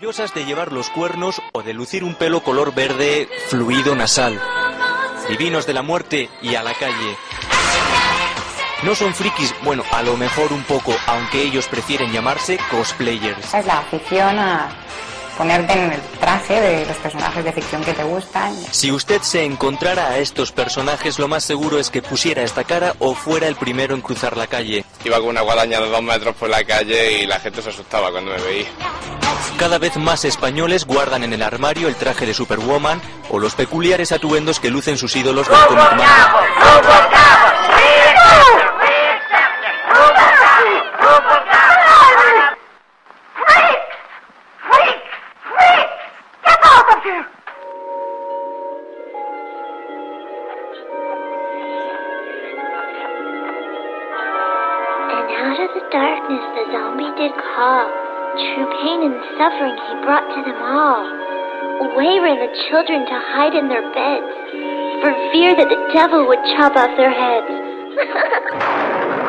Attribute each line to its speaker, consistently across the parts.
Speaker 1: orgullosas de llevar los cuernos o de lucir un pelo color verde fluido nasal. Divinos de la muerte y a la calle. No son frikis, bueno, a lo mejor un poco, aunque ellos prefieren llamarse cosplayers.
Speaker 2: Es la afición a ponerte en el traje de los personajes de ficción que te gustan.
Speaker 1: Si usted se encontrara a estos personajes, lo más seguro es que pusiera esta cara o fuera el primero en cruzar la calle.
Speaker 3: Iba con una guadaña de dos metros por la calle y la gente se asustaba cuando me veía.
Speaker 1: Cada vez más españoles guardan en el armario el traje de Superwoman o los peculiares atuendos que lucen sus ídolos del cómic
Speaker 4: pain and suffering he brought to them all. Away ran the children to hide in their beds, for fear that the devil would chop off their heads.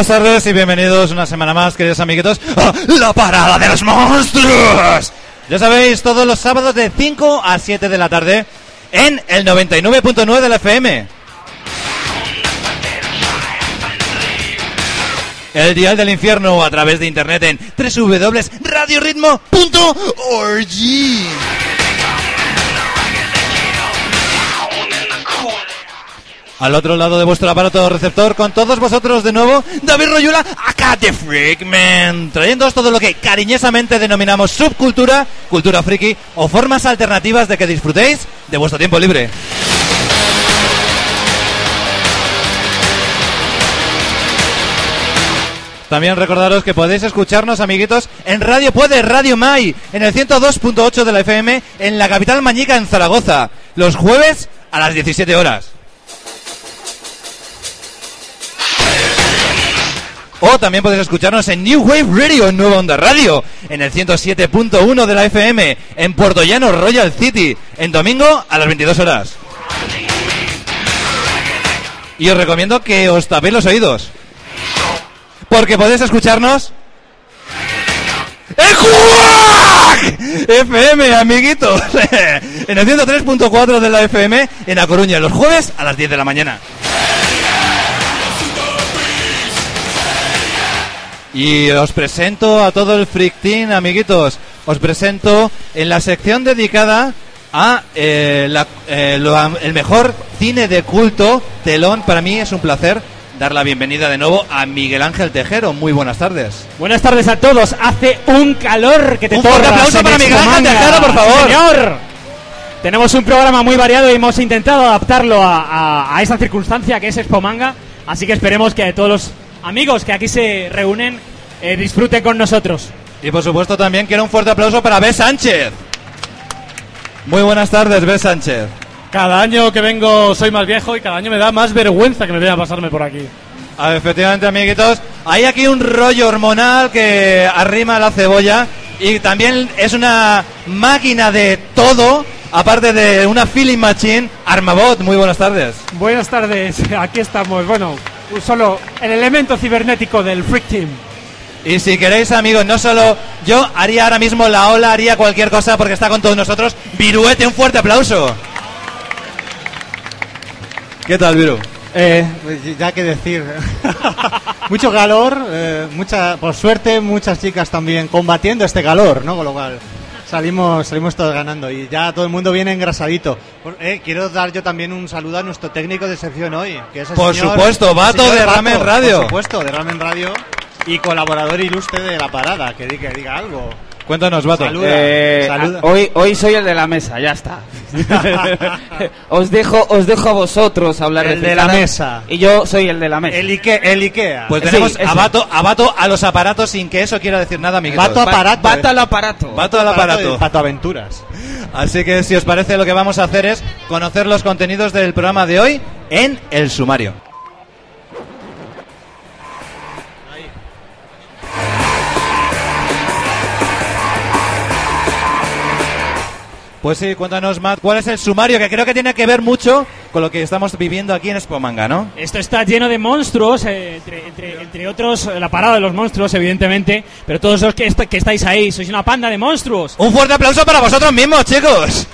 Speaker 5: buenas tardes y bienvenidos una semana más, queridos amiguitos, a La Parada de los Monstruos. Ya sabéis, todos los sábados de 5 a 7 de la tarde en el 99.9 de la FM. El dial del infierno a través de internet en www.radioritmo.org. Al otro lado de vuestro aparato receptor, con todos vosotros de nuevo, David Royula, acá de Freakman, trayéndoos todo lo que cariñosamente denominamos subcultura, cultura friki o formas alternativas de que disfrutéis de vuestro tiempo libre. También recordaros que podéis escucharnos, amiguitos, en Radio Puede, Radio Mai, en el 102.8 de la FM, en la capital mañica, en Zaragoza, los jueves a las 17 horas. O también podéis escucharnos en New Wave Radio, en Nueva Onda Radio, en el 107.1 de la FM, en Puerto Llano, Royal City, en domingo a las 22 horas. Y os recomiendo que os tapéis los oídos. Porque podéis escucharnos... ¡En! FM, amiguitos. en el 103.4 de la FM, en A Coruña, los jueves a las 10 de la mañana. Y os presento a todo el Freak Team, amiguitos. Os presento en la sección dedicada a eh, la- eh, lo- el mejor cine de culto, Telón. Para mí es un placer dar la bienvenida de nuevo a Miguel Ángel Tejero. Muy buenas tardes.
Speaker 6: Buenas tardes a todos. Hace un calor que te
Speaker 5: Un fuerte aplauso para Miguel Ángel. Tejero, por favor.
Speaker 6: Señor. Tenemos un programa muy variado y hemos intentado adaptarlo a, a, a esta circunstancia que es Expo Manga. Así que esperemos que todos los amigos que aquí se reúnen eh, disfruten con nosotros.
Speaker 5: Y por supuesto también quiero un fuerte aplauso para B. Sánchez. Muy buenas tardes, B. Sánchez.
Speaker 7: Cada año que vengo soy más viejo y cada año me da más vergüenza que me vean pasarme por aquí.
Speaker 5: Ah, efectivamente, amiguitos, hay aquí un rollo hormonal que arrima la cebolla y también es una máquina de todo, aparte de una filling machine, Armabot. Muy buenas tardes.
Speaker 7: Buenas tardes, aquí estamos. Bueno, solo el elemento cibernético del Freak Team.
Speaker 5: Y si queréis, amigos, no solo yo haría ahora mismo la ola, haría cualquier cosa porque está con todos nosotros. Viruete, un fuerte aplauso. ¿Qué tal, Viru?
Speaker 8: Eh, pues ya que decir. Mucho calor, eh, mucha, por suerte muchas chicas también combatiendo este calor, ¿no? Con lo cual salimos, salimos todos ganando y ya todo el mundo viene engrasadito. Eh, quiero dar yo también un saludo a nuestro técnico de sección hoy, que es el
Speaker 5: Por
Speaker 8: señor-
Speaker 5: supuesto, Vato de Ramen Radio.
Speaker 8: Por supuesto, de Ramen Radio. Y colaborador ilustre de la parada, que diga, que diga algo.
Speaker 5: Cuéntanos, Vato.
Speaker 8: Saluda.
Speaker 9: Eh,
Speaker 8: Saluda.
Speaker 9: a- hoy, hoy soy el de la mesa, ya está. os dejo, os dejo a vosotros hablar
Speaker 8: El de la mesa.
Speaker 9: Y yo soy el de la mesa.
Speaker 8: El, Ike- el Ikea.
Speaker 5: Pues
Speaker 9: Sí,
Speaker 5: tenemos
Speaker 9: ese.
Speaker 5: a Vato, a Vato a los aparatos sin que eso quiera decir nada, amiguitos.
Speaker 8: Vato aparato.
Speaker 9: Vato
Speaker 8: eh.
Speaker 9: al aparato.
Speaker 5: Vato al aparato.
Speaker 8: Pato Aventuras.
Speaker 5: Así que si os parece lo que vamos a hacer es conocer los contenidos del programa de hoy en el sumario. Pues sí, cuéntanos, Matt, ¿cuál es el sumario? Que creo que tiene que ver mucho con lo que estamos viviendo aquí en Spomanga, ¿no?
Speaker 6: Esto está lleno de monstruos, eh, entre, entre- entre otros la parada de los monstruos, evidentemente, pero todos los que, est- que estáis ahí, sois una panda de monstruos.
Speaker 5: Un fuerte aplauso para vosotros mismos, chicos.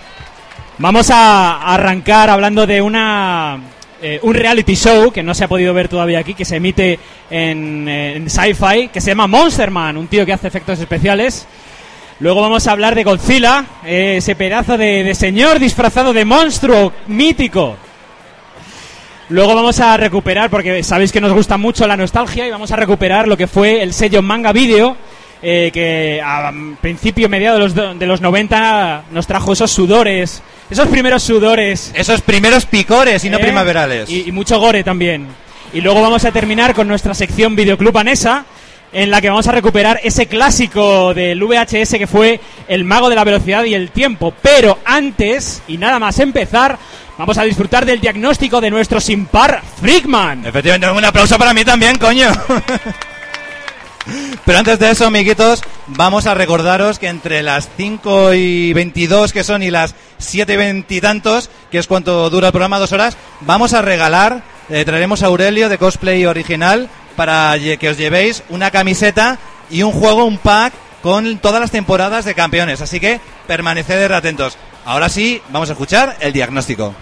Speaker 6: Vamos a arrancar hablando de una eh, un reality show que no se ha podido ver todavía aquí, que se emite en, eh, en Sci-Fi, que se llama Monster Man, un tío que hace efectos especiales. Luego vamos a hablar de Godzilla, ese pedazo de, de señor disfrazado de monstruo mítico. Luego vamos a recuperar, porque sabéis que nos gusta mucho la nostalgia, y vamos a recuperar lo que fue el sello Manga Video, eh, que a principio, mediados de los, de los 90 nos trajo esos sudores, esos primeros sudores.
Speaker 5: Esos primeros picores y no
Speaker 6: ¿eh?
Speaker 5: primaverales.
Speaker 6: Y, y mucho gore también. Y luego vamos a terminar con nuestra sección Videoclub Anesa, en la que vamos a recuperar ese clásico del VHS que fue El Mago de la Velocidad y el Tiempo. Pero antes, y nada más empezar, vamos a disfrutar del diagnóstico de nuestro sin par Freakman.
Speaker 5: Efectivamente, un aplauso para mí también, coño. Pero antes de eso, amiguitos, vamos a recordaros que entre las 5 y 22 que son y las 7 y 20 y tantos, que es cuánto dura el programa, dos horas, vamos a regalar, eh, traeremos a Aurelio de cosplay original para que os llevéis una camiseta y un juego, un pack con todas las temporadas de campeones. Así que permaneced atentos. Ahora sí, vamos a escuchar el diagnóstico.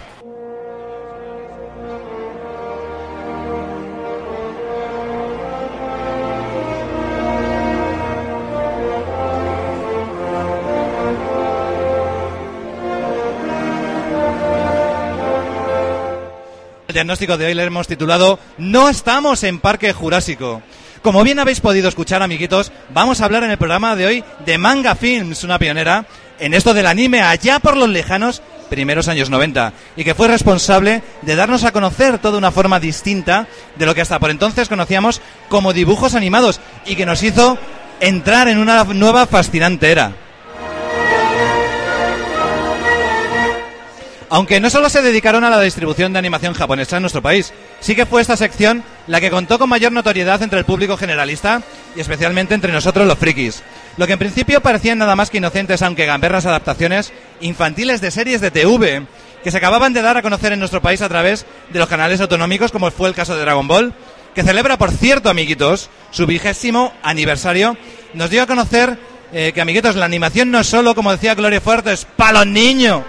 Speaker 5: Diagnóstico de hoy le hemos titulado No estamos en Parque Jurásico. Como bien habéis podido escuchar, amiguitos, vamos a hablar en el programa de hoy de Manga Films, una pionera en esto del anime allá por los lejanos primeros años 90 y que fue responsable de darnos a conocer toda una forma distinta de lo que hasta por entonces conocíamos como dibujos animados y que nos hizo entrar en una nueva fascinante era. Aunque no solo se dedicaron a la distribución de animación japonesa en nuestro país, sí que fue esta sección la que contó con mayor notoriedad entre el público generalista y especialmente entre nosotros los frikis. Lo que en principio parecían nada más que inocentes, aunque gamberras adaptaciones infantiles de series de TV, que se acababan de dar a conocer en nuestro país a través de los canales autonómicos, como fue el caso de Dragon Ball, que celebra, por cierto, amiguitos, su vigésimo aniversario, nos dio a conocer eh, que, amiguitos, la animación no es solo, como decía Gloria Fuertes, para los niños.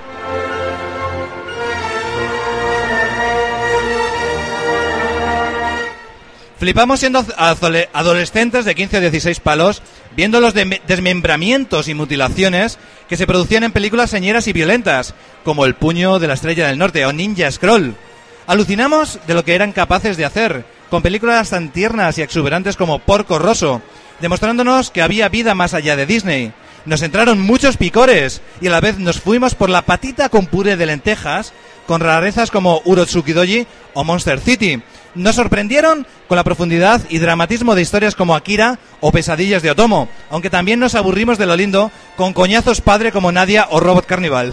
Speaker 5: Flipamos siendo adolescentes de 15 o 16 palos, viendo los desmembramientos y mutilaciones que se producían en películas señeras y violentas, como El puño de la estrella del norte o Ninja Scroll. Alucinamos de lo que eran capaces de hacer, con películas tan tiernas y exuberantes como Porco Rosso, demostrándonos que había vida más allá de Disney. Nos entraron muchos picores y a la vez nos fuimos por la patita con puré de lentejas, con rarezas como Urotsukidoji o Monster City. Nos sorprendieron con la profundidad y dramatismo de historias como Akira o Pesadillas de Otomo, aunque también nos aburrimos de lo lindo con coñazos padre como Nadia o Robot Carnival.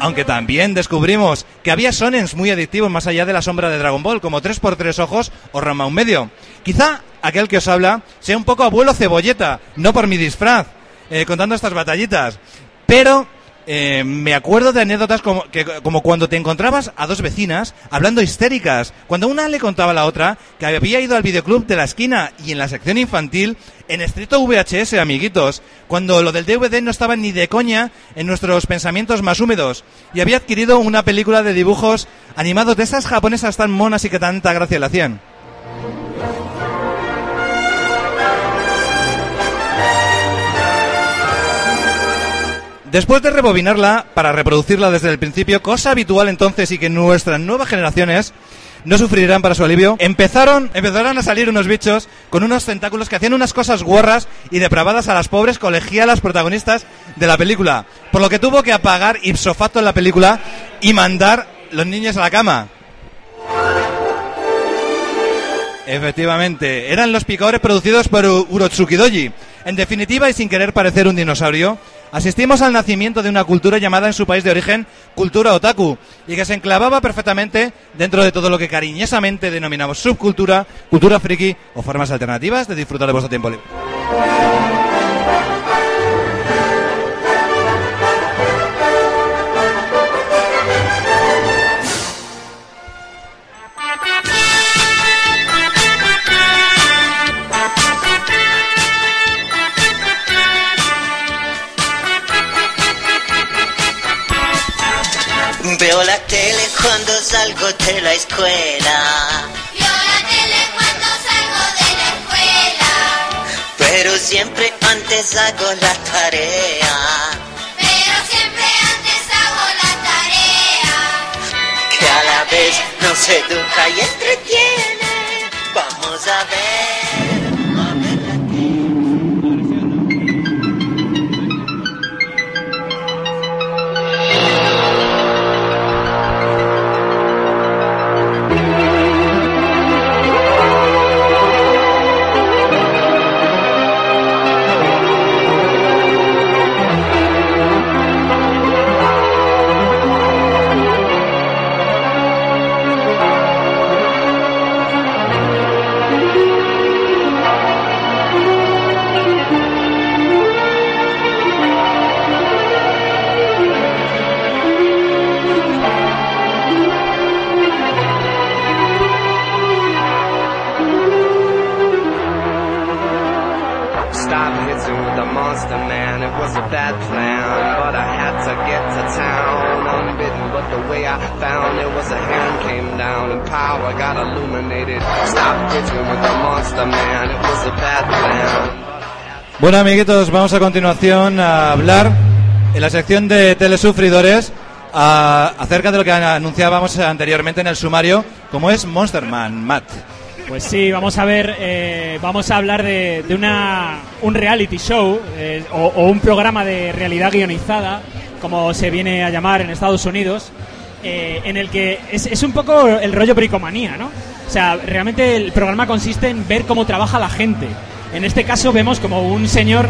Speaker 5: Aunque también descubrimos que había sonens muy adictivos más allá de la sombra de Dragon Ball, como 3x3 ojos o Rama un medio. Quizá aquel que os habla sea un poco abuelo cebolleta, no por mi disfraz, eh, contando estas batallitas. Pero eh, me acuerdo de anécdotas como, que, como cuando te encontrabas a dos vecinas hablando histéricas, cuando una le contaba a la otra que había ido al videoclub de la esquina y en la sección infantil, en estricto VHS, amiguitos, cuando lo del DVD no estaba ni de coña en nuestros pensamientos más húmedos, y había adquirido una película de dibujos animados de esas japonesas tan monas y que tanta gracia le hacían. Después de rebobinarla para reproducirla desde el principio, cosa habitual entonces y que nuestras nuevas generaciones no sufrirán para su alivio. Empezaron, empezaron a salir unos bichos con unos tentáculos que hacían unas cosas guarras y depravadas a las pobres colegialas protagonistas de la película. Por lo que tuvo que apagar ipso facto en la película y mandar los niños a la cama. Efectivamente, eran los picadores producidos por U- Urotsuki Doji. En definitiva, y sin querer parecer un dinosaurio, asistimos al nacimiento de una cultura llamada en su país de origen cultura otaku, y que se enclavaba perfectamente dentro de todo lo que cariñosamente denominamos subcultura, cultura friki o formas alternativas de disfrutar de vuestro tiempo libre.
Speaker 10: Veo la tele cuando salgo de la escuela,
Speaker 4: Veo la tele cuando salgo de la escuela,
Speaker 10: pero siempre antes hago la tarea.
Speaker 4: pero siempre antes hago la tarea.
Speaker 10: Que a la vez nos educa y entretiene. Vamos a ver.
Speaker 5: Bueno, amiguitos, vamos a continuación a hablar en la sección de telesufridores acerca de lo que anunciábamos anteriormente en el sumario, como es Monster Man, Matt.
Speaker 6: Pues sí, vamos a ver, eh, vamos a hablar de, una, un reality show eh, o, o un programa de realidad guionizada, como se viene a llamar en Estados Unidos, eh, en el que es, es un poco el rollo bricomanía, ¿no? O sea, realmente el programa consiste en ver cómo trabaja la gente. En este caso vemos como un señor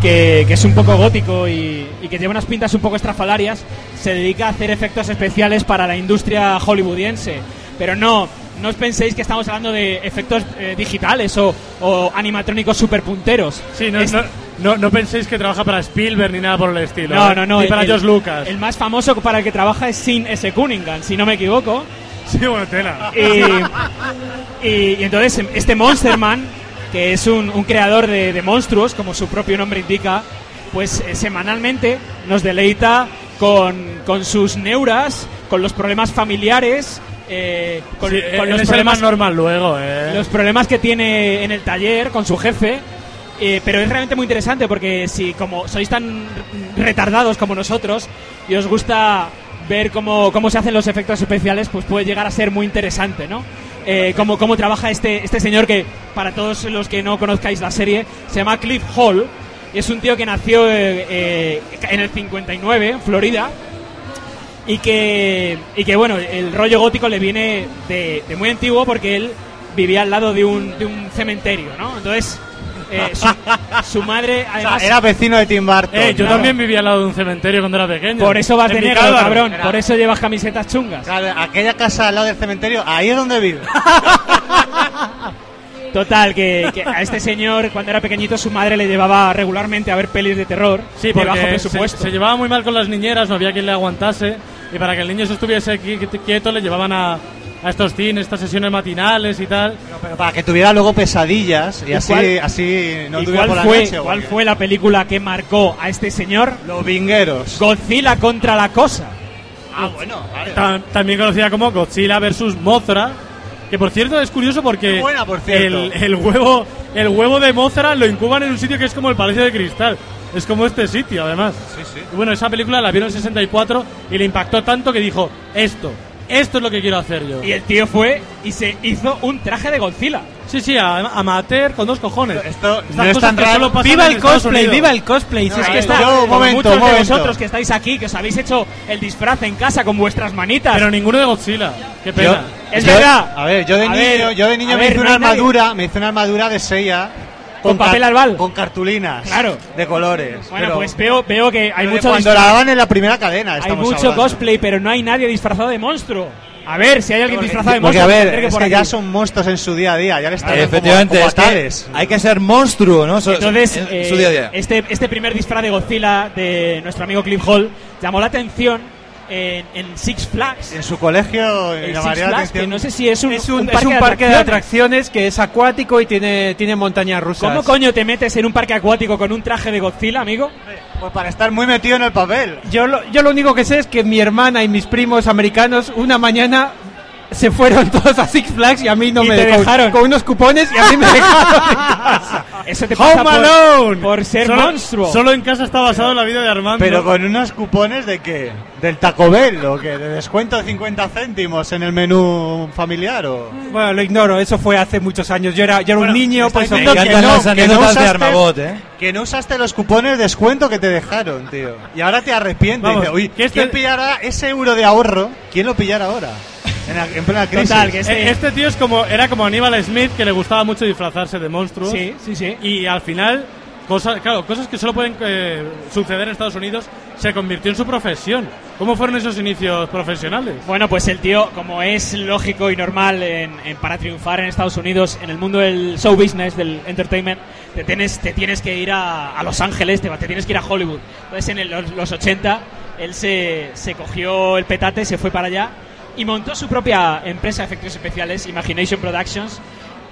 Speaker 6: que, que es un poco gótico y, y que lleva unas pintas un poco estrafalarias, se dedica a hacer efectos especiales para la industria hollywoodiense. Pero no, no os penséis que estamos hablando de efectos eh, digitales o, o animatrónicos super punteros.
Speaker 7: Sí, no, no, no, no penséis que trabaja para Spielberg ni nada por el estilo.
Speaker 6: No,
Speaker 7: ¿eh?
Speaker 6: no, no.
Speaker 7: Ni
Speaker 6: el-
Speaker 7: para
Speaker 6: el-
Speaker 7: George Lucas.
Speaker 6: El más famoso para el que trabaja es Sin S. Cunningham, si no me equivoco.
Speaker 7: Sí, bueno, tela.
Speaker 6: Y, y- y entonces este Monster Man, que es un, un creador de, de monstruos, como su propio nombre indica, pues eh, semanalmente nos deleita con, con sus neuras, con los problemas familiares, eh, con,
Speaker 7: Sí,
Speaker 6: con
Speaker 7: él
Speaker 6: los problemas
Speaker 7: normal luego, ¿eh?
Speaker 6: los problemas que tiene en el taller con su jefe. eh, pero es realmente muy interesante porque si como sois tan retardados como nosotros y os gusta ver cómo, cómo se hacen los efectos especiales, pues puede llegar a ser muy interesante, ¿no? Eh, cómo, cómo trabaja este, este señor que, para todos los que no conozcáis la serie, se llama Cliff Hall. Es un tío que nació eh, eh, en el 59, en Florida, y que, y que bueno, el rollo gótico le viene de, de muy antiguo porque él vivía al lado de un, de un cementerio, ¿no? Entonces, eh, su, su madre,
Speaker 8: O sea,
Speaker 6: además...
Speaker 8: era vecino de Tim Burton.
Speaker 7: Eh, yo
Speaker 8: Claro.
Speaker 7: también vivía al lado de un cementerio cuando era pequeño.
Speaker 6: Por eso vas de negro, cabrón.
Speaker 8: Era-
Speaker 6: Por eso llevas camisetas chungas.
Speaker 8: Claro, aquella casa al lado del cementerio, ahí es donde vive.
Speaker 6: Total, que, que a este señor, cuando era pequeñito, su madre le llevaba regularmente a ver pelis de terror
Speaker 7: Sí,
Speaker 6: de
Speaker 7: porque
Speaker 6: bajo
Speaker 7: se,
Speaker 6: presupuesto.
Speaker 7: se llevaba muy mal con las niñeras, no había quien le aguantase. Y para que el niño se estuviese qui- quieto, le llevaban a, a estos cines, estas sesiones matinales y tal.
Speaker 8: Pero para que tuviera luego pesadillas y,
Speaker 6: ¿Y
Speaker 8: así,
Speaker 6: cuál-
Speaker 8: así no
Speaker 6: ¿Y
Speaker 8: tuviera
Speaker 6: cuál,
Speaker 8: por la
Speaker 6: fue,
Speaker 8: noche.
Speaker 6: cuál
Speaker 8: porque-
Speaker 6: fue la película que marcó a este señor?
Speaker 8: Los vingueros.
Speaker 6: Godzilla contra la cosa.
Speaker 8: Ah, bueno, vale.
Speaker 7: Ta- también conocida como Godzilla vs. Mothra. Que por cierto es curioso porque
Speaker 8: buena, por.
Speaker 7: El, el huevo el huevo de Mothra lo incuban en un sitio que es como el Palacio de Cristal. Es como este sitio, además.
Speaker 8: Sí, sí.
Speaker 7: Y bueno, esa película la vieron en 64 y le impactó tanto que dijo, esto, esto es lo que quiero hacer yo.
Speaker 6: Y el tío fue y se hizo un traje de Godzilla.
Speaker 7: Sí, sí, a- amateur con dos cojones.
Speaker 8: Esto no es tan raro.
Speaker 11: Viva el cosplay, viva el cosplay. Si es que
Speaker 6: está.
Speaker 11: está.
Speaker 8: Yo,
Speaker 6: Como
Speaker 8: momento,
Speaker 6: muchos de
Speaker 8: momento.
Speaker 6: vosotros que estáis aquí, que os habéis hecho el disfraz en casa con vuestras manitas.
Speaker 7: Pero ninguno de Godzilla. Qué
Speaker 8: Yo-
Speaker 7: pena.
Speaker 6: es
Speaker 8: yo-
Speaker 6: verdad.
Speaker 8: A ver, yo de
Speaker 6: A
Speaker 8: niño,
Speaker 6: ver,
Speaker 8: yo de niño
Speaker 6: a
Speaker 8: me
Speaker 6: ver,
Speaker 8: hice
Speaker 6: no
Speaker 8: una
Speaker 6: hay nadie-
Speaker 8: armadura, me hice una armadura de Seiya
Speaker 6: Con papel albal.
Speaker 8: con cartulinas,
Speaker 6: Claro.
Speaker 8: de colores.
Speaker 6: Bueno,
Speaker 8: pero-
Speaker 6: pues veo, veo que hay mucho
Speaker 8: cuando la daban en la primera cadena.
Speaker 6: Hay mucho
Speaker 8: hablando.
Speaker 6: cosplay, pero no hay nadie disfrazado de monstruo. A ver, si hay alguien
Speaker 8: Porque-
Speaker 6: disfrazado de
Speaker 8: Porque
Speaker 6: monstruo.
Speaker 8: a ver,
Speaker 6: que
Speaker 8: es que ya
Speaker 6: aquí.
Speaker 8: son monstruos en su día a día, ya le están como-
Speaker 5: Efectivamente,
Speaker 8: como
Speaker 5: es que hay que ser monstruo, ¿no?
Speaker 6: Entonces,
Speaker 5: en
Speaker 6: eh,
Speaker 5: su día a día.
Speaker 6: Este, este primer disfraz de Godzilla de nuestro amigo Cliff Hall llamó la atención en, en Six Flags.
Speaker 8: En su colegio
Speaker 6: En
Speaker 8: eh,
Speaker 6: Six
Speaker 8: llamaría la
Speaker 6: Flags, que no sé si es un,
Speaker 11: Es un,
Speaker 6: un
Speaker 11: es un parque de
Speaker 6: atracciones.
Speaker 11: atracciones que es acuático y tiene, tiene montañas rusas.
Speaker 6: ¿Cómo coño te metes en un parque acuático con un traje de Godzilla, amigo?
Speaker 8: Pues para estar muy metido en el papel.
Speaker 11: Yo lo, yo lo único que sé es que mi hermana y mis primos americanos una mañana se fueron todos a Six Flags y a mí no
Speaker 6: Y
Speaker 11: me
Speaker 6: te dejaron.
Speaker 11: con unos cupones y a mí me dejaron en casa.
Speaker 6: Eso te pasa
Speaker 7: Home
Speaker 6: por,
Speaker 7: Alone.
Speaker 6: por ser
Speaker 7: solo,
Speaker 6: monstruo.
Speaker 7: Solo en casa está basado en la vida de Armando.
Speaker 8: Pero con unos cupones de qué? ¿Del Taco Bell o qué? ¿De descuento de 50 céntimos en el menú familiar o...?
Speaker 11: Bueno, lo ignoro, eso fue hace muchos años. Yo era, yo era
Speaker 8: Bueno,
Speaker 11: un niño, pues
Speaker 5: Me
Speaker 8: que
Speaker 5: encantan
Speaker 8: no,
Speaker 5: las
Speaker 8: que no
Speaker 5: anécdotas de
Speaker 8: usaste-
Speaker 5: Armabot, ¿eh?
Speaker 8: Que no usaste los cupones de descuento que te dejaron, tío. Y ahora te arrepientes.
Speaker 7: Vamos,
Speaker 8: Dices, Uy,
Speaker 7: que este-
Speaker 8: ¿quién pillará ese euro de ahorro? ¿Quién lo pillará ahora? En, la- en plena crisis.
Speaker 6: Total, que
Speaker 7: Eh,
Speaker 6: este...
Speaker 7: Este tío es como, era como Aníbal Smith, que le gustaba mucho disfrazarse de monstruos.
Speaker 6: Sí, sí, sí.
Speaker 7: Y al final, cosas, claro, cosas que solo pueden eh, suceder en Estados Unidos, se convirtió en su profesión. ¿Cómo fueron esos inicios profesionales?
Speaker 6: Bueno, pues el tío, como es lógico y normal en, en- para triunfar en Estados Unidos, en el mundo del show business, del entertainment, te tienes, te tienes que ir a, a Los Ángeles, te, te tienes que ir a Hollywood. Entonces, en el- los, los 80, él se, se cogió el petate, se fue para allá y montó su propia empresa de efectos especiales, Imagination Productions,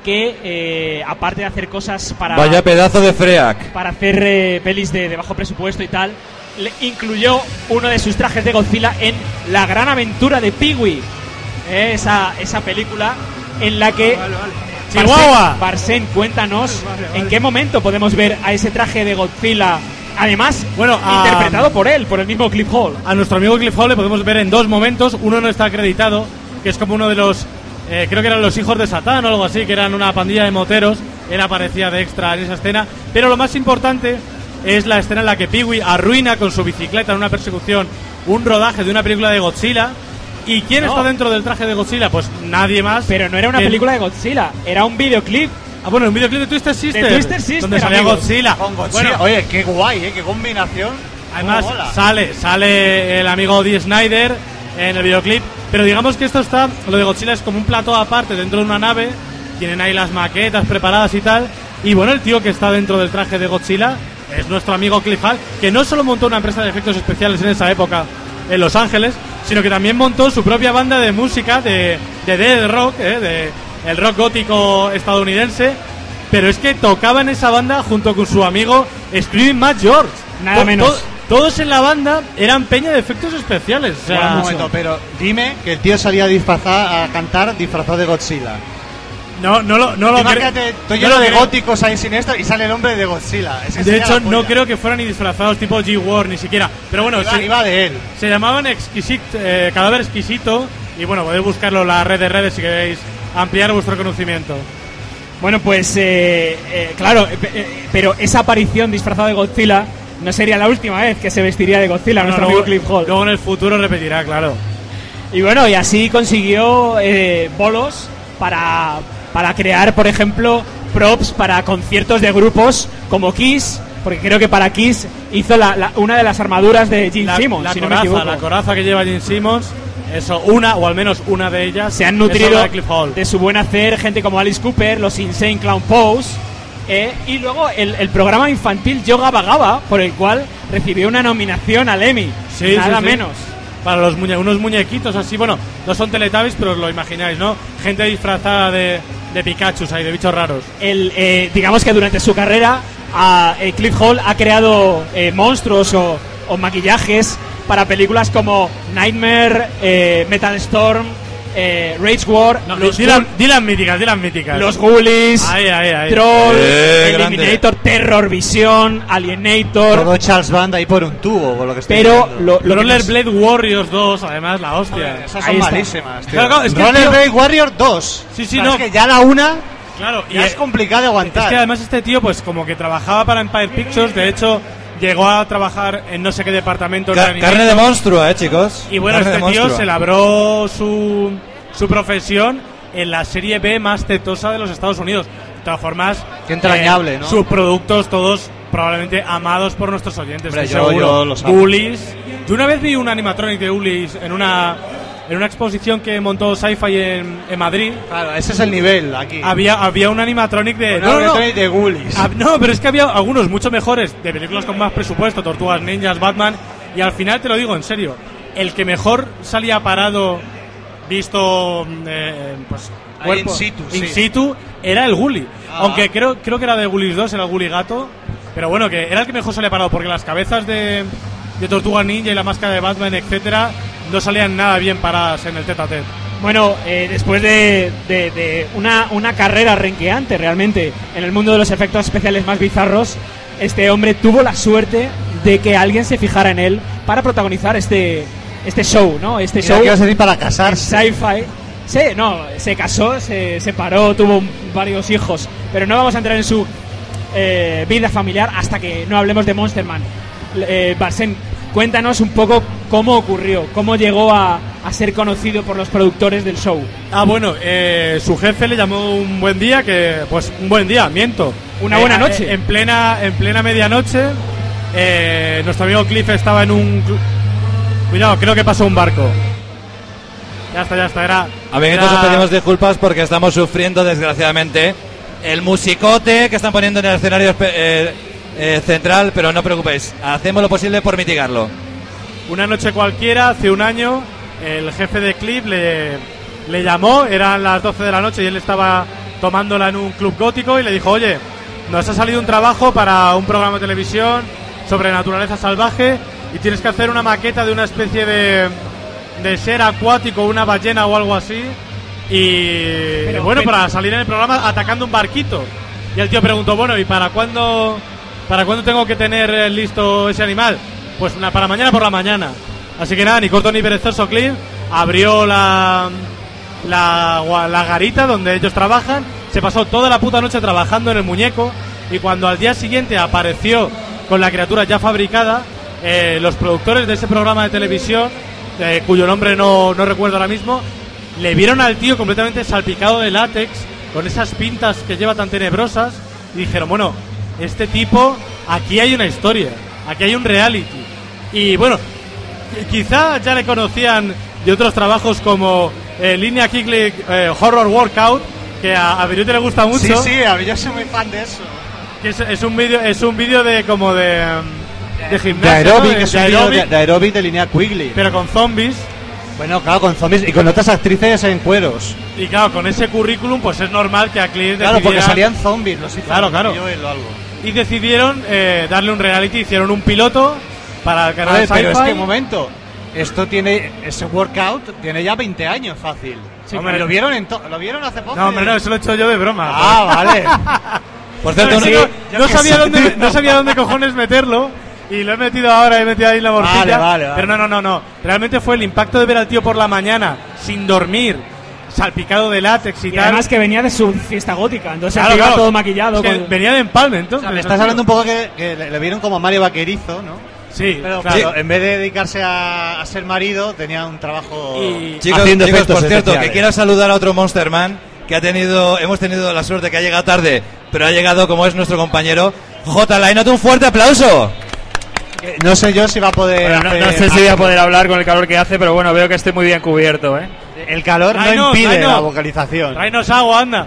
Speaker 6: que eh, aparte de hacer cosas para
Speaker 5: Vaya pedazo de freak.
Speaker 6: para hacer eh, pelis de, de bajo presupuesto y tal, le incluyó uno de sus trajes de Godzilla en La Gran Aventura de Pee-Wee. Eh, esa, esa película en la que... Barsen-
Speaker 7: Chihuahua.
Speaker 6: Barsen, cuéntanos en qué momento podemos ver a ese traje de Godzilla, además
Speaker 7: Bueno, a-
Speaker 6: interpretado por él, por el mismo Cliff Hall.
Speaker 7: A nuestro amigo Cliff Hall le podemos ver en dos momentos. Uno no está acreditado, que es como uno de los. eh, creo que eran los hijos de Satán o algo así, que eran una pandilla de moteros. Él aparecía de extra en esa escena. Pero lo más importante es la escena en la que Peewee arruina con su bicicleta en una persecución un rodaje de una película de Godzilla. ¿Y quién
Speaker 6: No.
Speaker 7: está dentro del traje de Godzilla? Pues nadie más.
Speaker 6: Pero no era una
Speaker 7: que-
Speaker 6: película de Godzilla, era un videoclip.
Speaker 7: Ah, bueno, un videoclip de Twister Sister.
Speaker 6: De Twisted Sister,
Speaker 7: Donde salía
Speaker 6: amigos.
Speaker 7: Godzilla.
Speaker 8: Con Godzilla.
Speaker 7: Bueno,
Speaker 8: Oye, qué guay, ¿eh? Qué combinación.
Speaker 7: Además, sale, sale el amigo Dee Snyder en el videoclip. Pero digamos que esto está, lo de Godzilla es como un plato aparte dentro de una nave. Tienen ahí las maquetas preparadas y tal. Y bueno, el tío que está dentro del traje de Godzilla es nuestro amigo Cliff Hall, que no solo montó una empresa de efectos especiales en esa época en Los Ángeles, sino que también montó su propia banda de música de, de dead rock, ¿eh? de el rock gótico estadounidense. Pero es que tocaba en esa banda junto con su amigo Screaming Matt George.
Speaker 6: Nada
Speaker 7: To-
Speaker 6: menos.
Speaker 7: to- todos en la banda eran peña de efectos especiales. O sea,
Speaker 8: Bueno, un momento, pero dime que el tío salía a disfrazar, a cantar disfrazado de Godzilla.
Speaker 7: no, no lo, no lo cre-
Speaker 8: Imagínate, estoy
Speaker 7: no
Speaker 8: lleno
Speaker 7: lo
Speaker 8: de
Speaker 7: creo.
Speaker 8: góticos ahí siniestros y sale el hombre de Godzilla. Es que
Speaker 7: De hecho, no creo que fueran ni disfrazados tipo G-War ni siquiera. Pero bueno,
Speaker 8: Iba,
Speaker 7: se,
Speaker 8: iba de él.
Speaker 7: se llamaban exquisit, eh, Cadáver Exquisito. Y bueno, podéis buscarlo en la red de redes si queréis ampliar vuestro conocimiento.
Speaker 6: Bueno, pues eh, eh, claro, eh, pero esa aparición disfrazada de Godzilla no sería la última vez que se vestiría de Godzilla nuestro
Speaker 7: luego,
Speaker 6: amigo Cliff Hall.
Speaker 7: luego en el futuro repetirá, claro.
Speaker 6: Y bueno, y así consiguió bolos para, para crear, por ejemplo, props para conciertos de grupos como Kiss, porque creo que para Kiss hizo la- la- una de las armaduras de Gene
Speaker 7: La,
Speaker 6: Simmons,
Speaker 7: la
Speaker 6: si no me
Speaker 7: coraza,
Speaker 6: equivoco.
Speaker 7: la coraza que lleva Gene Simmons, eso, una o al menos una de ellas.
Speaker 6: Se han nutrido
Speaker 7: de
Speaker 6: de su buen hacer gente como Alice Cooper, los Insane Clown Pose, eh, y luego el, el programa infantil Yoga Vagaba, por el cual recibió una nominación al Emmy,
Speaker 7: Sí,
Speaker 6: nada
Speaker 7: sí, sí.
Speaker 6: menos.
Speaker 7: Para los muñe unos muñequitos así, bueno, no son Teletubbies, pero os lo imagináis, ¿no? Gente disfrazada de, de Pikachu, ahí, de bichos raros.
Speaker 6: el, eh, digamos que durante su carrera a, eh, Cliff Hall ha creado eh, monstruos o, o maquillajes para películas como Nightmare, eh, Metal Storm eh, Rage War,
Speaker 7: No,
Speaker 6: los,
Speaker 7: di, la- di las míticas, di las míticas.
Speaker 6: los Ghoulies,
Speaker 7: Ahí, ahí, ahí.
Speaker 6: Troll,
Speaker 5: Eh,
Speaker 6: Eliminator, Terror Vision, Alienator.
Speaker 8: Todo Charles Band ahí por un tubo, por lo que estoy
Speaker 6: Pero lo, lo
Speaker 7: Roller
Speaker 6: nos-
Speaker 7: Blade Warriors 2, además, la hostia.
Speaker 8: Esas
Speaker 6: Ahí
Speaker 8: son
Speaker 6: está.
Speaker 8: malísimas, tío.
Speaker 7: Claro, claro, es que
Speaker 8: Roller
Speaker 7: tío-
Speaker 8: Blade Warrior 2.
Speaker 7: Sí, sí,
Speaker 8: O sea,
Speaker 7: no.
Speaker 8: Es que ya la una
Speaker 7: Claro, y
Speaker 8: ya es complicado de aguantar.
Speaker 7: Es que además este tío, pues como que trabajaba para Empire Pictures, de hecho, llegó a trabajar en no sé qué departamento.
Speaker 5: Ca- carne de monstruo, eh, chicos.
Speaker 7: Y bueno,
Speaker 5: Carne
Speaker 7: este tío
Speaker 5: monstruo.
Speaker 7: se labró su, su profesión en la serie B más tetosa de los Estados Unidos. De todas formas, eh,
Speaker 8: Qué entrañable, ¿no?
Speaker 7: Sus productos todos probablemente amados por nuestros oyentes.
Speaker 8: Hombre, yo-
Speaker 7: seguro.
Speaker 8: yo los amo.
Speaker 7: Ulis. Yo una vez vi un animatronic de Ulis en una, en una exposición que montó Sci-Fi en, en Madrid.
Speaker 8: Claro, ese es el nivel aquí.
Speaker 7: Había, había un animatronic de...
Speaker 8: Un
Speaker 7: no, no,
Speaker 8: de Ghoulies.
Speaker 7: Ah, no, pero es que había algunos mucho mejores de películas con más presupuesto, Tortugas Ninjas, Batman, y al final te lo digo en serio, el que mejor salía parado visto mm, eh, pues
Speaker 8: Ahí
Speaker 7: cuerpo-
Speaker 8: in situ,
Speaker 7: in
Speaker 8: sí.
Speaker 7: situ, era el Gully.
Speaker 8: Ah.
Speaker 7: Aunque creo creo que era de Gullies 2, era el Gully Gato, pero bueno, que era el que mejor salía parado porque las cabezas de de Tortuga Ninja y la máscara de Batman, etcétera, no salían nada bien paradas en el tete a tete.
Speaker 6: Bueno, eh, después de, de- de una, una carrera renqueante realmente en el mundo de los efectos especiales más bizarros, este hombre tuvo la suerte de que alguien se fijara en él para protagonizar este, este show, ¿no? Este
Speaker 8: Mira,
Speaker 6: show
Speaker 8: ¿qué vas a decir para casarse?
Speaker 6: sci-fi. Sí, no, se casó, se separó, tuvo varios hijos, pero no vamos a entrar en su eh, vida familiar hasta que no hablemos de Monster Man. Eh, Barsen, cuéntanos un poco cómo ocurrió, cómo llegó a, a ser conocido por los productores del show.
Speaker 7: Ah, bueno, eh, su jefe le llamó un buen día, que pues un buen día, miento.
Speaker 6: Una
Speaker 7: Eh,
Speaker 6: buena
Speaker 7: eh,
Speaker 6: noche.
Speaker 7: en plena, en plena medianoche, eh, nuestro amigo Cliff estaba en un... Cuidado, creo que pasó un barco. Ya está, ya está, era...
Speaker 5: Amiguitos,
Speaker 7: era-
Speaker 5: os pedimos disculpas porque estamos sufriendo, desgraciadamente, el musicote que están poniendo en el escenario eh, central, pero no os preocupéis, hacemos lo posible por mitigarlo.
Speaker 7: Una noche cualquiera, hace un año, el jefe de Cliff le, le llamó, eran las 12 de la noche y él estaba tomándola en un club gótico y le dijo, oye, nos ha salido un trabajo para un programa de televisión sobre naturaleza salvaje y tienes que hacer una maqueta de una especie de, de ser acuático, una ballena o algo así. Y
Speaker 6: Pero-
Speaker 7: bueno,
Speaker 6: pero-
Speaker 7: para salir en el programa atacando un barquito. Y el tío preguntó, bueno, ¿y para cuándo, para cuándo tengo que tener eh, listo ese animal? Pues para mañana por la mañana. Así que nada, ni corto ni perezoso Cliff abrió la, la garita donde ellos trabajan, se pasó toda la puta noche trabajando en el muñeco y cuando al día siguiente apareció con la criatura ya fabricada, eh, los productores de ese programa de televisión, eh, cuyo nombre no, no recuerdo ahora mismo, le vieron al tío completamente salpicado de látex, con esas pintas que lleva tan tenebrosas, y dijeron, bueno, este tipo, aquí hay una historia, aquí hay un reality. Y bueno, quizá ya le conocían de otros trabajos como eh, Línea Kicklick eh, Horror Workout, que a, a Virute le gusta mucho.
Speaker 8: Sí, sí, a mí yo soy muy fan de eso.
Speaker 7: Que es, es un vídeo es un vídeo de como de de
Speaker 8: De
Speaker 7: gimnasia, ¿no?
Speaker 8: aeróbic,
Speaker 7: De-
Speaker 8: es
Speaker 7: de
Speaker 8: un vídeo de,
Speaker 7: aeróbic,
Speaker 8: de aeróbic de línea Quigley.
Speaker 7: pero con zombies
Speaker 8: Bueno, claro, con zombies y con otras actrices en cueros.
Speaker 7: y claro, con ese currículum pues es normal que a Cliff
Speaker 8: Claro, porque
Speaker 7: decidiera-
Speaker 8: salían zombies, los hizo
Speaker 7: Claro, claro.
Speaker 8: algo.
Speaker 7: Y decidieron eh, darle un reality, hicieron un piloto para el
Speaker 8: A
Speaker 7: canal
Speaker 8: ver, pero es que momento. Esto tiene, ese workout tiene ya 20 años fácil.
Speaker 7: Sí,
Speaker 8: Hombre, ¿lo vieron, en ¿lo vieron hace poco?
Speaker 7: No, hombre, no, eso lo he hecho yo de broma.
Speaker 8: Ah, vale.
Speaker 5: Por cierto,
Speaker 7: No,
Speaker 5: un-
Speaker 7: no, sabía
Speaker 8: sé,
Speaker 7: dónde, no sabía dónde cojones meterlo. Y lo he metido ahora, he metido ahí la bolsilla.
Speaker 8: Vale, vale, vale.
Speaker 7: Pero no, no, no, no. Realmente fue el impacto de ver al tío por la mañana, sin dormir, salpicado de látex y,
Speaker 6: Y
Speaker 7: tal.
Speaker 6: además que venía de su fiesta gótica, entonces
Speaker 7: Claro,
Speaker 6: iba
Speaker 7: claro.
Speaker 6: todo maquillado.
Speaker 7: Es que
Speaker 6: con-
Speaker 7: venía de empalme, entonces.
Speaker 8: Me estás hablando un poco que, que le, le vieron como a Mario Vaquerizo, ¿no?
Speaker 7: Sí,
Speaker 8: Pero
Speaker 7: claro.
Speaker 8: claro, en vez de dedicarse a, a ser marido, tenía un trabajo.
Speaker 7: Y-
Speaker 5: Chicos,
Speaker 8: haciendo
Speaker 5: chicos,
Speaker 8: efectos
Speaker 5: por cierto,
Speaker 8: especiales.
Speaker 5: que quiero saludar a otro Monsterman que ha tenido, hemos tenido la suerte que ha llegado tarde, pero ha llegado como es nuestro compañero J. Lainot, un fuerte aplauso.
Speaker 8: Eh, No sé yo si va a poder.
Speaker 12: Bueno, no,
Speaker 8: hacer-
Speaker 12: no sé si voy a poder hablar con el calor que hace, pero bueno, veo que estoy muy bien cubierto, ¿eh?
Speaker 8: El calor no
Speaker 7: Tráenos,
Speaker 8: impide
Speaker 7: tráenos.
Speaker 8: la vocalización.
Speaker 7: Tráenos agua, anda.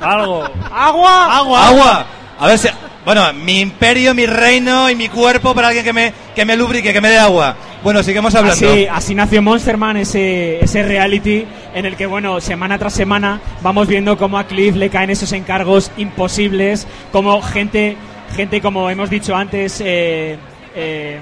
Speaker 12: Algo.
Speaker 7: ¡Agua! ¡Agua!
Speaker 5: Agua. A ver si, bueno, mi imperio, mi reino y mi cuerpo para alguien que me, que me lubrique, que me dé agua. Bueno, sigamos hablando.
Speaker 6: Así, así nació Monsterman, ese, ese reality en el que, bueno, semana tras semana vamos viendo cómo a Cliff le caen esos encargos imposibles, como gente, gente como hemos dicho antes, eh, eh,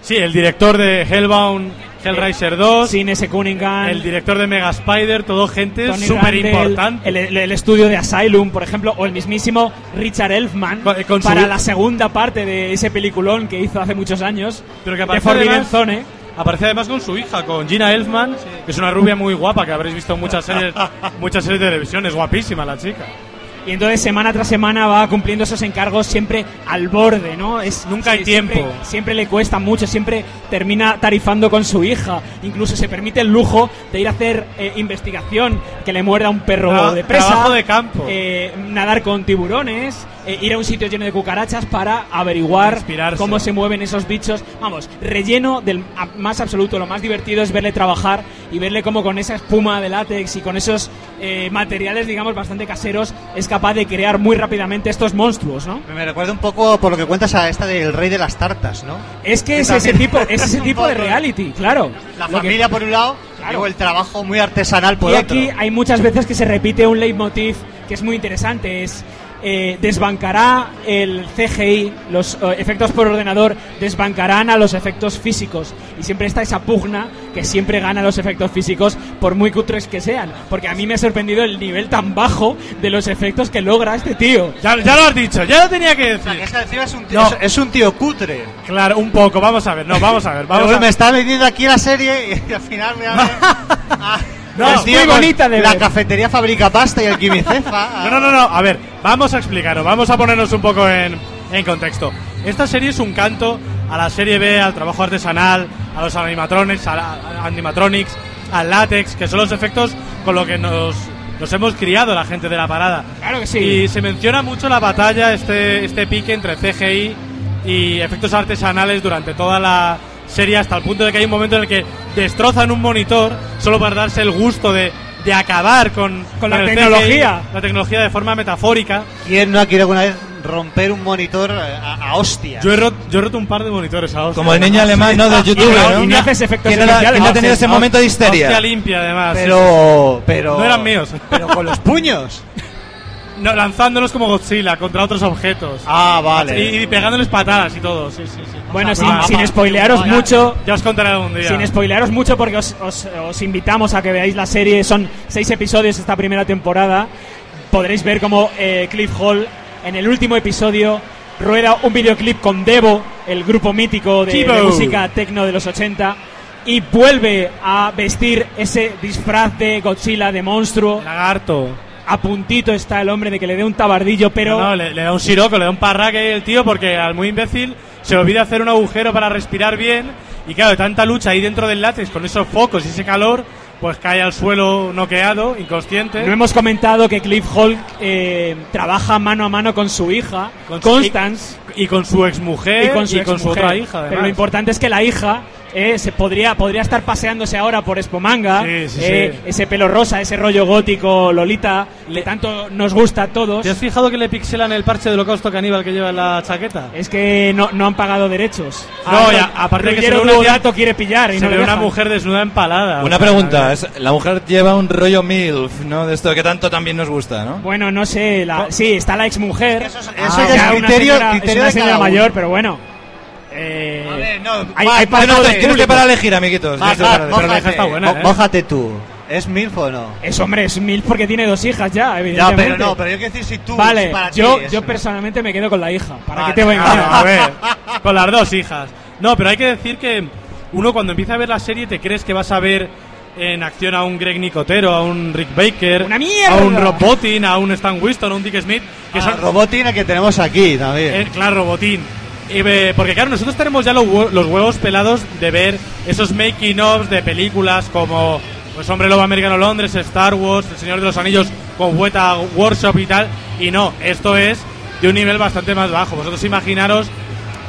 Speaker 7: Sí, el director de Hellbound Hellraiser 2,
Speaker 6: Sin ese Cunningham.
Speaker 7: el director de Mega Spider, todo gente súper importante.
Speaker 6: El, el- el estudio de Asylum, por ejemplo, o el mismísimo Richard Elfman
Speaker 7: Con- con su-
Speaker 6: para la segunda parte de ese peliculón que hizo hace muchos años.
Speaker 7: Pero que
Speaker 6: de Forbidden
Speaker 7: además-
Speaker 6: Zone.
Speaker 7: Aparece además con su hija, con Gina Elfman, que es una rubia muy guapa que habréis visto en muchas series, muchas series de televisión. Es guapísima la chica.
Speaker 6: Y entonces semana tras semana va cumpliendo esos encargos siempre al borde, ¿no? Es,
Speaker 7: Nunca hay
Speaker 6: siempre-
Speaker 7: tiempo.
Speaker 6: Siempre, le cuesta mucho, siempre termina tarifando con su hija. Incluso se permite el lujo de ir a hacer eh, investigación, que le muerda un perro
Speaker 7: Tra-
Speaker 6: de presa.
Speaker 7: trabajo de campo.
Speaker 6: eh, nadar con tiburones, eh, ir a un sitio lleno de cucarachas para averiguar
Speaker 7: Inspirarse.
Speaker 6: cómo se mueven esos bichos. Vamos, relleno del más absoluto. Lo más divertido es verle trabajar y verle cómo con esa espuma de látex y con esos eh, materiales, digamos, bastante caseros, es capaz de crear muy rápidamente estos monstruos, ¿no?
Speaker 8: Me recuerda un poco por lo que cuentas a esta del rey de las tartas, ¿no?
Speaker 6: Es que
Speaker 8: Que
Speaker 6: es ese tipo, es ese tipo de reality, claro.
Speaker 8: La
Speaker 6: Lo que-
Speaker 8: familia por un lado, luego el trabajo muy artesanal por
Speaker 6: y
Speaker 8: otro.
Speaker 6: aquí hay muchas veces que se repite un leitmotiv que es muy interesante, es eh, desbancará el CGI, los eh, efectos por ordenador desbancarán a los efectos físicos y siempre está esa pugna que siempre gana los efectos físicos por muy cutres que sean, porque a mí me ha sorprendido el nivel tan bajo de los efectos que logra este tío.
Speaker 7: Ya, ya lo has dicho, ya lo tenía que decir.
Speaker 8: Es que encima es un tío,
Speaker 7: No.
Speaker 8: es, es un tío cutre.
Speaker 7: Claro, un poco, vamos a ver, no, vamos a ver,
Speaker 8: Pero
Speaker 7: vamos a
Speaker 8: me está vendiendo aquí la serie y al final me ver
Speaker 7: No, es muy bonita de
Speaker 8: La
Speaker 7: ver.
Speaker 8: cafetería fabrica pasta y el quimicefa.
Speaker 7: No, no, no, no, a ver, vamos a explicarlo, vamos a ponernos un poco en, en contexto. Esta serie es un canto a la serie B, al trabajo artesanal, a los animatronics, a la- a animatronics, al látex, que son los efectos con lo que nos, nos hemos criado la gente de la parada.
Speaker 6: Claro que sí.
Speaker 7: Y se menciona mucho la batalla, este, este pique entre CGI y efectos artesanales durante toda la serie, hasta el punto de que hay un momento en el que destrozan un monitor solo para darse el gusto de, de acabar con,
Speaker 6: Con la tecnología.
Speaker 7: CGI, la tecnología de forma metafórica.
Speaker 8: ¿Quién no ha querido alguna vez romper un monitor eh, a, a hostia?
Speaker 7: Yo he, roto, yo he roto un par de monitores a hostia.
Speaker 5: Como el niño alemán, ¿no? Del youtuber, ¿no?
Speaker 6: Y no haces efectos
Speaker 5: ¿Quién,
Speaker 6: especiales.
Speaker 5: quién ha tenido ese momento de histeria?
Speaker 7: Hostia limpia, además.
Speaker 8: Pero, pero.
Speaker 7: No eran míos.
Speaker 8: Pero con los puños.
Speaker 7: No, lanzándolos como Godzilla contra otros objetos.
Speaker 8: Ah, vale.
Speaker 7: Y, y pegándoles patadas y todo, sí, sí, sí.
Speaker 6: Bueno, sin,
Speaker 7: ah,
Speaker 6: sin
Speaker 7: ah,
Speaker 6: spoilearos mucho,
Speaker 7: Ya os contaré algún día.
Speaker 6: Sin spoilearos mucho porque os, os- os invitamos a que veáis la serie. Son seis episodios esta primera temporada. Podréis ver cómo eh, Cliff Hall en el último episodio rueda un videoclip con Devo, el grupo mítico de, de música techno de los 80. Y vuelve a vestir ese disfraz de Godzilla, de monstruo.
Speaker 7: Lagarto.
Speaker 6: A puntito está el hombre de que le dé un tabardillo, pero...
Speaker 7: No, no, le, le da un siroco, le da un parraque el tío porque al muy imbécil se olvida hacer un agujero para respirar bien y claro, tanta lucha ahí dentro del látex con esos focos y ese calor, pues cae al suelo noqueado, inconsciente.
Speaker 6: No hemos comentado que Cliff Hall eh, trabaja mano a mano con su hija,
Speaker 7: Con su-
Speaker 6: Constance.
Speaker 7: y con su exmujer
Speaker 6: y con su,
Speaker 7: exmujer.
Speaker 6: exmujer.
Speaker 7: otra hija.
Speaker 6: Pero lo importante es que la hija eh, se podría, podría estar paseándose ahora por Espomanga.
Speaker 7: Sí, sí,
Speaker 6: eh,
Speaker 7: sí.
Speaker 6: Ese pelo rosa, ese rollo gótico, Lolita, que tanto nos gusta a todos.
Speaker 7: ¿Te has fijado que le pixelan el parche de holocausto caníbal que lleva en la chaqueta?
Speaker 6: Es que no, no han pagado derechos.
Speaker 7: No,
Speaker 6: Ah,
Speaker 7: ya, aparte que se una
Speaker 6: Duodato quiere pillar y
Speaker 7: se
Speaker 6: no le
Speaker 7: ve una mujer desnuda empalada.
Speaker 5: Una pregunta, es- la mujer lleva un rollo MILF, ¿no? De esto que tanto también nos gusta, ¿no?
Speaker 6: Bueno, no sé, la, sí, está la exmujer. Eso,
Speaker 8: eso ya es
Speaker 6: una
Speaker 8: criterio-
Speaker 6: señora, es
Speaker 8: criterio
Speaker 6: una
Speaker 8: de
Speaker 6: señora mayor, pero bueno. Eh,
Speaker 8: A ver, no,
Speaker 6: hay, hay para el
Speaker 5: Tienes que
Speaker 6: público.
Speaker 5: para elegir, amiguitos.
Speaker 8: Más, más.
Speaker 7: Pero la hija está buena, ¿eh?
Speaker 8: mójate tú. ¿Es MILF o no?
Speaker 6: Es hombre, es mil porque tiene dos hijas ya,
Speaker 8: Ya,
Speaker 6: evidentemente.
Speaker 8: pero no, pero yo quiero decir si tú.
Speaker 6: Vale,
Speaker 8: si para ti
Speaker 6: yo,
Speaker 8: es,
Speaker 6: yo
Speaker 8: ¿no?
Speaker 6: personalmente me quedo con la hija. ¿Para
Speaker 8: Vale.
Speaker 6: qué te voy a engañar?
Speaker 7: a ver, con las dos hijas. No, pero hay que decir que uno cuando empieza a ver la serie te crees que vas a ver en acción a un Greg Nicotero, a un Rick Baker,
Speaker 6: ¡Una mierda!
Speaker 7: a un Rob Bottin, a un Stan Winston, a un Dick Smith, que
Speaker 8: Ah,
Speaker 7: son
Speaker 8: Robotina que tenemos aquí también.
Speaker 7: Eh, claro, Robotín. Eh, porque claro, nosotros tenemos ya los, hue- los huevos pelados de ver esos making ofs de películas como pues Hombre Lobo Americano Londres, Star Wars, El Señor de los Anillos con Weta Workshop y tal. Y no, esto es de un nivel bastante más bajo. Vosotros imaginaros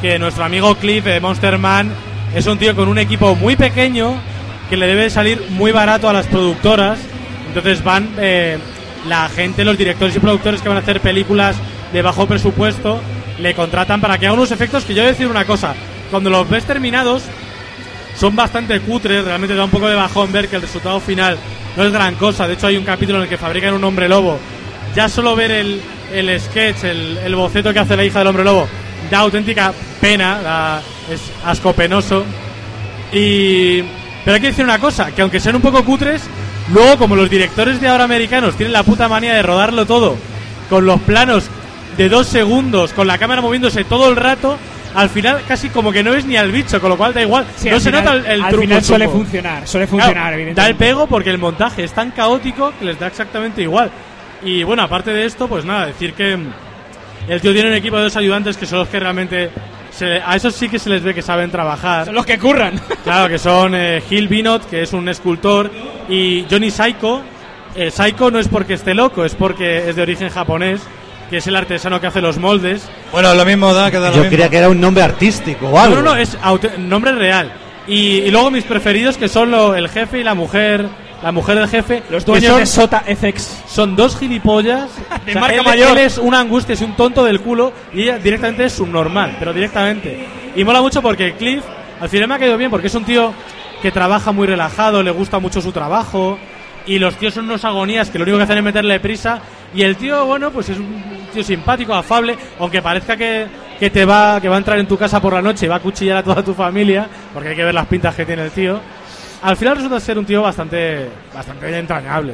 Speaker 7: que nuestro amigo Cliff de Monster Man es un tío con un equipo muy pequeño que le debe salir muy barato a las productoras. Entonces van eh, la gente, los directores y productores que van a hacer películas de bajo presupuesto, le contratan para que haga unos efectos que yo voy a decir una cosa. Cuando los ves terminados, son bastante cutres, realmente da un poco de bajón ver que el resultado final no es gran cosa. De hecho, hay un capítulo en el que fabrican un hombre lobo. Ya solo ver el, el sketch, el, el boceto que hace la hija del hombre lobo, da auténtica pena, da- es asco penoso. Y Pero hay que decir una cosa, que aunque sean un poco cutres, luego como los directores de ahora americanos tienen la puta manía de rodarlo todo con los planos de dos segundos, con la cámara moviéndose todo el rato, al final casi como que no es ni al bicho, con lo cual da igual.
Speaker 6: Sí,
Speaker 7: no se
Speaker 6: final-
Speaker 7: nota el, el
Speaker 6: al
Speaker 7: truco.
Speaker 6: final suele
Speaker 7: truco.
Speaker 6: funcionar, suele
Speaker 7: Claro,
Speaker 6: funcionar,
Speaker 7: Da el
Speaker 6: evidentemente.
Speaker 7: pego porque el montaje es tan caótico que les da exactamente igual. Y bueno, aparte de esto, pues nada, decir que el tío tiene un equipo de dos ayudantes que son los que realmente. se- a esos sí que se les ve que saben trabajar.
Speaker 6: Son los que curran.
Speaker 7: Claro, que son eh, Gil Binot, que es un escultor, y Johnny Saiko. Eh, Saiko no es porque esté loco, es porque es de origen japonés, que es el artesano que hace los moldes.
Speaker 5: Bueno, lo mismo da que da lo
Speaker 8: Yo
Speaker 5: mismo.
Speaker 8: creía que era un nombre artístico o algo.
Speaker 7: No, no, no, es nombre real. Y, y luego mis preferidos que son lo- el jefe y la mujer, la mujer del jefe.
Speaker 6: Los
Speaker 7: que
Speaker 6: dueños
Speaker 7: son-
Speaker 6: de Sota FX.
Speaker 7: Son dos gilipollas.
Speaker 6: De
Speaker 7: O sea,
Speaker 6: marca
Speaker 7: él,
Speaker 6: mayor.
Speaker 7: él es una angustia, es un tonto del culo y ella directamente es subnormal, pero directamente. Y mola mucho porque Cliff al final me ha caído bien porque es un tío que trabaja muy relajado, le gusta mucho su trabajo y los tíos son unos agonías que lo único que hacen es meterle prisa y el tío, bueno, pues es un tío simpático, afable, aunque parezca que, que te va que va a entrar en tu casa por la noche y va a cuchillar a toda tu familia, porque hay que ver las pintas que tiene el tío. Al final resulta ser un tío bastante bastante entrañable.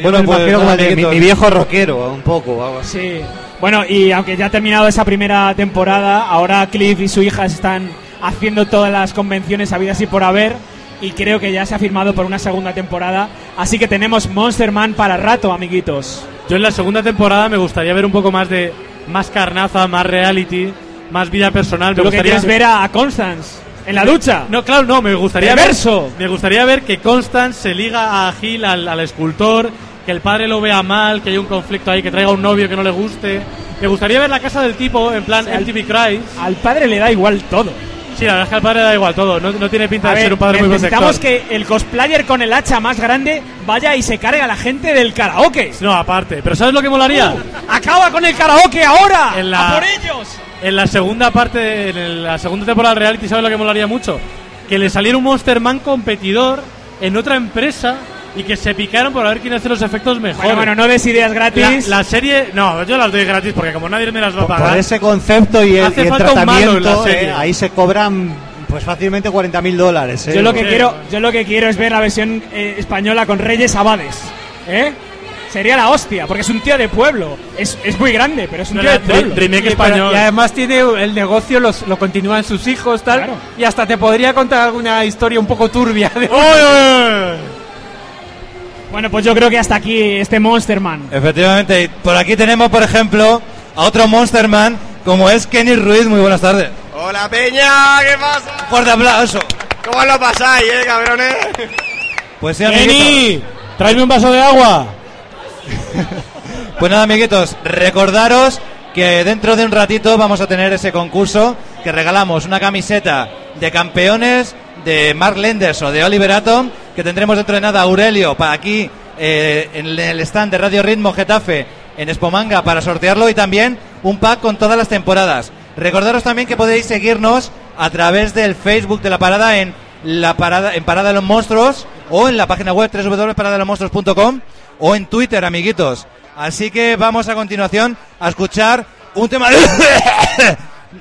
Speaker 8: Bueno, pues
Speaker 5: de mi, mi viejo rockero, un poco. algo así.
Speaker 6: Sí. Bueno, y aunque ya ha terminado esa primera temporada, ahora Cliff y su hija están haciendo todas las convenciones habidas y por haber. Y creo que ya se ha firmado por una segunda temporada. Así que tenemos Monster Man para rato, amiguitos.
Speaker 7: Yo en la segunda temporada me gustaría ver un poco más de más carnaza, más reality, más vida personal.
Speaker 6: Tú
Speaker 7: Me
Speaker 6: que
Speaker 7: gustaría
Speaker 6: quieres ver a, a Constance en la ducha.
Speaker 7: No, claro, no, me gustaría
Speaker 6: Reverso.
Speaker 7: ver, me gustaría ver que Constance se liga a Gil, al, al escultor, que el padre lo vea mal, que hay un conflicto ahí, que traiga un novio que no le guste. Me gustaría ver la casa del tipo en plan
Speaker 6: sea, al-
Speaker 7: MTV Cries.
Speaker 6: Al padre le da igual todo.
Speaker 7: Sí, la verdad es que al padre da igual todo, no, no tiene pinta
Speaker 6: A
Speaker 7: de
Speaker 6: ver,
Speaker 7: ser un padre muy
Speaker 6: necesitamos
Speaker 7: protector.
Speaker 6: que el cosplayer con el hacha más grande vaya y se cargue a la gente del karaoke.
Speaker 7: No, aparte, pero ¿sabes lo que molaría?
Speaker 6: ¡Acaba con el karaoke ahora!
Speaker 7: En la-
Speaker 6: ¡A por ellos!
Speaker 7: En la segunda parte, en la segunda temporada del reality, ¿sabes lo que molaría mucho? Que le saliera un Monster Man competidor en otra empresa y que se picaron por ver quién hace los efectos mejor.
Speaker 6: Bueno, bueno, no des ideas gratis.
Speaker 7: La, la serie, no, yo las doy gratis porque como nadie me las va a pagar.
Speaker 8: por ese concepto y el,
Speaker 7: Hace
Speaker 8: y el
Speaker 7: falta un malo en la
Speaker 8: tratamiento,
Speaker 7: serie.
Speaker 8: eh, ahí se cobran pues fácilmente 40 mil dólares. eh.
Speaker 6: Yo lo que
Speaker 7: Sí.
Speaker 6: quiero, yo lo que quiero es ver la versión eh, española con Reyes Abades, ¿eh? Sería la hostia, porque es un tío de pueblo. Es, es muy grande, pero es un
Speaker 7: No,
Speaker 6: tío de pueblo.
Speaker 7: remake español.
Speaker 11: y además tiene el negocio, los, lo continúan sus hijos, tal.
Speaker 6: Claro.
Speaker 11: Y hasta te podría contar alguna historia un poco turbia. de-
Speaker 6: Bueno, pues yo creo que hasta aquí este Monster Man.
Speaker 5: Efectivamente, y por aquí tenemos, por ejemplo, a otro Monster Man, como es Kenny Ruiz. Muy buenas tardes.
Speaker 13: Hola Peña, ¿qué pasa?
Speaker 5: Fuerte aplauso.
Speaker 13: ¿Cómo lo pasáis, eh, cabrones?
Speaker 5: Pues sí.
Speaker 7: Kenny, tráeme un vaso de agua.
Speaker 5: Pues nada, amiguitos, recordaros que dentro de un ratito vamos a tener ese concurso que regalamos una camiseta de campeones de Mark Lenders o de Oliver Atom, que tendremos dentro de nada Aurelio para aquí eh, en el stand de Radio Ritmo Getafe en Espomanga para sortearlo y también un pack con todas las temporadas. Recordaros también que podéis seguirnos a través del Facebook de la parada en la parada en Parada de los Monstruos o en la página web www.paradadelosmonstruos.com o en Twitter, amiguitos. Así que vamos a continuación a escuchar un tema de...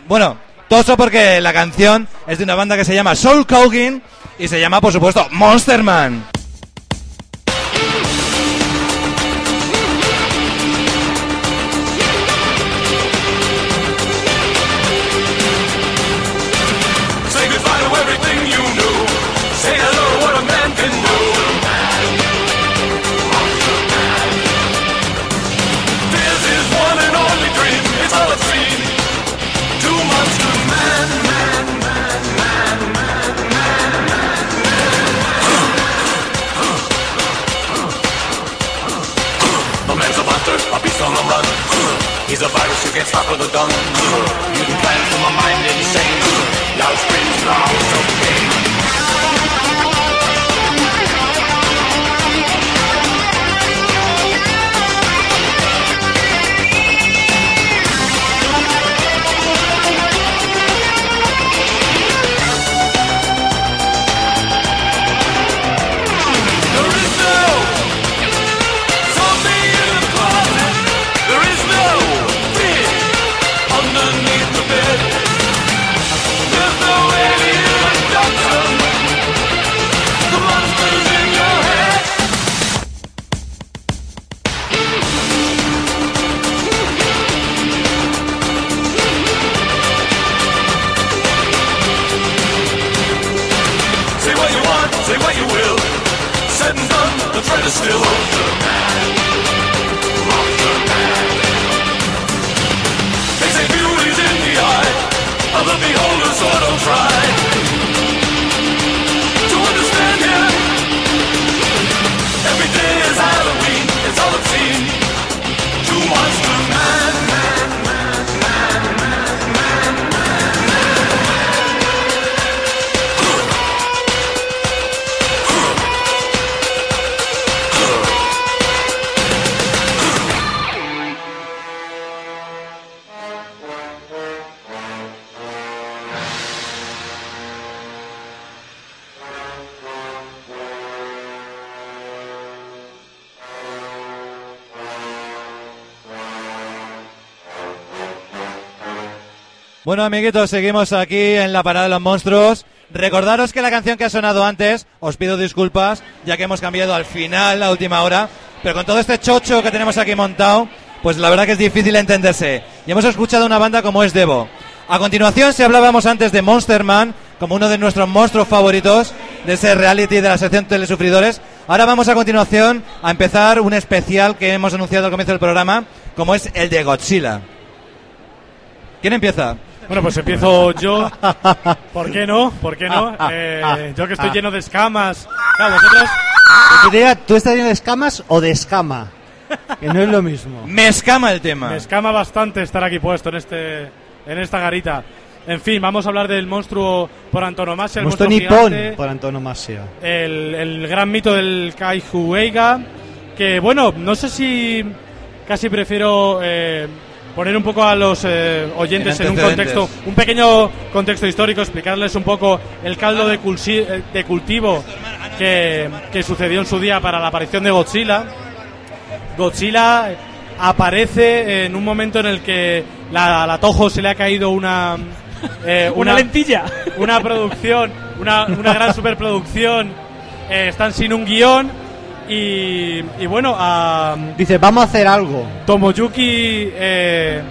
Speaker 5: bueno, toso porque la canción es de una banda que se llama Soul Calling y se llama, por supuesto,
Speaker 14: Monster He's a virus you can't stop with a gun. Mutant plans from a mind insane. Loud screams, growls of
Speaker 5: Bueno, amiguitos, seguimos aquí en la parada de los monstruos. Recordaros que la canción que ha sonado antes, os pido disculpas, ya que hemos cambiado al final, a última hora, pero con todo este chocho que tenemos aquí montado, pues la verdad que es difícil entenderse. Y hemos escuchado una banda como es Devo. A continuación, si hablábamos antes de Monster Man, como uno de nuestros monstruos favoritos de ese reality de la sección Telesufridores, ahora vamos a continuación a empezar un especial que hemos anunciado al comienzo del programa, como es el de Godzilla. ¿Quién empieza?
Speaker 7: Bueno, pues empiezo yo. ¿Por qué no? ¿Por qué no? Eh, yo que estoy lleno de escamas. Claro, vosotros.
Speaker 8: ¿Tú estás lleno de escamas o de escama? Que no es lo mismo.
Speaker 5: Me escama el tema.
Speaker 7: Me escama bastante estar aquí puesto en este en esta garita. En fin, vamos a hablar del monstruo por antonomasia, el
Speaker 8: Monstruo
Speaker 7: monstruo
Speaker 8: nipón,
Speaker 7: gigante,
Speaker 8: por antonomasia.
Speaker 7: el, el gran mito del Kaiju Eiga, que bueno, no sé si casi prefiero eh, poner un poco a los eh, oyentes
Speaker 5: En
Speaker 7: en un contexto, un pequeño contexto histórico, explicarles un poco el caldo de, culsi- eh, de cultivo que, que sucedió en su día para la aparición de Godzilla. Godzilla aparece en un momento en el que la, a la Toho se le ha caído una eh,
Speaker 6: Una lentilla.
Speaker 7: una producción una, una gran superproducción eh, están sin un guion y, y bueno a
Speaker 8: Dice, vamos a hacer algo.
Speaker 7: Tomoyuki eh,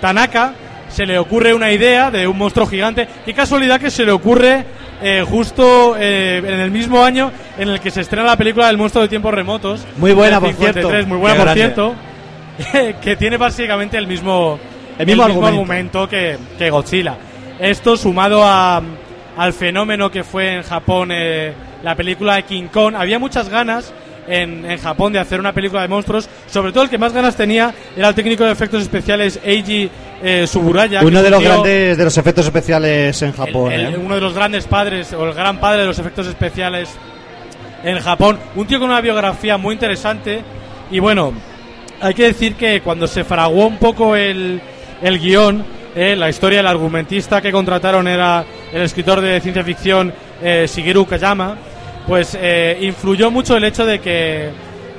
Speaker 7: Tanaka se le ocurre una idea de un monstruo gigante. Qué casualidad que se le ocurre eh, justo eh, en el mismo año en el que se estrena la película del monstruo de tiempos remotos.
Speaker 8: Muy buena, por cierto.
Speaker 7: 53, Muy buena,
Speaker 8: Qué
Speaker 7: por
Speaker 8: grande.
Speaker 7: cierto. que tiene básicamente el mismo,
Speaker 8: El mismo argumento.
Speaker 7: argumento que, que Godzilla. Esto sumado a, al fenómeno que fue en Japón eh, la película de King Kong. Había muchas ganas en, en Japón de hacer una película de monstruos. Sobre todo el que más ganas tenía era el técnico de efectos especiales Eiji eh, Suburaya.
Speaker 8: Uno de los grandes de los efectos especiales en Japón.
Speaker 7: el-
Speaker 8: ¿eh?
Speaker 7: uno de los grandes padres o el gran padre de los efectos especiales en Japón. Un tío con una biografía muy interesante. Y bueno, hay que decir que cuando se fraguó un poco el, el guion, eh, la historia, el argumentista que contrataron era el escritor de ciencia ficción eh, Shigeru Kayama, pues eh, influyó mucho el hecho de que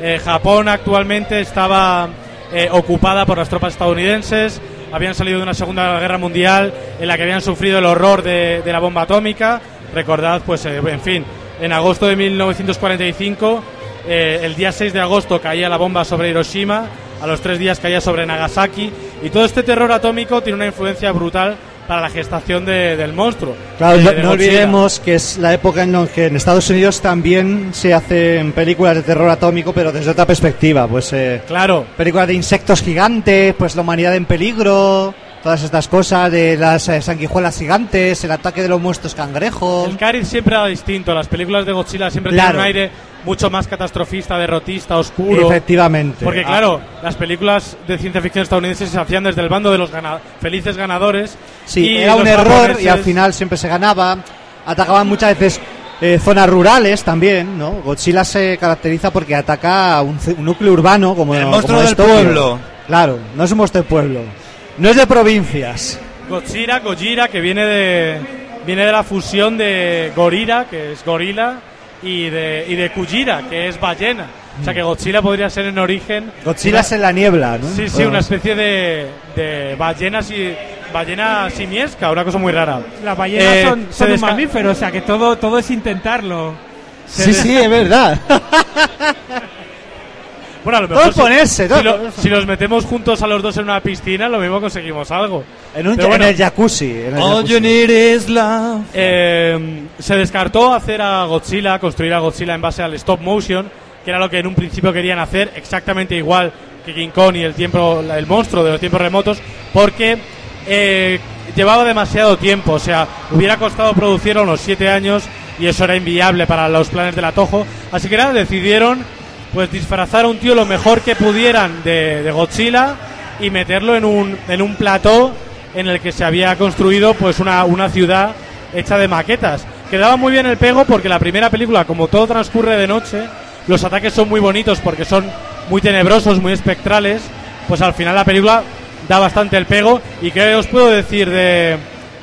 Speaker 7: eh, Japón actualmente estaba eh, ocupada por las tropas estadounidenses, habían salido de una Segunda Guerra Mundial en la que habían sufrido el horror de, de la bomba atómica. Recordad, pues, en fin, en agosto de 1945, eh, el día 6 de agosto caía la bomba sobre Hiroshima, a los tres días caía sobre Nagasaki, y todo este terror atómico tiene una influencia brutal para la gestación de- del monstruo.
Speaker 8: Claro,
Speaker 7: de-
Speaker 8: no,
Speaker 7: de
Speaker 8: no
Speaker 7: Godzilla.
Speaker 8: olvidemos que es la época en la que en Estados Unidos también se hacen películas de terror atómico, pero desde otra perspectiva. Pues eh,
Speaker 7: Claro.
Speaker 8: películas de insectos gigantes, pues la humanidad en peligro, todas estas cosas de las eh, sanguijuelas gigantes, el ataque de los monstruos cangrejos.
Speaker 7: El cariz siempre era distinto. Las películas de Godzilla siempre
Speaker 8: Claro.
Speaker 7: tienen un aire mucho más catastrofista, derrotista, oscuro.
Speaker 8: Efectivamente.
Speaker 7: Porque
Speaker 8: Ah.
Speaker 7: claro, las películas de ciencia ficción estadounidenses se hacían desde el bando de los gana- felices ganadores.
Speaker 8: Sí,
Speaker 7: y
Speaker 8: era un error y al final siempre se ganaba. Atacaban muchas veces eh, zonas rurales también, ¿no? Godzilla se caracteriza porque ataca a un, un núcleo urbano como
Speaker 5: El
Speaker 8: como
Speaker 5: monstruo
Speaker 8: es
Speaker 5: del pueblo.
Speaker 8: Claro, no es un monstruo del pueblo. No es de provincias.
Speaker 7: Godzilla, Gojira, que viene de viene de la fusión de Gorira, que es gorila, y de y de Kujira, que es ballena. O sea que Godzilla podría ser en origen
Speaker 8: Godzilla
Speaker 7: una-
Speaker 8: es en la niebla, ¿no?
Speaker 7: Sí, sí,
Speaker 8: Bueno,
Speaker 7: una especie de, de ballena, si, ballena simiesca, una cosa muy rara.
Speaker 11: Las ballenas
Speaker 7: Eh,
Speaker 11: son, son un mamífero, o sea que todo, todo es intentarlo.
Speaker 8: Sí, sí, es verdad.
Speaker 7: Bueno, a lo
Speaker 8: Todo
Speaker 7: mejor
Speaker 8: es
Speaker 7: si-
Speaker 8: ponerse,
Speaker 7: si,
Speaker 8: todo-
Speaker 7: lo- si los metemos juntos a los dos en una piscina, lo mismo conseguimos algo.
Speaker 8: En, un,
Speaker 7: Pero
Speaker 8: en
Speaker 7: bueno,
Speaker 8: el jacuzzi. en el
Speaker 5: All
Speaker 8: jacuzzi.
Speaker 5: you need is love.
Speaker 7: eh, se descartó hacer a Godzilla, construir a Godzilla en base al stop motion, que era lo que en un principio querían hacer, exactamente igual que King Kong y el tiempo, el monstruo de los tiempos remotos, porque eh, llevaba demasiado tiempo, o sea, hubiera costado producir unos 7 años y eso era inviable para los planes del Atojo, así que nada, decidieron pues disfrazar a un tío lo mejor que pudieran de, Godzilla y meterlo en un, en un plató en el que se había construido pues una, una ciudad hecha de maquetas. Quedaba muy bien el pego porque la primera película, como todo transcurre de noche, los ataques son muy bonitos porque son muy tenebrosos, muy espectrales, pues al final la película da bastante el pego. ¿Y qué os puedo decir de,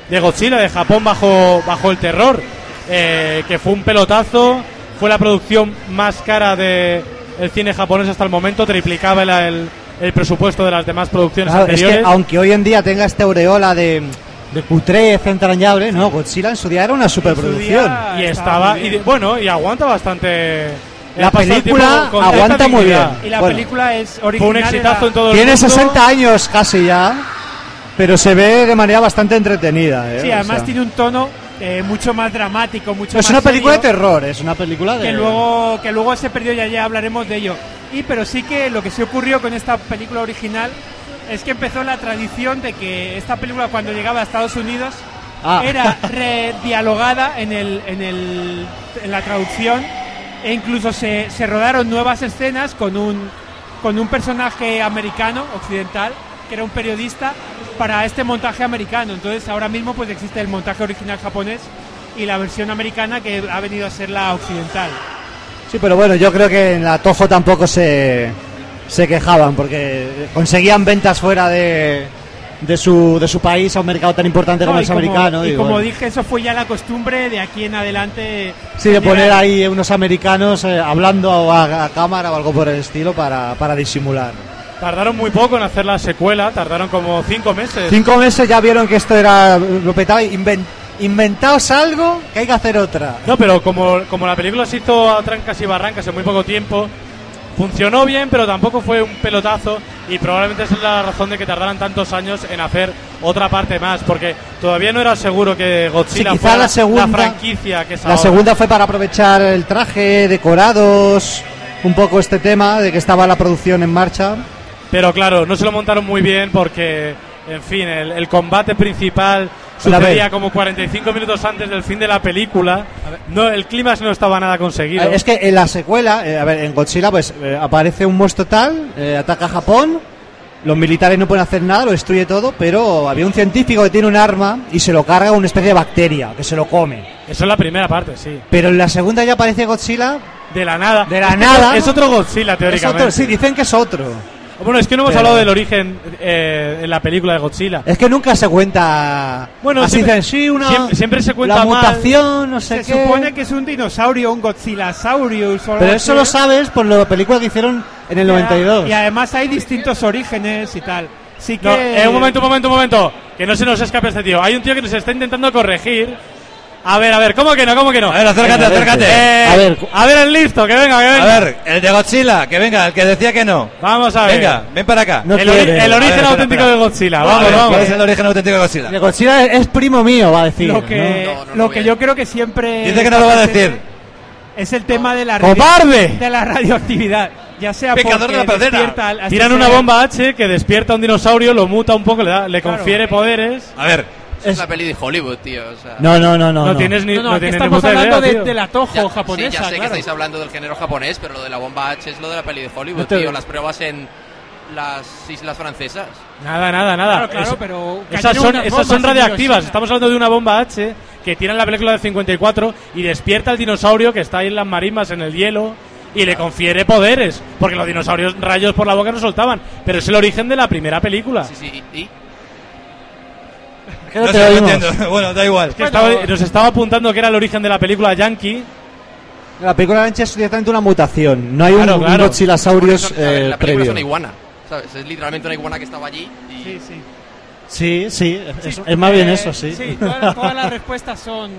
Speaker 7: de Godzilla, de Japón bajo, bajo el terror? Eh, que fue un pelotazo, fue la producción más cara de el cine japonés hasta el momento, triplicaba el, el, el presupuesto de las demás producciones
Speaker 8: Claro, es
Speaker 7: anteriores.
Speaker 8: que aunque hoy en día tenga esta aureola de, de cutrez entrañable, no, Godzilla en su día era una superproducción.
Speaker 7: y estaba, y bueno, y aguanta bastante.
Speaker 8: La
Speaker 7: pasado el
Speaker 8: película aguanta muy bien.
Speaker 11: Y la
Speaker 8: Bueno.
Speaker 11: película es
Speaker 7: Fue un
Speaker 11: original.
Speaker 7: exitazo en todo el
Speaker 8: Tiene
Speaker 7: mundo.
Speaker 8: 60 años casi ya, pero se ve de manera bastante entretenida. ¿eh?
Speaker 11: Sí,
Speaker 8: O
Speaker 11: además
Speaker 8: sea,
Speaker 11: tiene un tono eh, mucho más dramático, mucho
Speaker 8: es
Speaker 11: más
Speaker 8: una película de terror, es una película de...
Speaker 11: que luego que luego se perdió y ya hablaremos de ello. Y pero sí que lo que se ocurrió con esta película original es que empezó la tradición de que esta película cuando llegaba a Estados Unidos
Speaker 8: Ah.
Speaker 11: era redialogada en el en el en la traducción e incluso se, se rodaron nuevas escenas con un con un personaje americano occidental que era un periodista para este montaje americano entonces ahora mismo pues existe el montaje original japonés y la versión americana que ha venido a ser la occidental
Speaker 8: Sí, pero bueno, yo creo que en la Tojo tampoco se, se quejaban porque conseguían ventas fuera de, de, su, de su país a un mercado tan importante
Speaker 11: No,
Speaker 8: como es americano.
Speaker 11: y
Speaker 8: y
Speaker 11: como
Speaker 8: bueno.
Speaker 11: dije eso fue ya la costumbre de aquí en adelante
Speaker 8: Sí, de poner ahí unos americanos eh, hablando a, a cámara o algo por el estilo para, para disimular.
Speaker 7: Tardaron muy poco en hacer la secuela, tardaron como cinco meses.
Speaker 8: Cinco meses ya vieron que esto era lo inven- inventaos algo que hay que hacer otra.
Speaker 7: No, pero como, como la película se hizo a trancas y barrancas en muy poco tiempo, funcionó bien, pero tampoco fue un pelotazo y probablemente esa es la razón de que tardaran tantos años en hacer otra parte más, porque todavía no era seguro que Godzilla
Speaker 8: Sí,
Speaker 7: fuera
Speaker 8: la segunda-
Speaker 7: franquicia que es
Speaker 8: La
Speaker 7: ahora.
Speaker 8: segunda fue para aprovechar el traje, decorados, un poco este tema de que estaba la producción en marcha.
Speaker 7: Pero claro, no se lo montaron muy bien porque, en fin, el, el combate principal sucedía como 45 minutos antes del fin de la película. No, el clímax no estaba nada conseguido.
Speaker 8: Eh, Es que en la secuela, eh, a ver, en Godzilla, pues eh, aparece un monstruo tal, eh, ataca a Japón, los militares no pueden hacer nada, lo destruye todo, pero había un científico que tiene un arma y se lo carga una especie de bacteria, que se lo come.
Speaker 7: Eso es la primera parte, sí.
Speaker 8: Pero en la segunda ya aparece Godzilla.
Speaker 7: De la nada.
Speaker 8: De la
Speaker 7: Es
Speaker 8: nada.
Speaker 7: Es otro Godzilla,
Speaker 8: Es
Speaker 7: teóricamente.
Speaker 8: otro, sí, dicen que es otro.
Speaker 7: Bueno, es que no hemos
Speaker 8: Pero-
Speaker 7: hablado del origen eh, en la película de Godzilla.
Speaker 8: Es que nunca se cuenta.
Speaker 7: Bueno,
Speaker 8: así
Speaker 7: siempre-
Speaker 8: dicen, sí, una.
Speaker 7: siempre- siempre se cuenta
Speaker 8: La
Speaker 7: mal.
Speaker 8: mutación, no sé
Speaker 11: se
Speaker 8: qué.
Speaker 11: supone que es un dinosaurio un Godzillasaurus o algo
Speaker 8: Pero eso
Speaker 11: así.
Speaker 8: lo sabes por la película que hicieron en el
Speaker 11: Ya,
Speaker 8: 92.
Speaker 11: Y además hay distintos orígenes y tal. Sí que.
Speaker 7: No, eh, un momento, un momento, un momento. Que no se nos escape este tío. Hay un tío que nos está intentando corregir. A ver, a ver, ¿cómo que no? ¿Cómo que no?
Speaker 5: A ver, acércate, acércate.
Speaker 7: Eh,
Speaker 5: A ver.
Speaker 7: a ver el listo, que venga, que venga.
Speaker 5: A ver, el de Godzilla, que venga, el que decía que no.
Speaker 7: Vamos a ver.
Speaker 5: Venga, ven para acá.
Speaker 8: No
Speaker 7: el, ori-
Speaker 8: quiere.
Speaker 7: el
Speaker 8: A
Speaker 7: origen
Speaker 5: ver,
Speaker 7: auténtico
Speaker 5: espera.
Speaker 7: de Godzilla. Vamos,
Speaker 5: ver,
Speaker 7: vamos.
Speaker 5: ¿Cuál es el origen auténtico de Godzilla?
Speaker 8: De Godzilla es, es primo mío, va a decir.
Speaker 11: Lo que,
Speaker 13: No,
Speaker 11: lo que yo creo que siempre.
Speaker 5: Dice que no lo va a decir.
Speaker 11: Es el tema de la,
Speaker 7: ¡Cobarde!
Speaker 11: de la radioactividad. Ya sea
Speaker 5: Pecador
Speaker 11: porque
Speaker 5: de la
Speaker 11: al-
Speaker 7: Tiran una bomba H que despierta a un dinosaurio, lo muta un poco, le, da, le
Speaker 11: Claro.
Speaker 7: confiere poderes.
Speaker 5: A ver,
Speaker 13: Es la peli de Hollywood, tío. O sea,
Speaker 8: No, no, no, no.
Speaker 7: No, tienes ni,
Speaker 11: No, no,
Speaker 7: no
Speaker 11: aquí
Speaker 7: tienes ni
Speaker 11: estamos hablando
Speaker 7: idea,
Speaker 11: de,
Speaker 7: tío.
Speaker 11: de la tojo
Speaker 13: ya,
Speaker 11: japonesa.
Speaker 13: sí, ya sé que estáis hablando del género japonés, pero lo de la bomba H es lo de la peli de Hollywood,
Speaker 8: No te-
Speaker 13: tío. Las pruebas en las islas francesas.
Speaker 7: Nada, nada, nada.
Speaker 11: Claro, pero
Speaker 7: esas son, esas son. Estamos hablando de una bomba H que tira en la película del 54 y despierta al dinosaurio que está ahí en las marismas en el hielo y le confiere poderes. Porque los dinosaurios rayos por la boca no soltaban. Pero es el origen de la primera película.
Speaker 13: Sí, sí, y, y
Speaker 8: ¿Qué no
Speaker 5: no
Speaker 8: te
Speaker 5: sé,
Speaker 8: oímos?
Speaker 5: entiendo. Bueno, da igual.
Speaker 7: Que estaba- nos estaba apuntando que era el origen de la película Yankee.
Speaker 8: La película de Ancha es directamente una mutación. No hay
Speaker 7: Claro,
Speaker 8: un,
Speaker 7: claro.
Speaker 13: Son- a ver,
Speaker 8: eh,
Speaker 13: la película
Speaker 8: previo.
Speaker 13: es una iguana. ¿sabes? Es literalmente una iguana que estaba allí. Y...
Speaker 11: Sí, sí.
Speaker 8: Sí, sí, es,
Speaker 11: Sí,
Speaker 8: es más bien
Speaker 11: eh,
Speaker 8: eso, sí.
Speaker 11: Sí, todas, todas las respuestas son,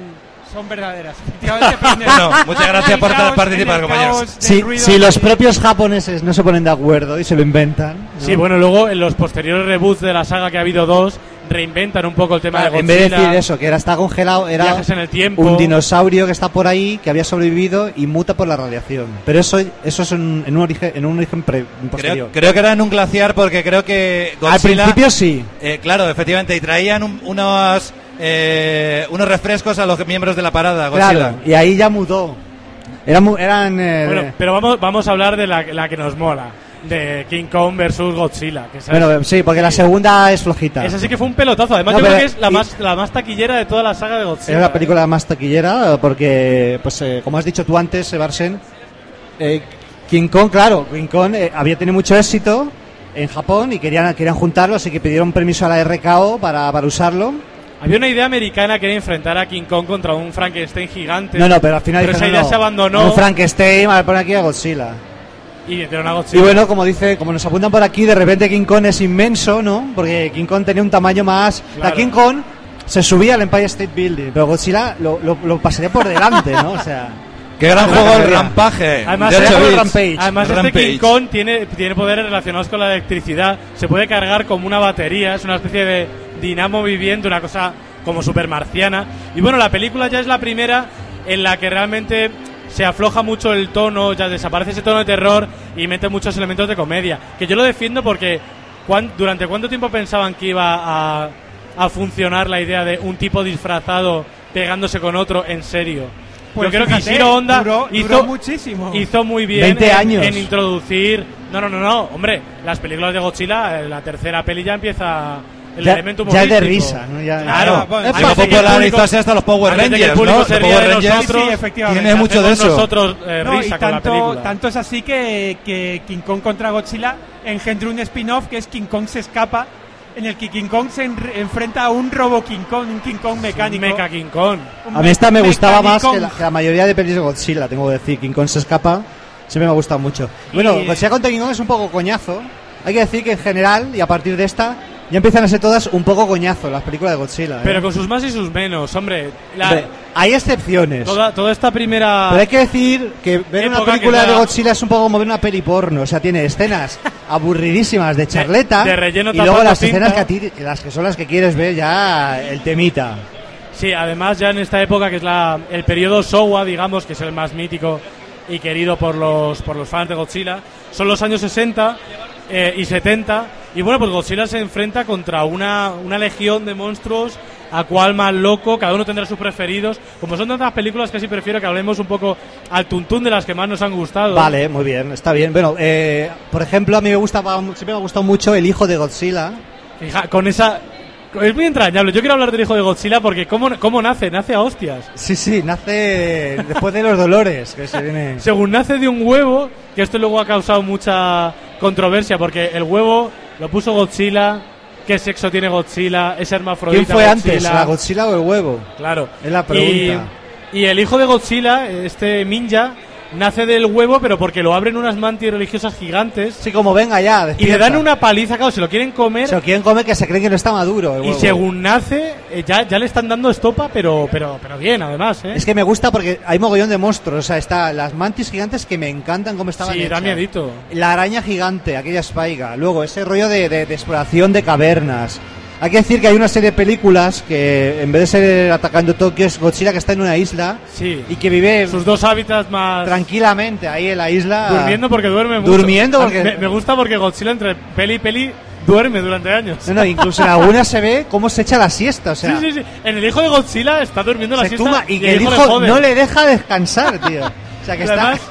Speaker 11: son verdaderas. Efectivamente,
Speaker 5: Bueno, muchas gracias por
Speaker 11: caos-
Speaker 5: participar,
Speaker 11: en el
Speaker 5: compañeros.
Speaker 11: caos del
Speaker 8: Si,
Speaker 11: ruido
Speaker 8: si los propios japoneses no se ponen de acuerdo y se lo inventan. ¿no?
Speaker 7: Sí, bueno, luego en los posteriores reboots de la saga que ha habido dos, reinventan un poco el tema
Speaker 8: Claro,
Speaker 7: de
Speaker 8: en
Speaker 7: Godzilla.
Speaker 8: vez de decir eso, que era está congelado, era
Speaker 7: Viajes en el tiempo.
Speaker 8: un dinosaurio que está por ahí, que había sobrevivido y muta por la radiación. Pero eso, eso es en, en un origen, en un origen pre- posterior.
Speaker 5: Creo, creo que era en un glaciar porque creo que
Speaker 8: Al principio sí.
Speaker 5: Eh, claro, efectivamente, y traían un- unos eh, unos refrescos a los miembros de la parada, Godzilla.
Speaker 8: Claro, y ahí ya mutó. Eran, mu- eran eh,
Speaker 7: Bueno, pero vamos, vamos a hablar de la, la que nos mola, de King Kong versus Godzilla. Que
Speaker 8: bueno, sí, porque la segunda es flojita.
Speaker 7: esa sí que fue un pelotazo. Además,
Speaker 8: No,
Speaker 7: yo creo que es la
Speaker 8: y-
Speaker 7: más, la más taquillera de toda la saga de Godzilla.
Speaker 8: Era la película más taquillera porque, pues, eh, como has dicho tú antes, Ebarsen, eh, King Kong, claro, King Kong eh, había tenido mucho éxito en Japón y querían, querían juntarlo, así que pidieron permiso a la RKO para, para usarlo.
Speaker 7: Había una idea americana que era enfrentar a King Kong contra un Frankenstein gigante.
Speaker 8: No, no, pero al final
Speaker 7: Pero esa idea
Speaker 8: no,
Speaker 7: se abandonó
Speaker 8: Un Frankenstein, vale, pon aquí a Godzilla.
Speaker 7: Y
Speaker 8: Y bueno, como dice, como nos apuntan por aquí, de repente King Kong es inmenso, ¿no? Porque King Kong tenía un tamaño más. La
Speaker 7: Claro.
Speaker 8: King Kong se subía al Empire State Building, pero Godzilla lo, lo, lo pasaría por delante, ¿no? O sea.
Speaker 5: Qué gran juego el. Rampaje.
Speaker 7: Además,
Speaker 5: de
Speaker 7: este-
Speaker 5: 8 bits.
Speaker 8: Rampage.
Speaker 7: Además este
Speaker 5: Rampage.
Speaker 7: King Kong tiene, tiene poderes relacionados con la electricidad. Se puede cargar como una batería, es una especie de dinamo viviente, una cosa como super marciana. Y bueno, la película ya es la primera en la que realmente se afloja mucho el tono, ya desaparece ese tono de terror y mete muchos elementos de comedia. Que yo lo defiendo porque ¿cuán- ¿durante cuánto tiempo pensaban que iba a, a funcionar la idea de un tipo disfrazado pegándose con otro en serio?
Speaker 11: Pues
Speaker 7: yo creo que Ishiro Honda
Speaker 11: duró-
Speaker 7: hizo,
Speaker 11: duró muchísimo.
Speaker 7: hizo muy bien
Speaker 8: 20
Speaker 7: en,
Speaker 8: años.
Speaker 7: en introducir. No, no, no, no, hombre, las películas de Godzilla, eh, la tercera peli ya empieza el
Speaker 8: Ya-
Speaker 7: elemento
Speaker 8: ya es de risa, ¿no? Ya-
Speaker 7: claro,
Speaker 8: Ah, bueno,
Speaker 7: público-
Speaker 5: hasta los Power Rangers, ¿no? Los Power Rangers
Speaker 7: nosotros,
Speaker 11: Sí, efectivamente.
Speaker 5: tiene mucho de eso.
Speaker 7: nosotros eh,
Speaker 11: No, y
Speaker 7: risa con la
Speaker 11: tanto, tanto es así que, que King Kong contra Godzilla engendró un spin-off que es King Kong se escapa, en el que King Kong se en- enfrenta a un robo King Kong, un King Kong mecánico.
Speaker 7: Mecha King Kong.
Speaker 11: Un
Speaker 8: A mí esta me gustaba más que la, que la mayoría de pelis de Godzilla, tengo que decir. King Kong se escapa, siempre me ha gustado mucho. Bueno,
Speaker 11: Y-
Speaker 8: Godzilla contra King Kong es un poco coñazo. Hay que decir que en general, y a partir de esta, ya empiezan a ser todas un poco coñazo las películas de Godzilla. ¿eh?
Speaker 7: Pero con sus más y sus menos, hombre. La-
Speaker 8: Hombre, hay excepciones.
Speaker 7: toda, toda esta primera.
Speaker 8: Pero hay que decir que ver una película de Godzilla es un poco como ver una peli porno. O sea, tiene escenas aburridísimas de charleta.
Speaker 7: de relleno
Speaker 8: y luego las
Speaker 7: cinta.
Speaker 8: escenas que, a ti- las que son las que quieres ver ya el temita.
Speaker 7: Sí, además ya en esta época que es la, el periodo Showa, digamos, que es el más mítico y querido por los, por los fans de Godzilla, son los años 60 eh, y 70. Y bueno, pues Godzilla se enfrenta contra una, una legión de monstruos, a cual más loco, cada uno tendrá sus preferidos. Como son tantas películas, casi prefiero que hablemos un poco al tuntún de las que más nos han gustado.
Speaker 8: Vale, muy bien, está bien. Bueno, eh, por ejemplo, a mí me gustaba, siempre me ha gustado mucho El hijo de Godzilla.
Speaker 7: Fija, con esa... Es muy entrañable. Yo quiero hablar del hijo de Godzilla porque ¿cómo, cómo nace? Nace a hostias.
Speaker 8: Sí, sí, nace después de los dolores que se viene.
Speaker 7: Según nace de un huevo, que esto luego ha causado mucha controversia, porque el huevo lo puso Godzilla, qué sexo tiene Godzilla, es hermafrodita
Speaker 8: ¿Quién fue antes,
Speaker 7: Godzilla.
Speaker 8: la Godzilla o el huevo?
Speaker 7: Claro.
Speaker 8: Es la pregunta.
Speaker 7: Y, y el hijo de Godzilla, este ninja, nace del huevo, pero porque lo abren unas mantis religiosas gigantes.
Speaker 8: Sí, como venga ya,
Speaker 7: Y le dan una paliza, claro, se lo quieren comer.
Speaker 8: Se lo quieren comer que se creen que no está maduro. el
Speaker 7: y según nace, eh, ya, ya le están dando estopa, pero, pero, pero bien, además, ¿eh?
Speaker 8: Es que me gusta porque hay mogollón de monstruos. O sea, está las mantis gigantes que me encantan como estaban
Speaker 7: sí, da
Speaker 8: hechas.
Speaker 7: miedito.
Speaker 8: La araña gigante, aquella spaiga. Luego, ese rollo de, de- de exploración de cavernas. Hay que decir que hay una serie de películas que en vez de ser atacando Tokio es Godzilla que está en una isla
Speaker 7: Sí.
Speaker 8: y que vive
Speaker 7: Sus dos hábitats más...
Speaker 8: tranquilamente ahí en la isla.
Speaker 7: Durmiendo porque duerme mucho.
Speaker 8: Durmiendo porque-
Speaker 7: Me, me gusta porque Godzilla entre peli y peli duerme durante años.
Speaker 8: No, no, incluso en algunas se ve cómo se echa la siesta. O sea,
Speaker 7: sí, sí, sí. En el hijo de Godzilla está durmiendo la siesta
Speaker 8: y que el
Speaker 7: le
Speaker 8: hijo
Speaker 7: jode.
Speaker 8: no le deja descansar, tío. O sea, que
Speaker 7: Y
Speaker 8: está.
Speaker 7: además,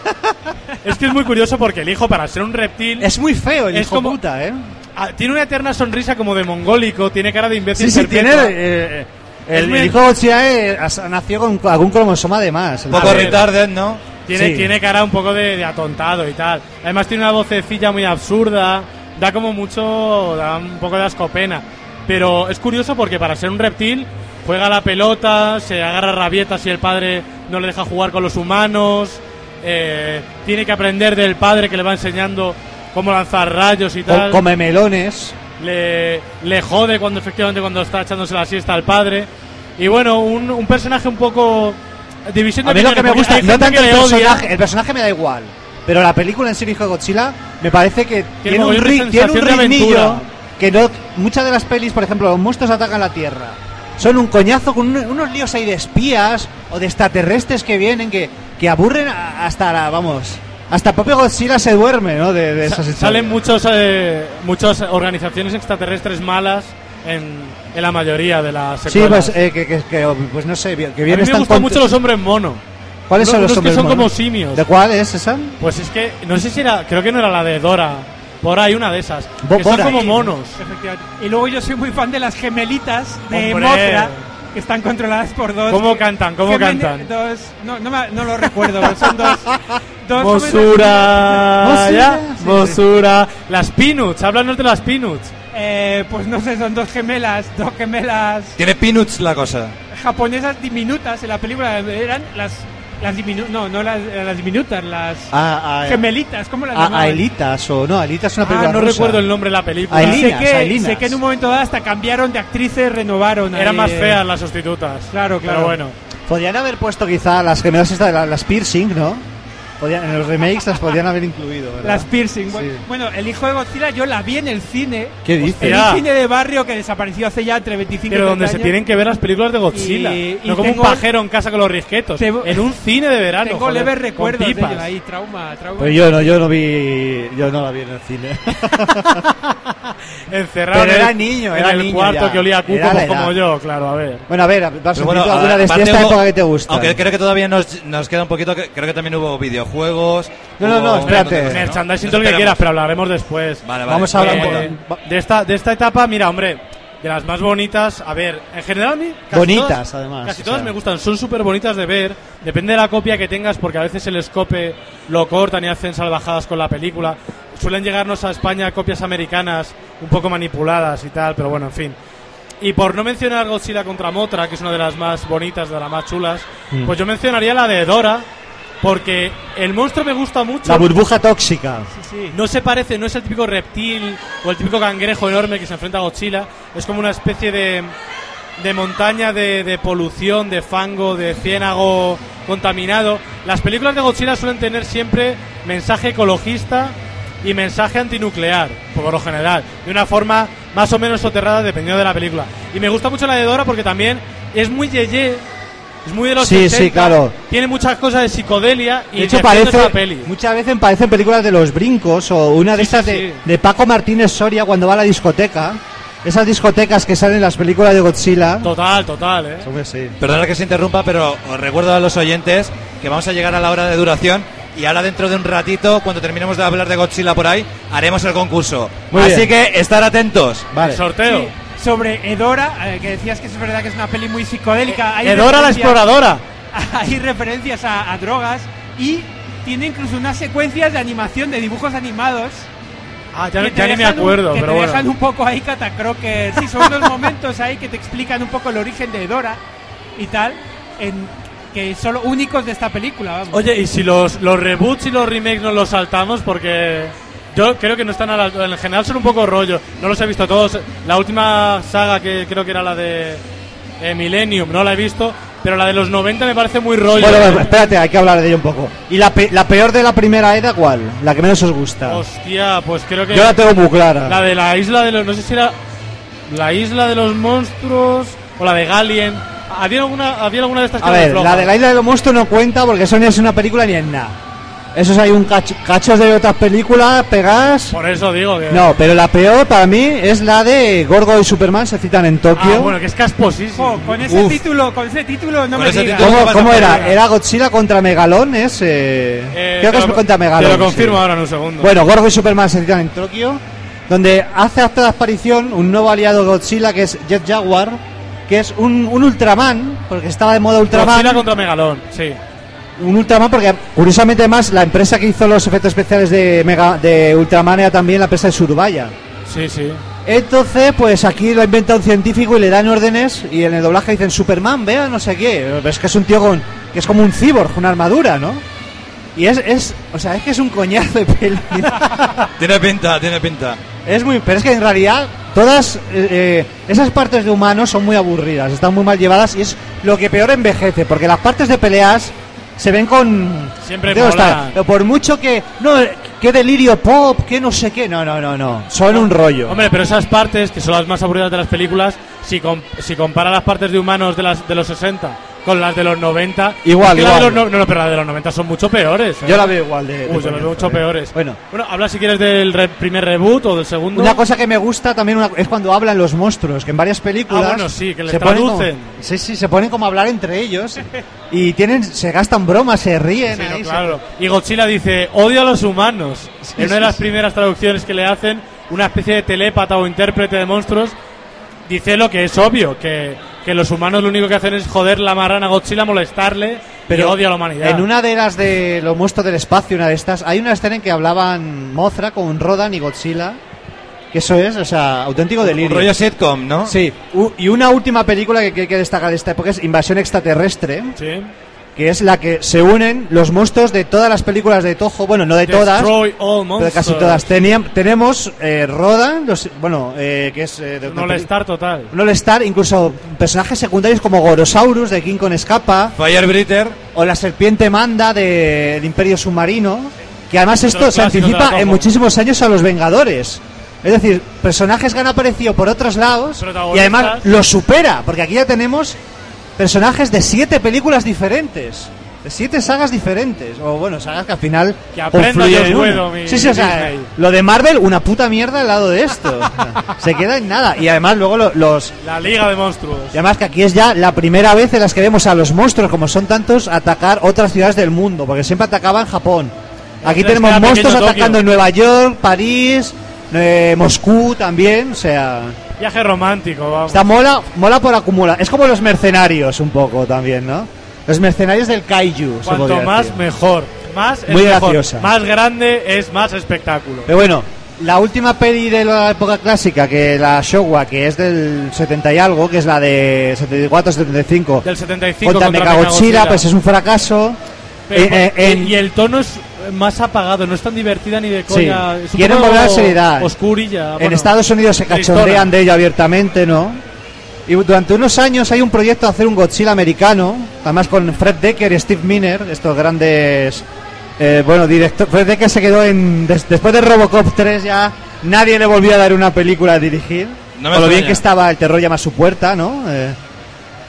Speaker 7: es que es muy curioso porque el hijo, para ser un reptil,
Speaker 8: Es muy feo el
Speaker 7: Es
Speaker 8: hijo
Speaker 7: como-
Speaker 8: puta, ¿eh?
Speaker 7: Ah, tiene una eterna sonrisa como de mongólico, tiene cara de imbécil.
Speaker 8: Sí, sí, tiene. eh,
Speaker 7: Es
Speaker 8: el, el hijo Godzilla eh, has- nació con algún cromosoma de más.
Speaker 5: Un poco retarded, ¿no?
Speaker 7: Tiene,
Speaker 8: Sí.
Speaker 7: tiene cara un poco de, de atontado y tal. Además tiene una vocecilla muy absurda. Da como mucho, da un poco de ascopena. Pero es curioso porque para ser un reptil juega a la pelota, se agarra rabietas si el padre no le deja jugar con los humanos. eh, tiene que aprender del padre que le va enseñando cómo lanzar rayos y tal.
Speaker 8: Co- come melones.
Speaker 7: le, le jode cuando efectivamente cuando está echándose la siesta al padre. Y bueno, un, un personaje un poco división de
Speaker 8: A mí lo que me gusta, no tanto el personaje, el personaje me da igual. Pero la película en sí, hijo de Godzilla, me parece que tiene un, ri- tiene un ritmillo. que no muchas de las pelis, por ejemplo, los monstruos atacan la Tierra. Son un coñazo con un- unos líos ahí de espías o de extraterrestres que vienen que, que aburren hasta la, vamos, hasta el propio Godzilla se duerme, ¿no? De, de esas
Speaker 7: Salen muchos, eh, muchas organizaciones extraterrestres malas en, en la mayoría de las
Speaker 8: Sí,
Speaker 7: secuelas.
Speaker 8: pues, eh, que, que- que, pues no sé, que
Speaker 7: A mí
Speaker 8: bien
Speaker 7: me gustan mucho los hombres mono.
Speaker 8: ¿Cuáles
Speaker 7: Unos-
Speaker 8: son los hombres
Speaker 7: que son
Speaker 8: monos?
Speaker 7: como simios.
Speaker 8: ¿De cuál es esa?
Speaker 7: Pues es que, no sé si era, creo que no era la de Dora. Por ahí una de esas.
Speaker 8: Bo-
Speaker 7: que son como monos.
Speaker 11: Efectivamente. Y luego yo soy muy fan de las gemelitas de. Mothra, que están controladas por dos.
Speaker 7: ¿Cómo cantan? ¿Cómo cantan?
Speaker 11: Dos, no, no, me- no lo recuerdo, pero son dos. dos
Speaker 7: Mosura,
Speaker 11: Mosura,
Speaker 7: ya,
Speaker 11: sí, sí.
Speaker 7: Mosura. Las Peanuts, háblanos de las Peanuts.
Speaker 11: Eh, pues no sé, son dos gemelas, dos gemelas
Speaker 5: Tiene peanuts la cosa.
Speaker 11: japonesas diminutas en la película. Eran las. Las diminu no, no las, las diminutas, las
Speaker 8: A- a-
Speaker 11: gemelitas, ¿cómo las
Speaker 8: A,
Speaker 11: llamaban?
Speaker 8: Aelitas o no, Aelitas es una
Speaker 7: Ah,
Speaker 8: película
Speaker 7: no
Speaker 8: rusa.
Speaker 7: recuerdo el nombre de la película.
Speaker 11: Y sé
Speaker 8: Aelinas,
Speaker 11: que,
Speaker 8: Aelinas.
Speaker 11: sé que en un momento dado hasta cambiaron de actrices, renovaron.
Speaker 7: Eran
Speaker 11: ahí,
Speaker 7: más
Speaker 11: eh.
Speaker 7: feas las sustitutas.
Speaker 11: Claro, claro.
Speaker 7: Pero bueno.
Speaker 8: Podrían haber puesto quizá las gemelas estas, las, las piercing, ¿no? Podían- en los remakes las podrían haber incluido, ¿verdad?
Speaker 11: Las piercing.
Speaker 8: Sí.
Speaker 11: Bueno, el hijo de Godzilla yo la vi en el cine.
Speaker 8: ¿Qué dices?
Speaker 11: En un cine de barrio que desapareció hace ya entre 25
Speaker 7: Pero
Speaker 11: y
Speaker 7: donde
Speaker 11: 30
Speaker 7: se
Speaker 11: años.
Speaker 7: tienen que ver las películas de Godzilla.
Speaker 11: Y- y
Speaker 7: no como un pajero en casa con los risquetos.
Speaker 11: Te-
Speaker 7: En un cine de verano.
Speaker 11: Tengo leves recuerdos de ello ahí, trauma, trauma.
Speaker 8: Pues yo no, yo no vi, yo no la vi en el cine.
Speaker 7: Encerrado
Speaker 8: Pero
Speaker 7: en
Speaker 8: era
Speaker 7: el-
Speaker 8: niño,
Speaker 7: en
Speaker 8: era
Speaker 7: el
Speaker 8: niño
Speaker 7: cuarto
Speaker 8: ya.
Speaker 7: que olía a cuco, como yo, claro, a ver.
Speaker 8: bueno, a ver, vas
Speaker 5: Pero bueno,
Speaker 8: alguna de, esta
Speaker 5: hubo-
Speaker 8: época que te gusta.
Speaker 5: Aunque creo que todavía nos, nos queda un poquito, que- creo que también hubo videojuegos.
Speaker 8: No, no, no,
Speaker 5: un
Speaker 8: espérate.
Speaker 5: ¿no?
Speaker 7: Merchandising, todo lo que quieras, pero hablaremos después.
Speaker 5: Vale, vale.
Speaker 8: Vamos a hablar un
Speaker 7: Eh,
Speaker 8: poco.
Speaker 7: de esta de esta etapa, mira, hombre, de las más bonitas, a ver, en general a mí casi
Speaker 8: Bonitas,
Speaker 7: todas-
Speaker 8: además,
Speaker 7: Casi todas
Speaker 8: sea.
Speaker 7: me gustan, son súper bonitas de ver, depende de la copia que tengas porque a veces el escope lo cortan y hacen salvajadas con la película. Suelen llegarnos a España copias americanas un poco manipuladas y tal, pero bueno, en fin. Y por no mencionar Godzilla contra Motra, que es una de las más bonitas, de las más chulas,
Speaker 8: Mm.
Speaker 7: pues yo mencionaría la de Dora, porque el monstruo me gusta mucho.
Speaker 8: La burbuja tóxica.
Speaker 7: No se parece, no es el típico reptil o el típico cangrejo enorme que se enfrenta a Godzilla. Es como una especie de, de montaña de, de polución, de fango, de ciénago contaminado. Las películas de Godzilla suelen tener siempre mensaje ecologista y mensaje antinuclear, por lo general, de una forma más o menos soterrada dependiendo de la película. Y me gusta mucho la de Dora porque también es muy yeye, es muy de los
Speaker 8: Sí,
Speaker 7: 60,
Speaker 8: sí, claro.
Speaker 7: tiene muchas cosas de psicodelia y
Speaker 8: De hecho, parece,
Speaker 7: esa peli.
Speaker 8: muchas veces parecen películas de los brincos o una de
Speaker 7: Sí, sí,
Speaker 8: estas de,
Speaker 7: sí.
Speaker 8: de Paco Martínez Soria cuando va a la discoteca. Esas discotecas que salen en las películas de Godzilla.
Speaker 7: Total, total, eh.
Speaker 8: Sí.
Speaker 5: Perdona que se interrumpa, pero os recuerdo a los oyentes que vamos a llegar a la hora de duración y ahora dentro de un ratito, cuando terminemos de hablar de Godzilla por ahí, haremos el concurso.
Speaker 8: Muy
Speaker 5: Así
Speaker 8: bien.
Speaker 5: que estar atentos.
Speaker 8: Vale.
Speaker 7: Sorteo.
Speaker 11: Sobre Edora, eh, que decías que es verdad que es una peli muy psicodélica. hay
Speaker 7: Edora la exploradora.
Speaker 11: Hay referencias a, a drogas y tiene incluso unas secuencias de animación de dibujos animados.
Speaker 7: Ah, ya, ya ni me
Speaker 11: un-
Speaker 7: acuerdo,
Speaker 11: que
Speaker 7: pero
Speaker 11: te
Speaker 7: bueno.
Speaker 11: dejan un poco ahí catacroker. Sí, son unos momentos ahí que te explican un poco el origen de Edora y tal, en, que son únicos de esta película. Vamos.
Speaker 7: Oye, y si los, los reboots y los remakes nos los saltamos, porque yo creo que no están a la altura. En general son un poco rollo. No los he visto todos. La última saga que creo que era la de eh, Millennium, no la he visto. Pero la de los 90 me parece muy rollo.
Speaker 8: Bueno, bueno, espérate, hay que hablar de ello un poco. ¿Y la, pe- la peor de la primera era cuál? La que menos os gusta.
Speaker 7: Hostia, pues creo que.
Speaker 8: Yo la tengo muy clara.
Speaker 7: La de la isla de los. No sé si era. La isla de los monstruos. O la de Galien. ¿Había alguna, había alguna de estas que
Speaker 8: A ver, la de la isla de los monstruos no cuenta porque eso ni es una película ni es nada. Eso es hay un cacho, cachos de otras películas pegadas.
Speaker 7: Por eso digo que.
Speaker 8: No, pero la peor para mí es la de Gorgo y Superman se citan en Tokio.
Speaker 7: Ah, bueno, que es casposísimo.
Speaker 11: Con ese
Speaker 8: Uf.
Speaker 11: título, con ese título no
Speaker 5: Con
Speaker 11: me
Speaker 5: ese
Speaker 11: digas.
Speaker 8: ¿Cómo, cómo era? ¿Era Godzilla contra Megalón? Es, eh,
Speaker 7: Eh,
Speaker 8: creo que es
Speaker 7: lo-
Speaker 8: contra Megalón.
Speaker 7: Te lo confirmo
Speaker 8: sí.
Speaker 7: ahora en un segundo.
Speaker 8: Bueno, Gorgo y Superman se citan en Tokio, donde hace hasta la aparición un nuevo aliado de Godzilla que es Jet Jaguar, que es un, un Ultraman, porque estaba de moda Ultraman.
Speaker 7: Godzilla contra Megalón, sí.
Speaker 8: Un Ultraman porque curiosamente más la empresa que hizo los efectos especiales de Mega, de Ultraman era también la empresa de Surubaya.
Speaker 7: Sí, sí.
Speaker 8: Entonces, pues aquí lo inventa un científico y le dan órdenes y en el doblaje dicen Superman, vea, no sé qué. Es que es un tío con que es como un cyborg, una armadura, ¿no? Y es, es o sea, es que es un coñazo de peli.
Speaker 5: Tiene pinta, tiene pinta.
Speaker 8: es muy, pero es que en realidad todas eh, eh, esas partes de humanos son muy aburridas, están muy mal llevadas y es lo que peor envejece, porque las partes de peleas se ven con
Speaker 7: Siempre mola.
Speaker 8: pero por mucho que no qué delirio pop, qué no sé qué. No, no, no, no. Son un rollo.
Speaker 7: Hombre, pero esas partes, que son las más aburridas de las películas, si, com- si compara las partes de humanos de, las, de los 60 con las de los 90...
Speaker 8: Igual,
Speaker 7: es que las de
Speaker 8: igual.
Speaker 7: los no, no, pero las de los 90 son mucho peores. ¿eh?
Speaker 8: Yo la veo igual de- de
Speaker 7: Uy, yo las veo mucho peores.
Speaker 8: Bueno.
Speaker 7: Bueno, habla si quieres del re- primer reboot o del segundo.
Speaker 8: Una cosa que me gusta también una- es cuando hablan los monstruos, que en varias películas.
Speaker 7: Ah, bueno, sí, que les
Speaker 8: se ponen como-
Speaker 7: traducen.
Speaker 8: sí, sí, se ponen como a hablar entre ellos. y tienen, se gastan bromas, se ríen.
Speaker 7: Sí, no,
Speaker 8: ahí, se-
Speaker 7: claro. Y Godzilla dice, odio a los humanos. en una
Speaker 8: sí,
Speaker 7: de las
Speaker 8: sí.
Speaker 7: primeras traducciones que le hacen, una especie de telépata o intérprete de monstruos, dice lo que es obvio, que, que los humanos lo único que hacen es joder la marrana a Godzilla, molestarle, pero odia a la humanidad.
Speaker 8: En una de las de los monstruos del espacio, una de estas, hay una escena en que hablaban Mothra con Rodan y Godzilla. Que eso es, o sea, auténtico delirio.
Speaker 5: Un rollo sitcom, ¿no?
Speaker 8: Sí. U- y una última película que que hay que destacar de esta época es Invasión Extraterrestre.
Speaker 7: Sí.
Speaker 8: Que es la que se unen los monstruos de todas las películas de Toho. Bueno, no de todas. Pero de casi todas. Tenían, tenemos eh, Rodan, los, bueno, eh, que es... eh, de-
Speaker 7: Un all-star total.
Speaker 8: un All-Star, incluso personajes secundarios como Gorosaurus de King Kong Escapa.
Speaker 5: Firebreather.
Speaker 8: O la serpiente Manda de, del Imperio Submarino. Que además esto se
Speaker 7: de
Speaker 8: anticipa en muchísimos años a los Vengadores. Es decir, personajes que han aparecido por otros lados y además los supera, porque aquí ya tenemos personajes de siete películas diferentes. De siete sagas diferentes. O bueno, sagas que al final
Speaker 7: Que aprenda mi-
Speaker 8: Sí, sí, o sea,
Speaker 7: Disney.
Speaker 8: lo de Marvel, una puta mierda al lado de esto. Se queda en nada. Y además luego lo- los,
Speaker 7: La Liga de Monstruos.
Speaker 8: y además que aquí es ya la primera vez en las que vemos a los monstruos, como son tantos, atacar otras ciudades del mundo, porque siempre atacaban Japón. Aquí tenemos
Speaker 7: queda
Speaker 8: monstruos
Speaker 7: pequeño
Speaker 8: atacando
Speaker 7: Tokio.
Speaker 8: en Nueva York, París, eh, Moscú también, o sea...
Speaker 7: Viaje romántico, vamos.
Speaker 8: Está mola, mola por acumular. Es como los mercenarios un poco también, ¿no? Los mercenarios del kaiju.
Speaker 7: Cuanto más,
Speaker 8: decir.
Speaker 7: mejor. Más es
Speaker 8: Muy
Speaker 7: mejor.
Speaker 8: graciosa.
Speaker 7: Más grande es más espectáculo.
Speaker 8: Pero bueno, la última peli de la época clásica, que la Showa, que es del 70 y algo, que es la de 74-75,
Speaker 7: Del 75
Speaker 8: contra
Speaker 7: contra
Speaker 8: Mechagodzilla,
Speaker 7: Mechagodzilla.
Speaker 8: pues es un fracaso.
Speaker 7: Pero-
Speaker 8: Eh, eh, en-
Speaker 7: y el tono es más apagado, no es tan divertida ni de
Speaker 8: Sí.
Speaker 7: coña. Es un
Speaker 8: Quieren
Speaker 7: poco
Speaker 8: volver a la seriedad.
Speaker 7: Oscurilla.
Speaker 8: en
Speaker 7: bueno,
Speaker 8: Estados Unidos se
Speaker 7: tristona.
Speaker 8: cachondean de ello abiertamente, ¿no? Y durante unos años hay un proyecto de hacer un Godzilla americano, además con Fred Decker y Steve Miner, estos grandes. eh, bueno, director. Fred Decker se quedó en. des- después de Robocop 3 ya nadie le volvió a dar una película a dirigir.
Speaker 5: No me
Speaker 8: Con lo bien que estaba El terror llama a su puerta, ¿no? Eh,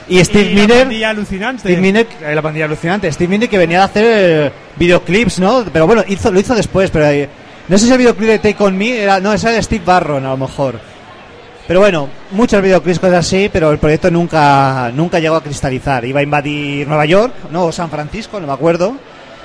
Speaker 8: y Steve
Speaker 11: Y la
Speaker 8: Miner.
Speaker 11: pandilla alucinante.
Speaker 8: Steve Miner, eh, la pandilla alucinante. Steve Miner que venía de hacer eh, videoclips, ¿no? Pero bueno, hizo, lo hizo después, pero eh, no sé si el videoclip de Take On Me era, no, ese era de Steve Barron a lo mejor. Pero bueno, muchos videoclips cosas así, pero el proyecto nunca nunca llegó a cristalizar. Iba a invadir Nueva York, no, o San Francisco, no me acuerdo.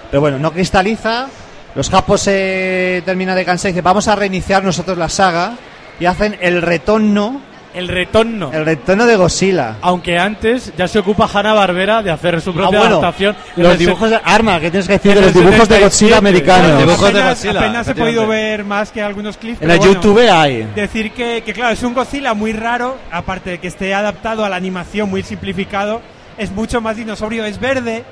Speaker 8: Pero bueno, no cristaliza. Los japos se terminan de cansar y dicen, vamos a reiniciar nosotros la saga. Y hacen el retorno,
Speaker 7: El retorno.
Speaker 8: el retorno de Godzilla.
Speaker 7: Aunque antes ya se ocupa Hanna Barbera de hacer su
Speaker 8: Ah,
Speaker 7: propia
Speaker 8: bueno,
Speaker 7: adaptación.
Speaker 8: Los dibujos de Arma, ¿qué tienes que decir de los dibujos de
Speaker 7: 77,
Speaker 8: Godzilla americanos?
Speaker 5: Los dibujos de
Speaker 11: apenas,
Speaker 5: Godzilla,
Speaker 11: apenas he podido ver más que algunos clips.
Speaker 8: En la
Speaker 11: bueno,
Speaker 8: YouTube hay.
Speaker 11: Decir que, que, claro, es un Godzilla muy raro, aparte de que esté adaptado a la animación muy simplificado, es mucho más dinosaurio, es verde,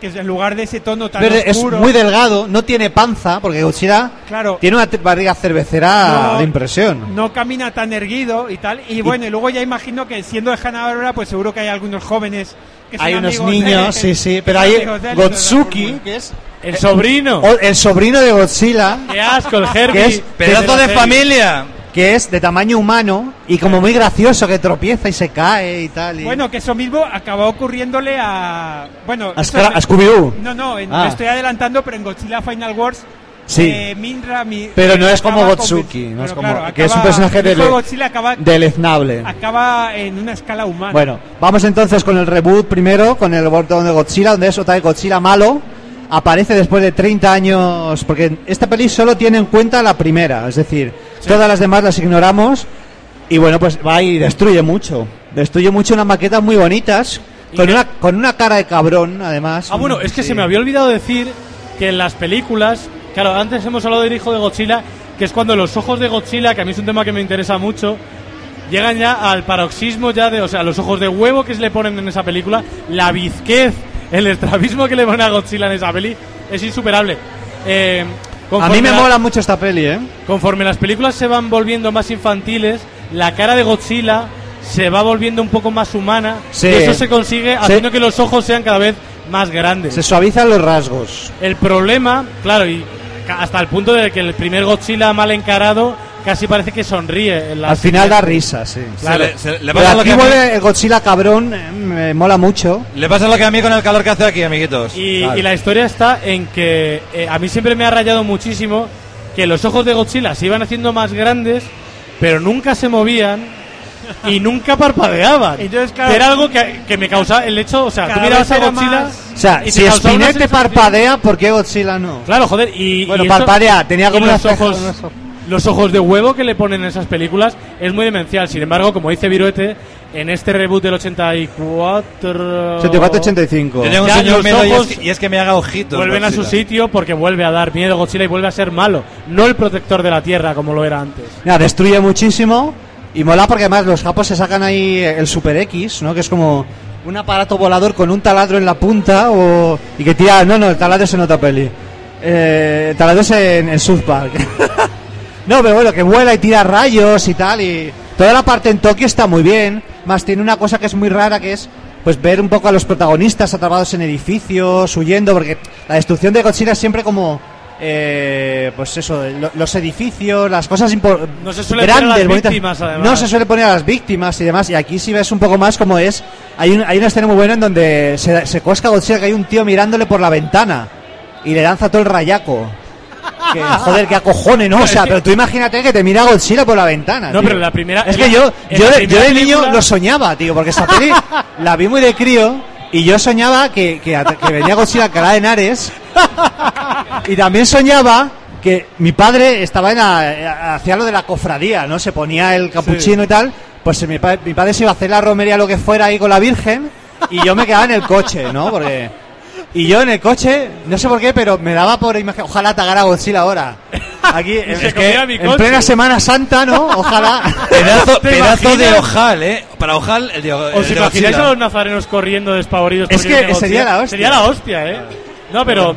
Speaker 11: que es en lugar de ese tono tan
Speaker 8: Verde, es muy delgado, no tiene panza, porque Godzilla
Speaker 11: Claro.
Speaker 8: tiene una barriga cervecera
Speaker 11: No,
Speaker 8: de impresión.
Speaker 11: No camina tan erguido y tal. Y bueno, y luego ya imagino que siendo de Hanna pues seguro que hay algunos jóvenes que son
Speaker 8: Hay unos
Speaker 11: de-
Speaker 8: niños, sí, sí, pero hay Gotsuki, que es
Speaker 7: El sobrino.
Speaker 8: o- el sobrino de Godzilla,
Speaker 7: Qué asco, el Herbie.
Speaker 8: que es
Speaker 5: Pedazo de familia.
Speaker 8: Que es de tamaño humano y como muy gracioso, que tropieza y se cae y tal. y-
Speaker 11: Bueno, que eso mismo acabó ocurriéndole a. Bueno,
Speaker 8: A a Scooby-Doo.
Speaker 11: No, no, en-
Speaker 8: Ah.
Speaker 11: me estoy adelantando, pero en Godzilla Final Wars.
Speaker 8: Sí.
Speaker 11: eh, Minra, mi-
Speaker 8: Pero no es como
Speaker 11: acaba
Speaker 8: Gotsuki,
Speaker 11: conven-
Speaker 8: no es como-
Speaker 11: claro,
Speaker 8: que es un
Speaker 11: acaba-
Speaker 8: personaje
Speaker 11: el hijo
Speaker 8: dele-
Speaker 11: de Godzilla acaba,
Speaker 8: deleznable.
Speaker 11: acaba en una escala humana.
Speaker 8: Bueno, vamos entonces con el reboot primero, con el botón de Godzilla, donde es otra vez Godzilla malo. Aparece después de 30 años, porque esta peli solo tiene en cuenta la primera, es decir, todas las demás las ignoramos. Y bueno, pues va y destruye mucho. Destruye mucho unas maquetas muy bonitas, con una, con una cara de cabrón, además.
Speaker 7: Ah, bueno, es que
Speaker 8: Sí.
Speaker 7: se me había olvidado decir que en las películas, claro, antes hemos hablado del hijo de Godzilla, que es cuando los ojos de Godzilla, que a mí es un tema que me interesa mucho, llegan ya al paroxismo ya de, o sea, los ojos de huevo que se le ponen en esa película, la bizquez, el estrabismo que le ponen a Godzilla en esa peli, es insuperable. Eh,
Speaker 8: A mí me
Speaker 7: la-
Speaker 8: mola mucho esta peli, ¿eh?
Speaker 7: Conforme las películas se van volviendo más infantiles, la cara de Godzilla se va volviendo un poco más humana
Speaker 8: Sí.
Speaker 7: y eso se consigue
Speaker 8: Sí.
Speaker 7: haciendo que los ojos sean cada vez más grandes.
Speaker 8: Se suavizan los rasgos.
Speaker 7: El problema, claro, y hasta el punto de que el primer Godzilla mal encarado casi parece que sonríe. en la
Speaker 8: Al final da risa, sí.
Speaker 7: Claro.
Speaker 8: Pero aquí vuelve el Godzilla cabrón, eh, me mola mucho.
Speaker 5: Le pasa lo que a mí con el calor que hace aquí, amiguitos.
Speaker 7: Y,
Speaker 8: Claro.
Speaker 7: y la historia está en que eh, a mí siempre me ha rayado muchísimo que los ojos de Godzilla se iban haciendo más grandes, pero nunca se movían y nunca parpadeaban.
Speaker 11: Entonces, claro,
Speaker 7: Que era algo que, que me causaba el hecho, o sea, tú mirabas a Godzilla
Speaker 11: más-
Speaker 8: O sea,
Speaker 7: y
Speaker 8: si Spinette parpadea, ¿por qué Godzilla no?
Speaker 7: Claro, joder, y.
Speaker 8: Bueno,
Speaker 7: y eso-
Speaker 8: parpadea, tenía como unos ojos.
Speaker 7: Los ojos de huevo que le ponen en esas películas es muy demencial. Sin embargo, como dice Viruete, en este reboot del 84.
Speaker 8: 74-85.
Speaker 5: Yo tengo un
Speaker 7: Ya
Speaker 5: señor
Speaker 7: los
Speaker 5: miedo y es, que, y es que me haga ojitos.
Speaker 7: vuelven a su
Speaker 5: Godzilla.
Speaker 7: sitio porque vuelve a dar miedo Godzilla y vuelve a ser malo. No el protector de la Tierra como lo era antes.
Speaker 8: Mira, destruye muchísimo y mola porque además los japos se sacan ahí el Super X, ¿no? Que es como un aparato volador con un taladro en la punta o y que tira... No, no, el taladro es en otra peli. Eh, el taladro es en, en South Park. no, pero bueno, que vuela y tira rayos y tal y... Toda la parte en Tokio está muy bien, más tiene una cosa que es muy rara que es pues ver un poco a los protagonistas atrapados en edificios, huyendo, porque la destrucción de Godzilla es siempre como eh, pues eso, lo- los edificios, las cosas
Speaker 7: No se suele poner a
Speaker 8: grandes,
Speaker 7: las
Speaker 8: bonitas.
Speaker 7: víctimas, además.
Speaker 8: No se suele poner a las víctimas y demás. Y aquí si ves un poco más como es, hay, un- hay una escena muy buena en donde se, se cosca Godzilla que hay un tío mirándole por la ventana y le lanza todo el rayaco. Que, joder, que acojone, ¿no? O sea, pero tú imagínate que te mira Godzilla por la ventana.
Speaker 7: No,
Speaker 8: tío.
Speaker 7: pero la primera-
Speaker 8: Es que yo, yo, de-
Speaker 7: primera
Speaker 8: yo de niño
Speaker 7: película-
Speaker 8: lo soñaba, tío, porque esa peli la vi muy de crío y yo soñaba que, que, venía Godzilla Alcalá de Henares y también soñaba que mi padre estaba en la, hacía lo de la cofradía, ¿no? Se ponía el capuchino y tal. Pues mi, pa- mi padre se iba a hacer la romería lo que fuera ahí con la Virgen y yo me quedaba en el coche, ¿no? Porque y yo en el coche, no sé por qué, pero me daba por imaginar, ojalá tagara Godzilla ahora. Aquí, en,
Speaker 7: se
Speaker 8: es que en plena Semana Santa, ¿no? Ojalá.
Speaker 5: Pedazo,
Speaker 7: ¿Te
Speaker 5: pedazo de ojal, ¿eh? Para ojal, el de, el
Speaker 7: ¿Os imagináis
Speaker 5: Godzilla.
Speaker 7: a los nazarenos corriendo despavoridos?
Speaker 8: Es que sería la hostia.
Speaker 7: Sería la hostia, ¿eh? No, pero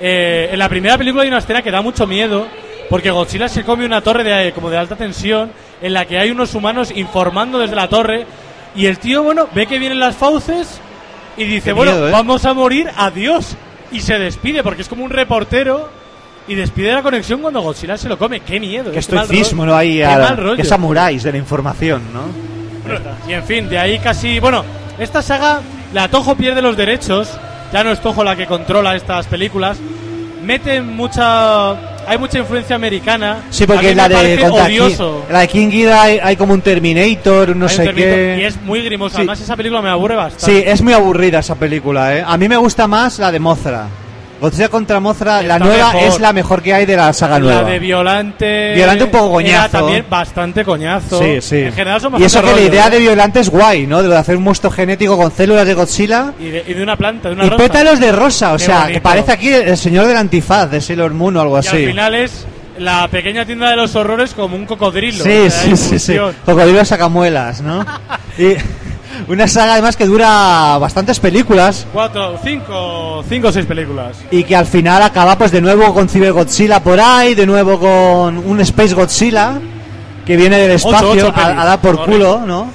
Speaker 7: eh, en la primera película hay una escena que da mucho miedo porque Godzilla se come una torre de, como de alta tensión en la que hay unos humanos informando desde la torre y el tío, bueno, ve que vienen las fauces y dice,
Speaker 8: Qué
Speaker 7: bueno,
Speaker 8: miedo, ¿eh?
Speaker 7: vamos a morir, adiós. Y se despide porque es como un reportero y despide la conexión cuando Godzilla se lo come. ¡Qué miedo!
Speaker 8: Que
Speaker 7: qué
Speaker 8: estoicismo. ¿no?
Speaker 7: Rollo.
Speaker 8: que samuráis de la información, ¿no?
Speaker 7: Y en fin, de ahí casi. Bueno, esta saga, la Toho pierde los derechos. Ya no es Toho la que controla estas películas. Mete mucha. Hay mucha influencia americana.
Speaker 8: Sí, porque la de,
Speaker 7: parece
Speaker 8: contra
Speaker 7: odioso.
Speaker 8: Ki- la de King Ghidorah hay, hay como un Terminator, no
Speaker 7: un
Speaker 8: sé
Speaker 7: Terminator,
Speaker 8: qué.
Speaker 7: Y es muy grimosa.
Speaker 8: Sí.
Speaker 7: Además, esa película me aburre bastante.
Speaker 8: Sí, es muy aburrida esa película, ¿eh? A mí me gusta más la de Mothra. Godzilla contra Mothra, la nueva
Speaker 7: mejor.
Speaker 8: es la mejor que hay de la saga
Speaker 7: La
Speaker 8: nueva.
Speaker 7: de Violante.
Speaker 8: Violante un poco
Speaker 7: Era
Speaker 8: coñazo.
Speaker 7: también bastante coñazo.
Speaker 8: Sí, sí.
Speaker 7: En general son
Speaker 8: y eso que
Speaker 7: bastante
Speaker 8: la idea de
Speaker 7: ¿eh?
Speaker 8: Violante es guay, ¿no? De lo de hacer un monstruo genético con células de Godzilla
Speaker 7: Y de, y de una planta, de una
Speaker 8: y
Speaker 7: rosa.
Speaker 8: pétalos de rosa, o
Speaker 7: Qué
Speaker 8: sea,
Speaker 7: bonito.
Speaker 8: que parece aquí el señor del antifaz de Sailor Moon o algo
Speaker 7: Y
Speaker 8: así.
Speaker 7: al final es la pequeña tienda de los horrores como un cocodrilo.
Speaker 8: Sí, sí, sí, sí. Cocodrilo sacamuelas, ¿no? y una saga además que dura bastantes películas
Speaker 7: Cuatro, cinco, cinco o seis películas.
Speaker 8: y que al final acaba pues de nuevo con Cyber Godzilla por ahí, de nuevo con un Space Godzilla que viene del espacio
Speaker 7: ocho
Speaker 8: a, dar por
Speaker 7: Correcto.
Speaker 8: culo, ¿no?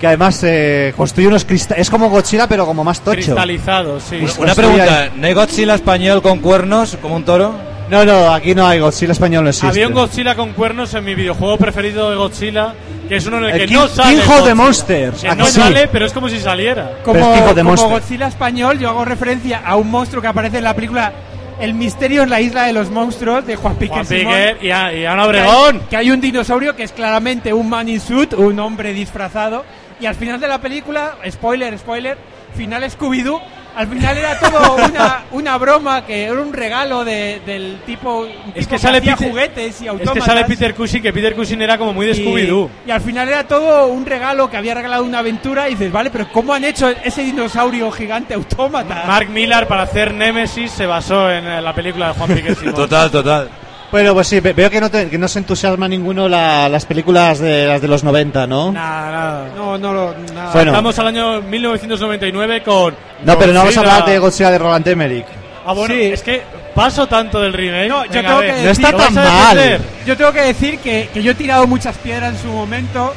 Speaker 8: Que además eh, construye unos cristales. Es como Godzilla, pero como más tocho.
Speaker 7: Cristalizados, sí.
Speaker 5: Una
Speaker 8: Construye
Speaker 5: pregunta. ¿no hay Godzilla español con cuernos como un toro?
Speaker 8: No, no, aquí no hay Godzilla español, no existe.
Speaker 7: Había un Godzilla con cuernos en mi videojuego preferido de Godzilla, que es uno en el,
Speaker 8: El
Speaker 7: que
Speaker 8: King-
Speaker 7: no sale.
Speaker 8: King of the Monsters,
Speaker 7: Que
Speaker 8: ¿a
Speaker 7: no
Speaker 8: sí?
Speaker 7: sale, pero es como si saliera.
Speaker 11: Como, como. Godzilla español, yo hago referencia a un monstruo que aparece en la película El misterio en la isla de los monstruos de Juan Piquer
Speaker 7: Juan
Speaker 11: Simón.
Speaker 7: Y, a, y Ana
Speaker 11: Que
Speaker 7: Obregón.
Speaker 11: hay, que hay un dinosaurio que es claramente un man in suit, un hombre disfrazado. Y al final de la película, spoiler, spoiler, final Scooby-Doo, al final era todo una, una broma, que era un regalo de- del tipo, un
Speaker 7: Es que sale
Speaker 11: hacía
Speaker 7: Peter-
Speaker 11: juguetes y
Speaker 7: Es
Speaker 11: autómatas.
Speaker 7: que sale Peter Cushing, que Peter Cushing era como muy de
Speaker 11: Y-
Speaker 7: Scooby-Doo.
Speaker 11: Y, al final era todo un regalo que había regalado una aventura y dices, vale, pero ¿cómo han hecho ese dinosaurio gigante autómata?
Speaker 7: Mark Millar, para hacer Nemesis, se basó en la película de Juan Piquer Simón.
Speaker 5: Total, total.
Speaker 8: Bueno, pues sí, ve- veo que no, te- que no se entusiasma ninguno la- las películas de las de los 90, ¿no?
Speaker 7: Nada, nada.
Speaker 11: No, no. Nada.
Speaker 8: Bueno.
Speaker 7: Estamos al año 1999 con.
Speaker 8: No, pero no vamos a hablar de Godzilla de Roland Emmerich.
Speaker 7: Ah, bueno,
Speaker 11: Sí.
Speaker 7: es que paso tanto del remake.
Speaker 11: No, yo
Speaker 7: Venga,
Speaker 11: tengo
Speaker 7: a ver.
Speaker 11: que
Speaker 8: No está
Speaker 11: decir-
Speaker 7: ¿Lo
Speaker 8: tan mal.
Speaker 11: Yo tengo que decir que, que yo he tirado muchas piedras en su momento.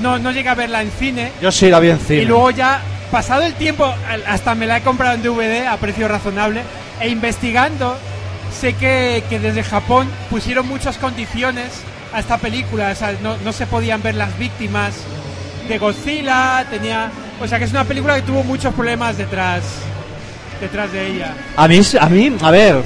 Speaker 11: No, no llegué a verla en cine.
Speaker 8: Yo sí la vi en cine.
Speaker 11: Y luego ya, pasado el tiempo, hasta me la he comprado en DVD a precio razonable. E investigando, sé que, que desde Japón pusieron muchas condiciones a esta película. O sea, no, no se podían ver las víctimas de Godzilla, tenía... O sea, que es una película que tuvo muchos problemas detrás, detrás de ella.
Speaker 8: A mí, a mí, a ver.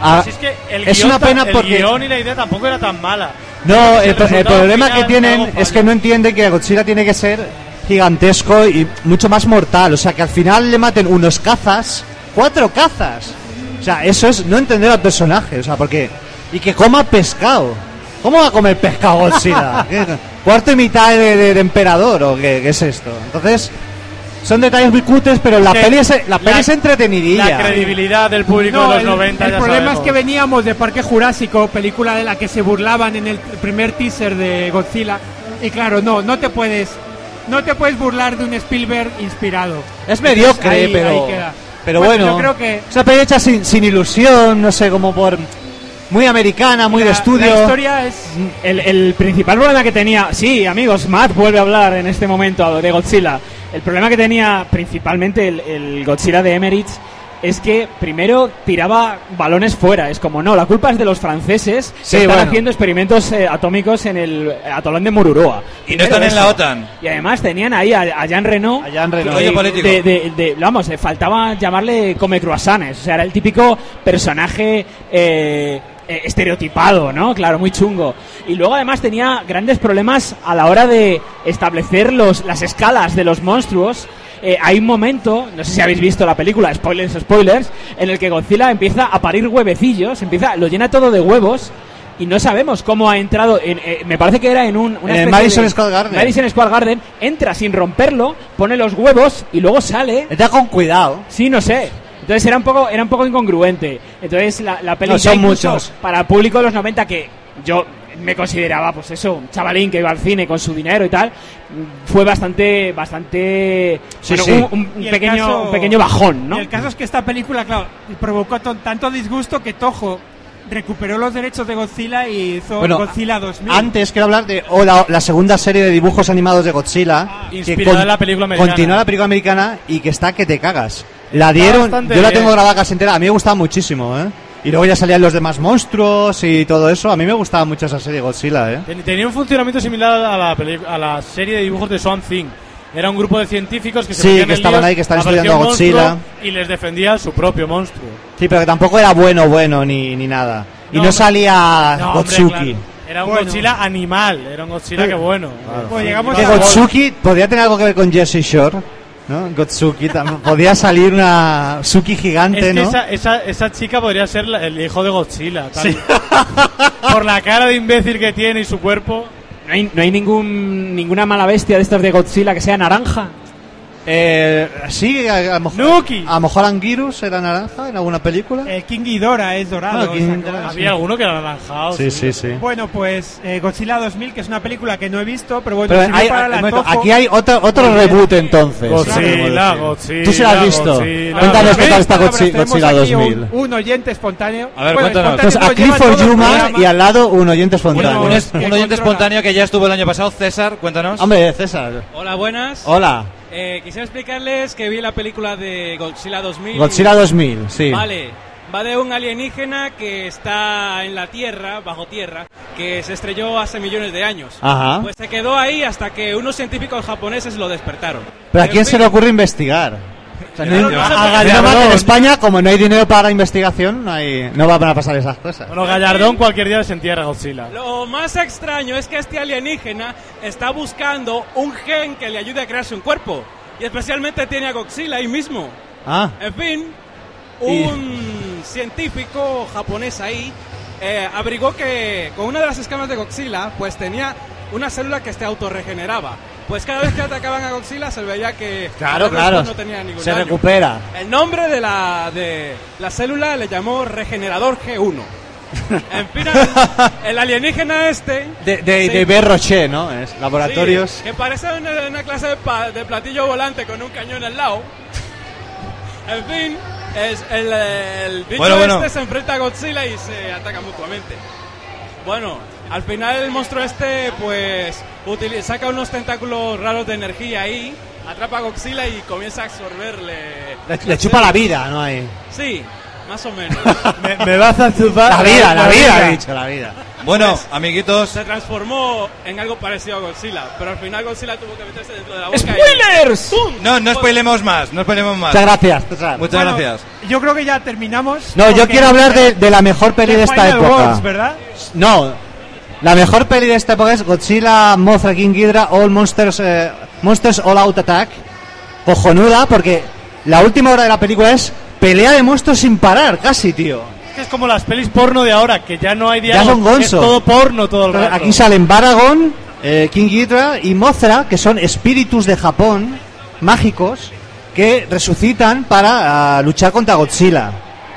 Speaker 8: a-
Speaker 7: Si es que el
Speaker 8: es
Speaker 7: guion
Speaker 8: una pena
Speaker 7: el
Speaker 8: porque.
Speaker 7: guion y la idea tampoco era tan mala.
Speaker 8: No, el, el problema
Speaker 7: final
Speaker 8: que tienen es que no entienden que Godzilla tiene que ser gigantesco y mucho más mortal. O sea, que al final le maten unos cazas, cuatro cazas. O sea, eso es no entender al personaje. O sea, porque. Y que coma pescado. ¿Cómo va a comer pescado Godzilla? ¿Cuarto y mitad de, de- de emperador o qué, qué es esto? Entonces. Son detalles muy cutres, pero la peli es, la peli
Speaker 7: la-
Speaker 8: es entretenidilla.
Speaker 7: La credibilidad del público
Speaker 11: No,
Speaker 7: de los
Speaker 11: el,
Speaker 7: 90
Speaker 11: el
Speaker 7: ya
Speaker 11: problema
Speaker 7: sabemos.
Speaker 11: es que veníamos de Parque Jurásico, película de la que se burlaban en el primer teaser de Godzilla. Y claro, no, no te puedes, no te puedes burlar de un Spielberg inspirado.
Speaker 8: Es
Speaker 11: Entonces,
Speaker 8: mediocre,
Speaker 11: ahí-
Speaker 8: pero.
Speaker 11: ahí queda.
Speaker 8: Pero bueno,
Speaker 11: yo creo que
Speaker 8: es una peli hecha sin, sin ilusión, no sé, como por. Muy americana, muy de estudio.
Speaker 11: la historia es
Speaker 6: El, el principal problema que tenía, sí, amigos, Matt vuelve a hablar en este momento de Godzilla. El problema que tenía principalmente el, el Godzilla de Emmerich es que primero tiraba balones fuera. Es como, no, la culpa es de los franceses que
Speaker 5: Sí,
Speaker 6: están
Speaker 5: bueno.
Speaker 6: haciendo experimentos eh, atómicos en el atolón de Mururoa.
Speaker 5: Y no están en la. OTAN.
Speaker 6: Y además tenían ahí a, a Jean Reno. De, de- de- vamos, eh, faltaba llamarle come croissants. O sea, era el típico personaje eh, eh, estereotipado, ¿no? Claro, muy chungo. Y luego además tenía grandes problemas a la hora de establecer los, las escalas de los monstruos. Eh, hay un momento, no sé si habéis visto la película, spoilers, spoilers, en el que Godzilla empieza a parir huevecillos, empieza, lo llena todo de huevos y no sabemos cómo ha entrado. En, eh, me parece que era en un. una
Speaker 8: En el
Speaker 6: especie
Speaker 8: Madison
Speaker 6: de-
Speaker 8: Square Garden.
Speaker 6: Madison Square Garden, entra sin romperlo, pone los huevos y luego sale.
Speaker 8: Está con cuidado.
Speaker 6: Sí, no sé. Entonces era un poco, era un poco incongruente. Entonces la, la peli
Speaker 8: No, son muchos.
Speaker 6: para el público de los 90 que yo me consideraba, pues eso, un chavalín que iba al cine con su dinero y tal, fue bastante, bastante,
Speaker 8: Sí,
Speaker 6: bueno,
Speaker 8: sí.
Speaker 6: un, pequeño,
Speaker 11: caso-
Speaker 6: un pequeño bajón, ¿no?
Speaker 11: Y el caso es que esta película, claro, provocó to- tanto disgusto que Toho recuperó los derechos de Godzilla y hizo
Speaker 8: Bueno,
Speaker 11: Godzilla 2000.
Speaker 8: Antes quiero hablar de o la, la segunda serie de dibujos animados de Godzilla. que
Speaker 7: Inspirada en la película americana.
Speaker 8: Continúa la película americana y que está que te cagas. La dieron, yo la
Speaker 7: bien.
Speaker 8: tengo grabada casi entera, a mí me gustaba muchísimo, ¿eh? Y luego ya salían los demás monstruos y todo eso. A mí me gustaba mucho esa serie Godzilla, ¿eh?
Speaker 7: Ten- Tenía un funcionamiento similar a la, peli- a la serie de dibujos de Swan Thing. Era un grupo de científicos que se
Speaker 8: Sí, que estaban
Speaker 7: líos,
Speaker 8: ahí, que estaban estudiando a Godzilla.
Speaker 7: Y les defendía su propio monstruo.
Speaker 8: Sí, pero que tampoco era bueno, bueno, ni, ni nada. Y no,
Speaker 7: hombre.
Speaker 8: salía
Speaker 7: No, hombre,
Speaker 8: Gotsuki.
Speaker 7: claro. Era un
Speaker 11: Bueno.
Speaker 7: Godzilla animal. Era un Godzilla que bueno.
Speaker 11: Pues llegamos
Speaker 8: Que
Speaker 11: a
Speaker 8: Gotsuki podría tener algo que ver con Jesse Shore, ¿no? Gotsuki, podría salir una Suki gigante,
Speaker 7: Es que
Speaker 8: ¿no?
Speaker 7: esa, esa, esa chica podría ser la- el hijo de Godzilla. tal. Por la cara de imbécil que tiene y su cuerpo.
Speaker 6: No hay, no hay ningún, ninguna mala bestia de estas de Godzilla que sea naranja.
Speaker 8: Eh, sí, a, a lo mejor,
Speaker 7: Nuki.
Speaker 8: a lo mejor Anguirus era naranja en alguna película.
Speaker 11: Eh, King Ghidorah es dorado.
Speaker 8: Ah, King
Speaker 11: esa
Speaker 8: Ghidorah.
Speaker 7: Había alguno que era anaranjado.
Speaker 8: Sí, sí, sí.
Speaker 11: Bueno, pues eh, Godzilla 2000, que es una película que no he visto, pero bueno,
Speaker 8: Pero hay-
Speaker 11: para
Speaker 8: hay-
Speaker 11: la
Speaker 8: un momento, aquí hay otro, otro reboot entonces.
Speaker 7: Godzilla,
Speaker 8: podemos decir.
Speaker 7: Godzilla,
Speaker 8: Tú sí la has visto.
Speaker 7: Godzilla.
Speaker 8: Cuéntanos qué tal está Godzi-
Speaker 11: tenemos
Speaker 8: Godzilla
Speaker 11: aquí
Speaker 8: 2000.
Speaker 11: Un, un oyente espontáneo.
Speaker 5: A ver,
Speaker 11: Bueno,
Speaker 5: cuéntanos.
Speaker 11: espontáneo no,
Speaker 8: a
Speaker 11: lleva
Speaker 8: Clifford
Speaker 11: todo el
Speaker 8: Yuma
Speaker 11: programa.
Speaker 8: y al lado un oyente espontáneo.
Speaker 5: un es-
Speaker 11: Que
Speaker 5: un oyente espontáneo que ya estuvo el año pasado, César, cuéntanos.
Speaker 8: Hombre, César.
Speaker 15: Hola, buenas.
Speaker 8: Hola.
Speaker 15: Eh, quisiera explicarles que vi la película de Godzilla 2000.
Speaker 8: Godzilla 2000, sí.
Speaker 15: Vale, va de un alienígena que está en la Tierra, bajo tierra, que se estrelló hace millones de años.
Speaker 8: Ajá.
Speaker 15: Pues se quedó ahí hasta que unos científicos japoneses lo despertaron.
Speaker 8: Pero a
Speaker 15: En
Speaker 8: quién
Speaker 15: fin,
Speaker 8: se le ocurre investigar? A
Speaker 7: Gallardón.
Speaker 8: en España, como no hay dinero para la investigación, no, hay, no van a pasar esas cosas.
Speaker 7: Bueno, Gallardón cualquier día se entierra a Godzilla.
Speaker 15: Lo más extraño es que este alienígena está buscando un gen que le ayude a crearse un cuerpo. Y especialmente tiene a Godzilla ahí mismo.
Speaker 8: Ah,
Speaker 15: En fin,
Speaker 8: Y-
Speaker 15: un científico japonés ahí eh, averigó que con una de las escamas de Godzilla, pues tenía una célula que se autorregeneraba. Pues cada vez que atacaban a Godzilla se veía que
Speaker 8: claro, claro.
Speaker 15: no tenía ningún
Speaker 8: Se
Speaker 15: daño.
Speaker 8: recupera.
Speaker 15: El nombre de la, de la célula le llamó regenerador G1. En fin, el, el alienígena este...
Speaker 8: De, de,
Speaker 15: Sí.
Speaker 8: de B. ¿no? Es laboratorios.
Speaker 15: Sí, que parece una, una clase de, pa- de platillo volante con un cañón al lado. En fin, es el, el bicho
Speaker 5: Bueno, bueno.
Speaker 15: este se enfrenta a Godzilla y se atacan mutuamente. Bueno, al final el monstruo este pues utili- saca unos tentáculos raros de energía ahí, atrapa a Godzilla y comienza a absorberle...
Speaker 8: Le, le chupa la vida, ¿no hay.
Speaker 15: Sí, más o menos.
Speaker 7: Me, me vas a chupar.
Speaker 8: La vida, la vida, he dicho, la vida.
Speaker 5: Bueno,
Speaker 15: Pues,
Speaker 5: amiguitos.
Speaker 15: Se transformó en algo parecido a Godzilla, pero al final Godzilla tuvo que meterse dentro de la boca.
Speaker 6: ¡Spoilers!
Speaker 5: No, no spoilemos más, no spoilemos más.
Speaker 8: Muchas gracias, César.
Speaker 5: Muchas
Speaker 11: Bueno,
Speaker 5: gracias.
Speaker 11: Yo creo que ya terminamos.
Speaker 8: No, yo quiero hablar de, de la mejor peli de esta
Speaker 11: Final
Speaker 8: época.
Speaker 11: Wars, ¿verdad?
Speaker 8: No, la mejor peli de esta época es Godzilla, Mothra, King Ghidorah, All Monsters, eh, Monsters All Out Attack. Cojonuda, porque la última hora de la película es pelea de monstruos sin parar, casi, tío.
Speaker 7: Es que es como las pelis porno de ahora, que ya no hay
Speaker 8: Ya
Speaker 7: diálogo.
Speaker 8: son gonzo.
Speaker 7: Es todo porno todo el rato.
Speaker 8: Aquí salen Baragon, eh, King Ghidorah y Mothra, que son espíritus de Japón, mágicos, que resucitan para ah, luchar contra Godzilla.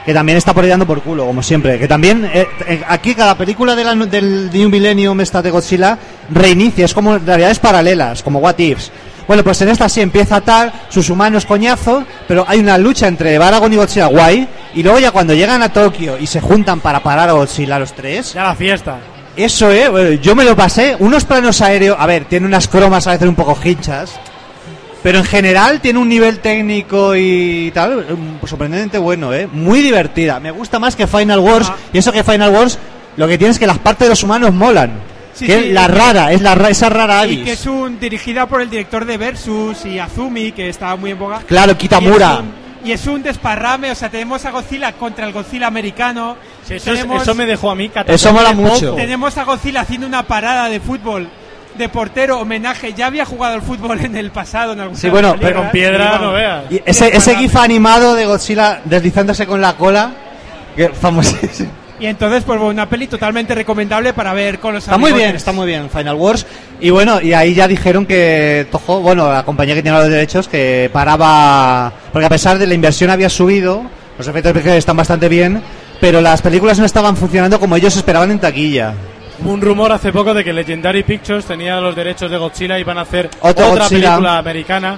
Speaker 8: Que también está por ahí dando por culo, como siempre. Que también, eh, eh, aquí cada película de la- del New Millennium esta de Godzilla reinicia, es como realidades paralelas, como What Ifs. Bueno, pues en esta sí empieza tal, sus humanos coñazo, pero hay una lucha entre Baragon y Godzilla guay, y luego ya cuando llegan a Tokio y se juntan para parar a Godzilla los tres,
Speaker 7: Ya la fiesta.
Speaker 8: eso, eh, bueno, yo me lo pasé. Unos planos aéreos, a ver, tiene unas cromas a veces un poco hinchas. Pero en general tiene un nivel técnico y tal um, sorprendentemente bueno, ¿eh? Muy divertida. Me gusta más que Final Wars.
Speaker 11: Ah.
Speaker 8: Y eso que Final Wars, lo que tiene es que las partes de los humanos molan.
Speaker 11: Sí,
Speaker 8: que
Speaker 11: sí,
Speaker 8: es la
Speaker 11: y
Speaker 8: rara, es la ra- esa rara
Speaker 11: Y
Speaker 8: avis.
Speaker 11: que es un dirigida por el director de Versus y Azumi, que estaba muy en boga.
Speaker 8: Claro, Kitamura.
Speaker 11: Y es, un, y es un desparrame, o sea, tenemos a Godzilla contra el Godzilla americano.
Speaker 7: Sí, eso, es-
Speaker 11: tenemos,
Speaker 7: eso me dejó a mí
Speaker 8: Eso mola mucho.
Speaker 11: tenemos a Godzilla haciendo una parada de fútbol de portero, homenaje. Ya había jugado al fútbol en el pasado en algún
Speaker 8: Sí, bueno, pero
Speaker 7: con piedra no veas.
Speaker 8: Y ese, ese gif animado de Godzilla deslizándose con la cola, que famosísimo.
Speaker 11: Y entonces, pues bueno, una peli totalmente recomendable para ver con los
Speaker 8: Está muy bien, está muy bien Final Wars. Y bueno, y ahí ya dijeron que Toho, bueno, la compañía que tiene los derechos, que paraba. Porque a pesar de la inversión había subido, los efectos especiales están bastante bien, pero las películas no estaban funcionando como ellos esperaban en taquilla.
Speaker 7: Un rumor hace poco de que Legendary Pictures tenía los derechos de Godzilla y van a hacer otra película americana.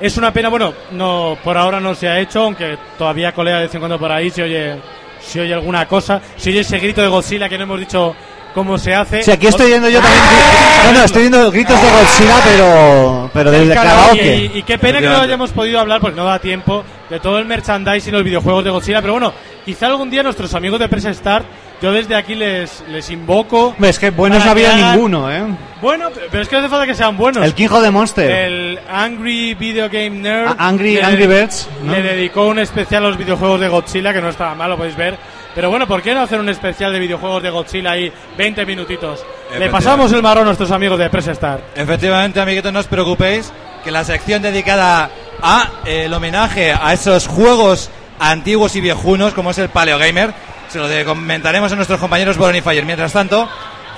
Speaker 7: Es una pena, bueno, no por ahora no se ha hecho, aunque todavía colea de vez en cuando por ahí se oye, se oye alguna cosa, se oye ese grito de Godzilla que no hemos dicho cómo se hace.
Speaker 8: Sí, aquí estoy viendo yo también. No, no, estoy viendo gritos de Godzilla, pero, pero desde karaoke.
Speaker 7: y, y qué pena que no hayamos podido hablar, porque no da tiempo, de todo el merchandising y los videojuegos de Godzilla. Pero bueno, quizá algún día nuestros amigos de Press Start, yo desde aquí les, les invoco.
Speaker 8: Es que buenos no había ninguno, ¿eh?
Speaker 7: Bueno, pero es que no hace falta que sean buenos.
Speaker 8: El King of the Monster.
Speaker 7: El Angry Video Game Nerd.
Speaker 8: A- Angry-
Speaker 7: le
Speaker 8: Angry
Speaker 7: dedi-
Speaker 8: Birds, ¿no?
Speaker 7: Le dedicó un especial a los videojuegos de Godzilla, que no estaba mal, lo podéis ver. Pero bueno, ¿por qué no hacer un especial de videojuegos de Godzilla ahí 20 minutitos? Le
Speaker 5: Efectivamente.
Speaker 7: pasamos el marrón a nuestros amigos de Press Start.
Speaker 5: Efectivamente, amiguitos, no os preocupéis que la sección dedicada a eh, el homenaje a esos juegos antiguos y viejunos, como es el Paleo Gamer, se lo comentaremos a nuestros compañeros Boroni Fire. Mientras tanto,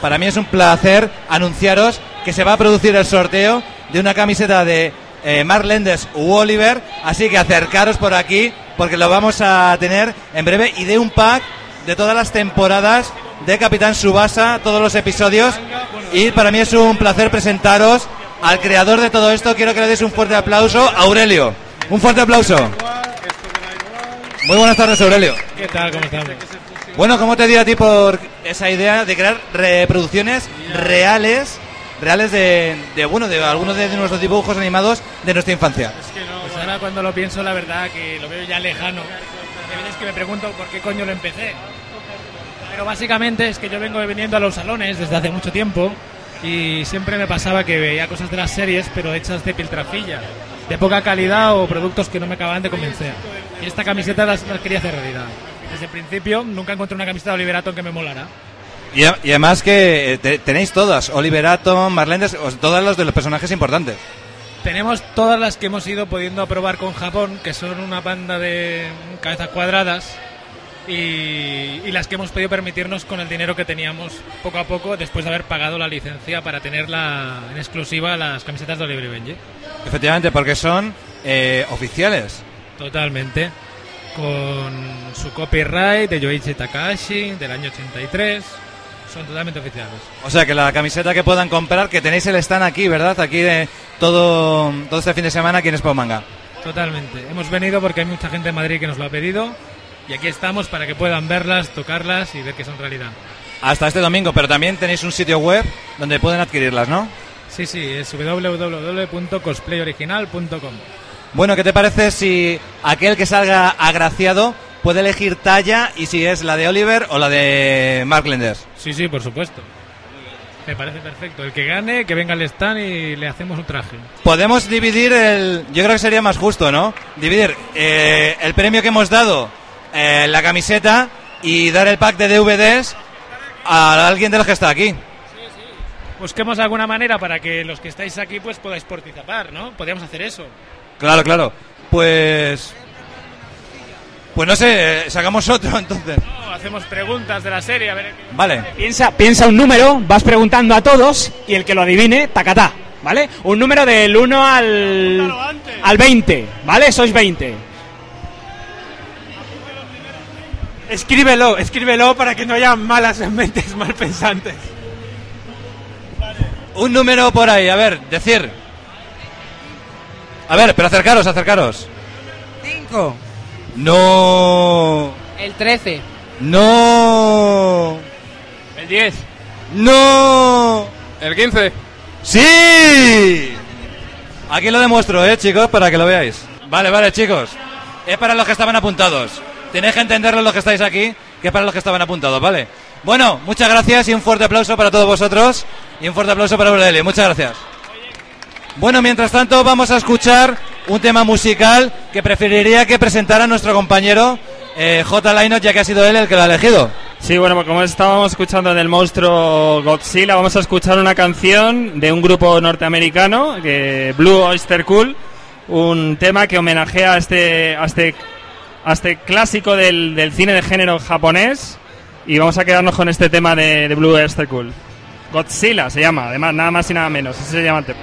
Speaker 5: para mí es un placer anunciaros que se va a producir el sorteo de una camiseta de eh, Mark Lendes u Oliver, así que acercaros por aquí porque lo vamos a tener en breve y de un pack de todas las temporadas de Capitán Subasa, todos los episodios. Y para mí es un placer presentaros al creador de todo esto. Quiero que le deis un fuerte aplauso a Aurelio. Un fuerte aplauso. Muy buenas tardes, Aurelio.
Speaker 12: ¿Qué tal? ¿Cómo estamos?
Speaker 5: Bueno, ¿cómo te dio a ti por esa idea de crear reproducciones reales, reales de, de, bueno, de algunos de nuestros dibujos animados de nuestra infancia?
Speaker 12: Pues ahora cuando lo pienso, la verdad que lo veo ya lejano. Hay veces que me pregunto por qué coño lo empecé. Pero básicamente es que yo vengo viniendo a los salones desde hace mucho tiempo y siempre me pasaba que veía cosas de las series pero hechas de piltrafilla, de poca calidad o productos que no me acababan de convencer. Y esta camiseta las, las quería hacer realidad. Desde el principio nunca encontré una camiseta de Oliver Atom que me molara.
Speaker 5: Y, además que eh, te- tenéis todas, Oliver Atom, Marlendes, o sea, todas las de los personajes importantes.
Speaker 12: Tenemos todas las que hemos ido pudiendo probar con Japón, que son una banda de cabezas cuadradas, y, y las que hemos podido permitirnos con el dinero que teníamos poco a poco después de haber pagado la licencia para tenerla en exclusiva las camisetas de Oliver y Benji.
Speaker 5: Efectivamente, porque son eh, oficiales.
Speaker 12: Totalmente. Con su copyright de Yoichi Takahashi del año 83. Son totalmente oficiales.
Speaker 5: O sea que la camiseta que puedan comprar, que tenéis el stand aquí, ¿verdad? Aquí de todo, todo este fin de semana aquí en Expo Manga.
Speaker 12: Totalmente. Hemos venido porque hay mucha gente en Madrid que nos lo ha pedido. Y aquí estamos para que puedan verlas, tocarlas y ver que son realidad.
Speaker 5: Hasta este domingo, pero también tenéis un sitio web donde pueden adquirirlas, ¿no?
Speaker 12: Sí, sí, es www.cosplayoriginal.com.
Speaker 5: Bueno, ¿qué te parece si aquel que salga agraciado puede elegir talla y si es la de Oliver o la de Mark Lenders.
Speaker 12: Sí, sí, por supuesto. Me parece perfecto. El que gane, que venga al stand y le hacemos un traje.
Speaker 5: Podemos dividir el. Yo creo que sería más justo, ¿no? Dividir eh, el premio que hemos dado, eh, la camiseta, y dar el pack de DVDs a alguien de los que está aquí.
Speaker 12: Busquemos alguna manera para que los que estáis aquí pues podáis participar, ¿no? Podríamos hacer eso.
Speaker 5: Claro, claro. Pues. Pues no sé, eh, sacamos otro entonces.
Speaker 12: No, hacemos preguntas de la serie, a ver.
Speaker 5: Vale.
Speaker 6: Piensa, piensa un número, vas preguntando a todos y el que lo adivine, tacatá, ¿vale? Un número del 1 al, al 20, ¿vale? Sois 20.
Speaker 11: Escríbelo, escríbelo para que no haya malas mentes malpensantes.
Speaker 5: Un número por ahí, a ver, decir. A ver, pero acercaros, acercaros.
Speaker 16: 5.
Speaker 5: No.
Speaker 16: El 13.
Speaker 5: No.
Speaker 17: El 10.
Speaker 5: No.
Speaker 18: El 15.
Speaker 5: ¡Sí! Aquí lo demuestro, eh, chicos, para que lo veáis. Vale, vale, chicos. Es para los que estaban apuntados. Tenéis que entenderlo los que estáis aquí, que es para los que estaban apuntados, ¿vale? Bueno, muchas gracias y un fuerte aplauso para todos vosotros. Y un fuerte aplauso para Aurelio. Muchas gracias. Bueno, mientras tanto vamos a escuchar un tema musical que preferiría que presentara nuestro compañero eh, J. Lainot, ya que ha sido él el que lo ha elegido.
Speaker 14: Sí, bueno, pues como estábamos escuchando del monstruo Godzilla, vamos a escuchar una canción de un grupo norteamericano, que Blue Oyster Cult, un tema que homenajea a este, a este, a este clásico del, cine de género japonés. Y vamos a quedarnos con este tema de, de Blue Oyster Cult. Godzilla se llama, además, nada más y nada menos. Ese se llama el tema.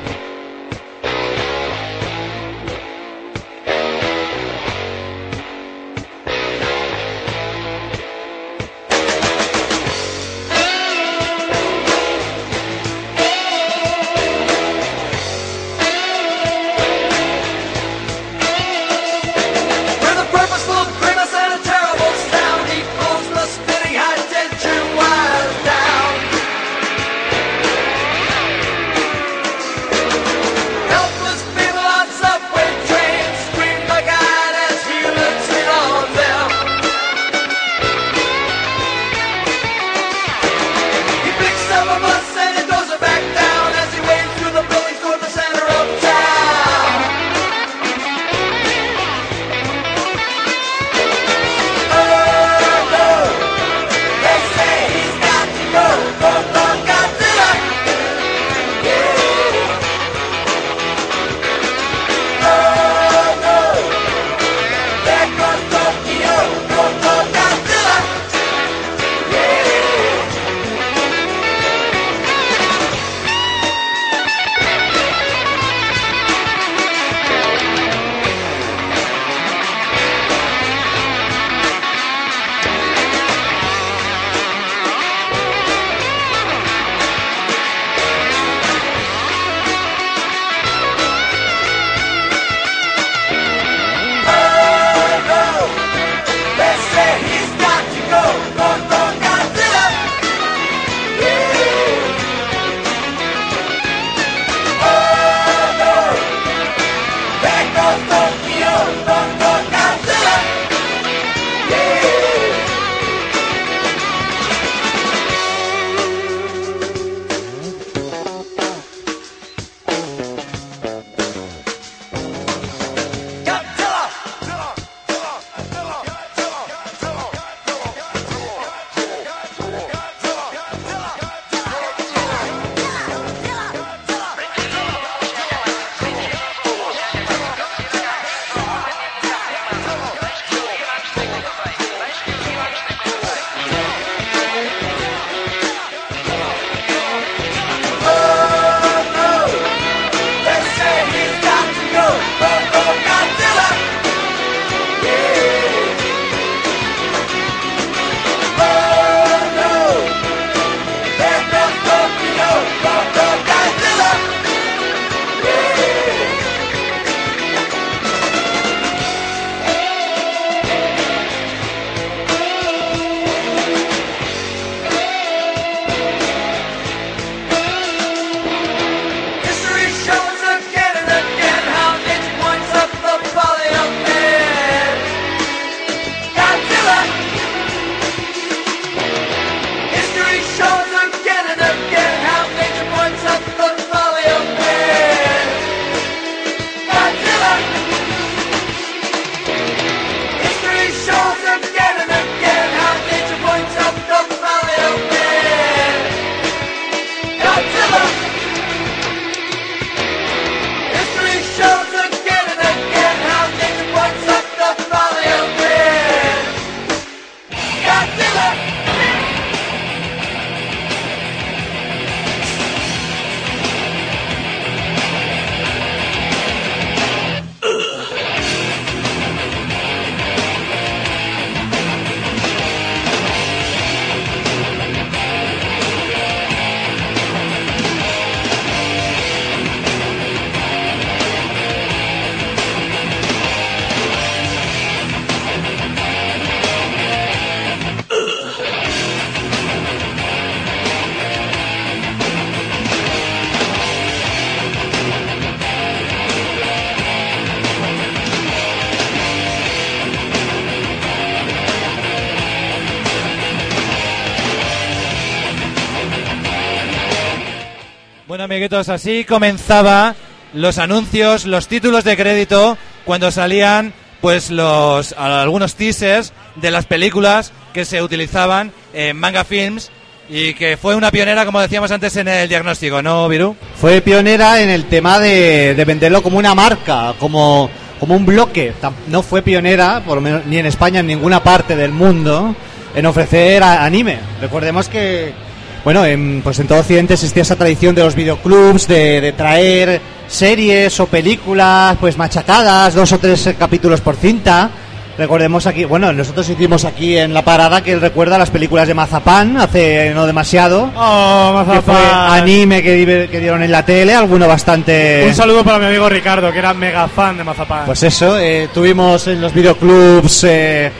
Speaker 5: Amiguitos, así comenzaba los anuncios, los títulos de crédito cuando salían pues los algunos teasers de las películas que se utilizaban en Manga Films y que fue una pionera, como decíamos antes, en el diagnóstico, ¿no, Viru?
Speaker 8: Fue pionera en el tema de, de venderlo como una marca, como, como un bloque. No fue pionera, ni en España, en ninguna parte del mundo, en ofrecer anime. Recordemos que, bueno, en, pues en todo Occidente existía esa tradición de los videoclubs, de, de traer series o películas pues machacadas, dos o tres capítulos por cinta. Recordemos aquí, bueno, nosotros hicimos aquí en la parada que él recuerda las películas de Mazapán hace no demasiado.
Speaker 7: Oh,
Speaker 8: Que fue
Speaker 7: Mazapán.
Speaker 8: anime que dieron en la tele, alguno bastante...
Speaker 7: Un saludo para mi amigo Ricardo, que era mega fan de Mazapán.
Speaker 8: Pues eso, eh, tuvimos en los videoclubs eh,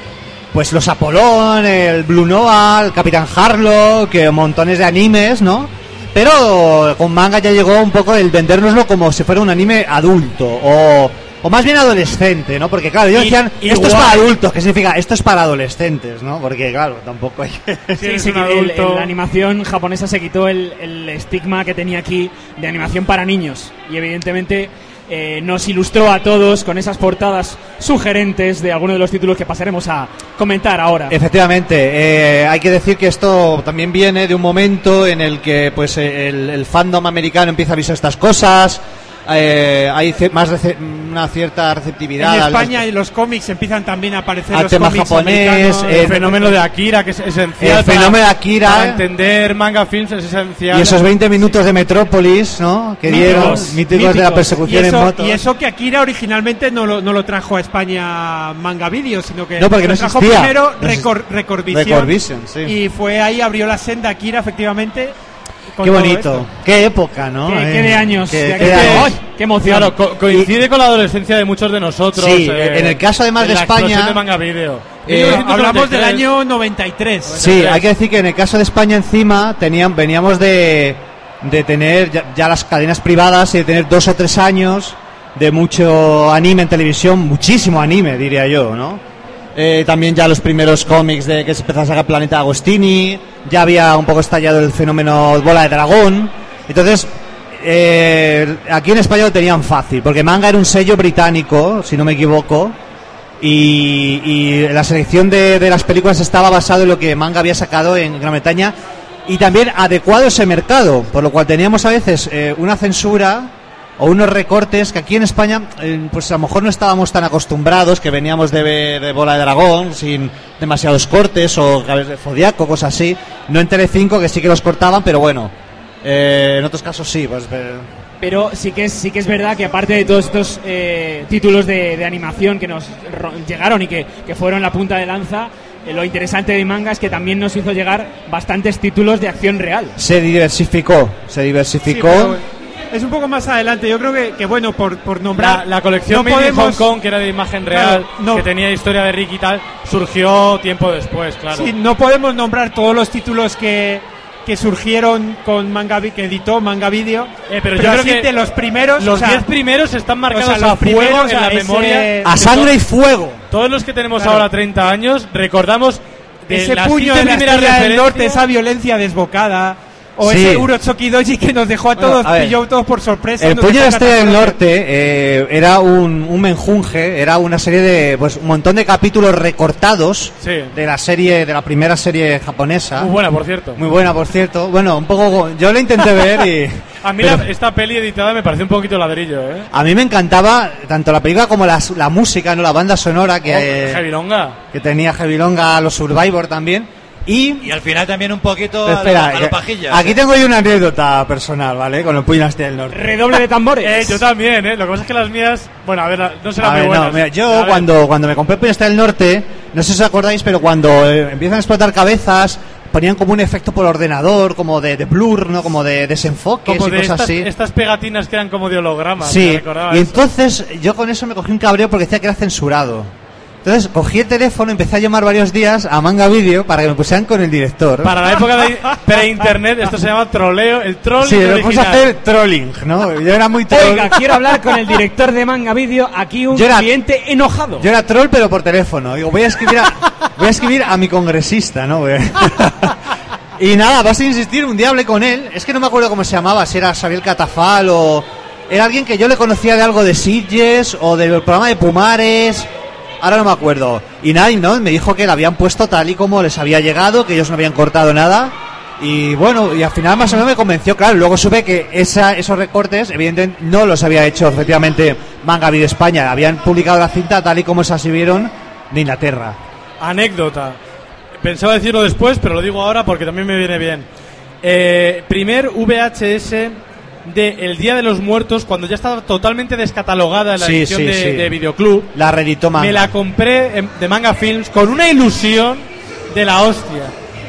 Speaker 8: pues los Apolón, el Blue Noah, el Capitán Harlock, que montones de animes, ¿no? Pero con manga ya llegó un poco el vendérnoslo como si fuera un anime adulto o, o más bien adolescente, ¿no? Porque claro, ellos decían,
Speaker 6: y
Speaker 8: esto es para adultos, ¿qué significa? Esto es para adolescentes, ¿no? Porque claro, tampoco hay que...
Speaker 6: Sí, sí, que el- el- la animación japonesa se quitó el, el estigma que tenía aquí de animación para niños y evidentemente eh, nos ilustró a todos con esas portadas sugerentes de algunos de los títulos que pasaremos a comentar ahora.
Speaker 8: Efectivamente, eh, hay que decir que esto también viene de un momento en el que pues el, el fandom americano empieza a avisar estas cosas, eh, hay más rece- una cierta receptividad
Speaker 11: En España en los cómics empiezan también a aparecer
Speaker 8: al
Speaker 11: los
Speaker 8: tema
Speaker 11: cómics
Speaker 8: japonés, el
Speaker 7: el fenómeno de Akira, que es esencial.
Speaker 8: El fenómeno de Akira.
Speaker 7: Para entender manga films es esencial.
Speaker 8: y esos 20 minutos de Metrópolis, ¿no? Que dieron
Speaker 11: Míticos,
Speaker 8: míticos de la
Speaker 11: míticos.
Speaker 8: persecución
Speaker 11: y eso,
Speaker 8: en moto.
Speaker 11: Y eso que Akira originalmente no lo, no lo trajo a España Manga Video, sino que
Speaker 8: No, porque
Speaker 11: lo
Speaker 8: no
Speaker 11: trajo
Speaker 8: existía.
Speaker 11: primero Record, Record Vision.
Speaker 8: Record Vision, sí.
Speaker 11: Y fue ahí, abrió la senda Akira, efectivamente.
Speaker 8: Qué bonito, qué época, ¿no?
Speaker 6: Qué-
Speaker 8: Eh,
Speaker 6: qué de años,
Speaker 8: qué-
Speaker 6: de
Speaker 8: qué
Speaker 6: aquel-
Speaker 8: de años.
Speaker 6: ¡Ay! ¡Qué emoción!
Speaker 7: Claro, co- coincide con la adolescencia de muchos de nosotros.
Speaker 8: Sí,
Speaker 7: eh,
Speaker 8: en el caso además de
Speaker 7: la
Speaker 8: España-
Speaker 7: de manga video.
Speaker 8: Eh,
Speaker 11: Hablamos del
Speaker 7: 1993.
Speaker 11: año 93.
Speaker 8: Sí, hay que decir que en el caso de España encima tenían, veníamos de, de tener ya, ya las cadenas privadas y de tener dos o tres años de mucho anime en televisión, muchísimo anime, diría yo, ¿no? Eh, también ya los primeros cómics de que se empezó a sacar Planeta Agostini, ya había un poco estallado el fenómeno Bola de Dragón. Entonces, eh, aquí en España lo tenían fácil, porque Manga era un sello británico, si no me equivoco, y, y la selección de, de las películas estaba basado en lo que Manga había sacado en Gran Bretaña y también adecuado ese mercado, por lo cual teníamos a veces eh, una censura o unos recortes que aquí en España eh, pues a lo mejor no estábamos tan acostumbrados, que veníamos de, de Bola de Dragón sin demasiados cortes o cabezas de Zodiaco, cosas así, no en Telecinco que sí que los cortaban, pero bueno, eh, en otros casos sí, pues... eh,
Speaker 6: Pero sí que es, sí que es verdad que aparte de todos estos eh, títulos de, de animación que nos ro- llegaron y que, que fueron la punta de lanza, eh, lo interesante de manga es que también nos hizo llegar bastantes títulos de acción real.
Speaker 8: se diversificó, se
Speaker 11: Sí,
Speaker 8: diversificó.
Speaker 11: pero es un poco más adelante. Yo creo que, que bueno, por, por nombrar.
Speaker 7: La, la colección
Speaker 11: no podemos-
Speaker 7: Hong Kong, que era de imagen real,
Speaker 11: Claro, no.
Speaker 7: que tenía historia de Rick y tal, surgió tiempo después, claro.
Speaker 11: Sí, no podemos nombrar todos los títulos que, que surgieron con manga que editó Manga Video.
Speaker 7: Eh, pero, yo creo que
Speaker 11: de los primeros.
Speaker 7: los
Speaker 11: o sea,
Speaker 7: 10 primeros están marcados
Speaker 11: o sea,
Speaker 7: a fuego
Speaker 11: primeros,
Speaker 7: en la
Speaker 11: ese-
Speaker 7: memoria.
Speaker 8: A sangre y fuego.
Speaker 7: Todos los que tenemos
Speaker 11: Claro.
Speaker 7: ahora 30 años recordamos de
Speaker 11: ese puño
Speaker 7: 15
Speaker 11: de la del norte, esa violencia desbocada. O
Speaker 8: Sí.
Speaker 11: ese Urochoki Doji que nos dejó a
Speaker 8: Bueno,
Speaker 11: todos,
Speaker 8: a ver.
Speaker 11: pilló todos por sorpresa.
Speaker 8: El Puño de la Estrella del. Norte eh, era un, un menjunje, era una serie de, pues, un montón de capítulos recortados
Speaker 7: Sí.
Speaker 8: de la serie, de la primera serie japonesa.
Speaker 7: Muy buena, por cierto.
Speaker 8: Muy buena, por cierto. Bueno, un poco, yo la intenté ver y
Speaker 7: A mí
Speaker 8: pero
Speaker 7: la- esta peli editada me parece un poquito ladrillo, ¿eh?
Speaker 8: a mí me encantaba tanto la película como las- la, música, no, la banda sonora que,
Speaker 7: Oh,
Speaker 8: eh, que tenía Heavy Longa, los Survivor también. Y
Speaker 5: Y al final también un poquito a,
Speaker 8: espera,
Speaker 5: lo, a lo pajillas.
Speaker 8: aquí tengo yo una anécdota personal, ¿vale? Con el Estrella del Norte.
Speaker 6: Redoble de tambores.
Speaker 7: Eh, yo también, ¿eh? Lo que pasa es que las mías, bueno, a ver, no serán
Speaker 8: A
Speaker 7: muy
Speaker 8: ver, no, mira, yo cuando, cuando me compré Puño del Norte, no sé si os acordáis, pero cuando eh, empiezan a explotar cabezas, ponían como un efecto por ordenador, como de, de blur, ¿no? Como de desenfoques
Speaker 7: Como
Speaker 8: y
Speaker 7: de
Speaker 8: cosas
Speaker 7: estas,
Speaker 8: así.
Speaker 7: estas pegatinas que eran como de hologramas.
Speaker 8: Sí, y
Speaker 7: eso.
Speaker 8: entonces yo con eso me cogí un cabreo porque decía que era censurado. Entonces cogí el teléfono, empecé a llamar varios días a Manga Video para que me pusieran con el director.
Speaker 7: Para la época de pre-internet, esto se llama troleo, el trolling
Speaker 8: Sí, me puse a hacer trolling, ¿no? Yo era muy troll.
Speaker 6: Oiga, quiero hablar con el director de Manga Video. Aquí un
Speaker 8: Yo era-
Speaker 6: cliente enojado.
Speaker 8: Yo era troll pero por teléfono. Digo, voy a escribir a, voy a escribir a mi congresista, ¿no? Y nada, vas a insistir, un día hablé con él, es que no me acuerdo cómo se llamaba, si era Xavier Catafal o... Era alguien que yo le conocía de algo de Sitges o del programa de Pumares, ahora no me acuerdo. Y y no, me dijo que la habían puesto tal y como les había llegado, que ellos no habían cortado nada. Y bueno, y al final más o menos me convenció, claro, luego supe que esa, esos recortes, evidentemente, no los había hecho efectivamente Manga Vida España, habían publicado la cinta tal y como se vieron de Inglaterra.
Speaker 7: Anécdota. Pensaba decirlo después, pero lo digo ahora porque también me viene bien. Eh, primer VHS de El Día de los Muertos, cuando ya estaba totalmente descatalogada la
Speaker 8: Sí,
Speaker 7: edición
Speaker 8: sí,
Speaker 7: de,
Speaker 8: sí.
Speaker 7: de Videoclub.
Speaker 8: La reeditó Manga.
Speaker 7: Me la compré en- de Manga Films con una ilusión de la hostia.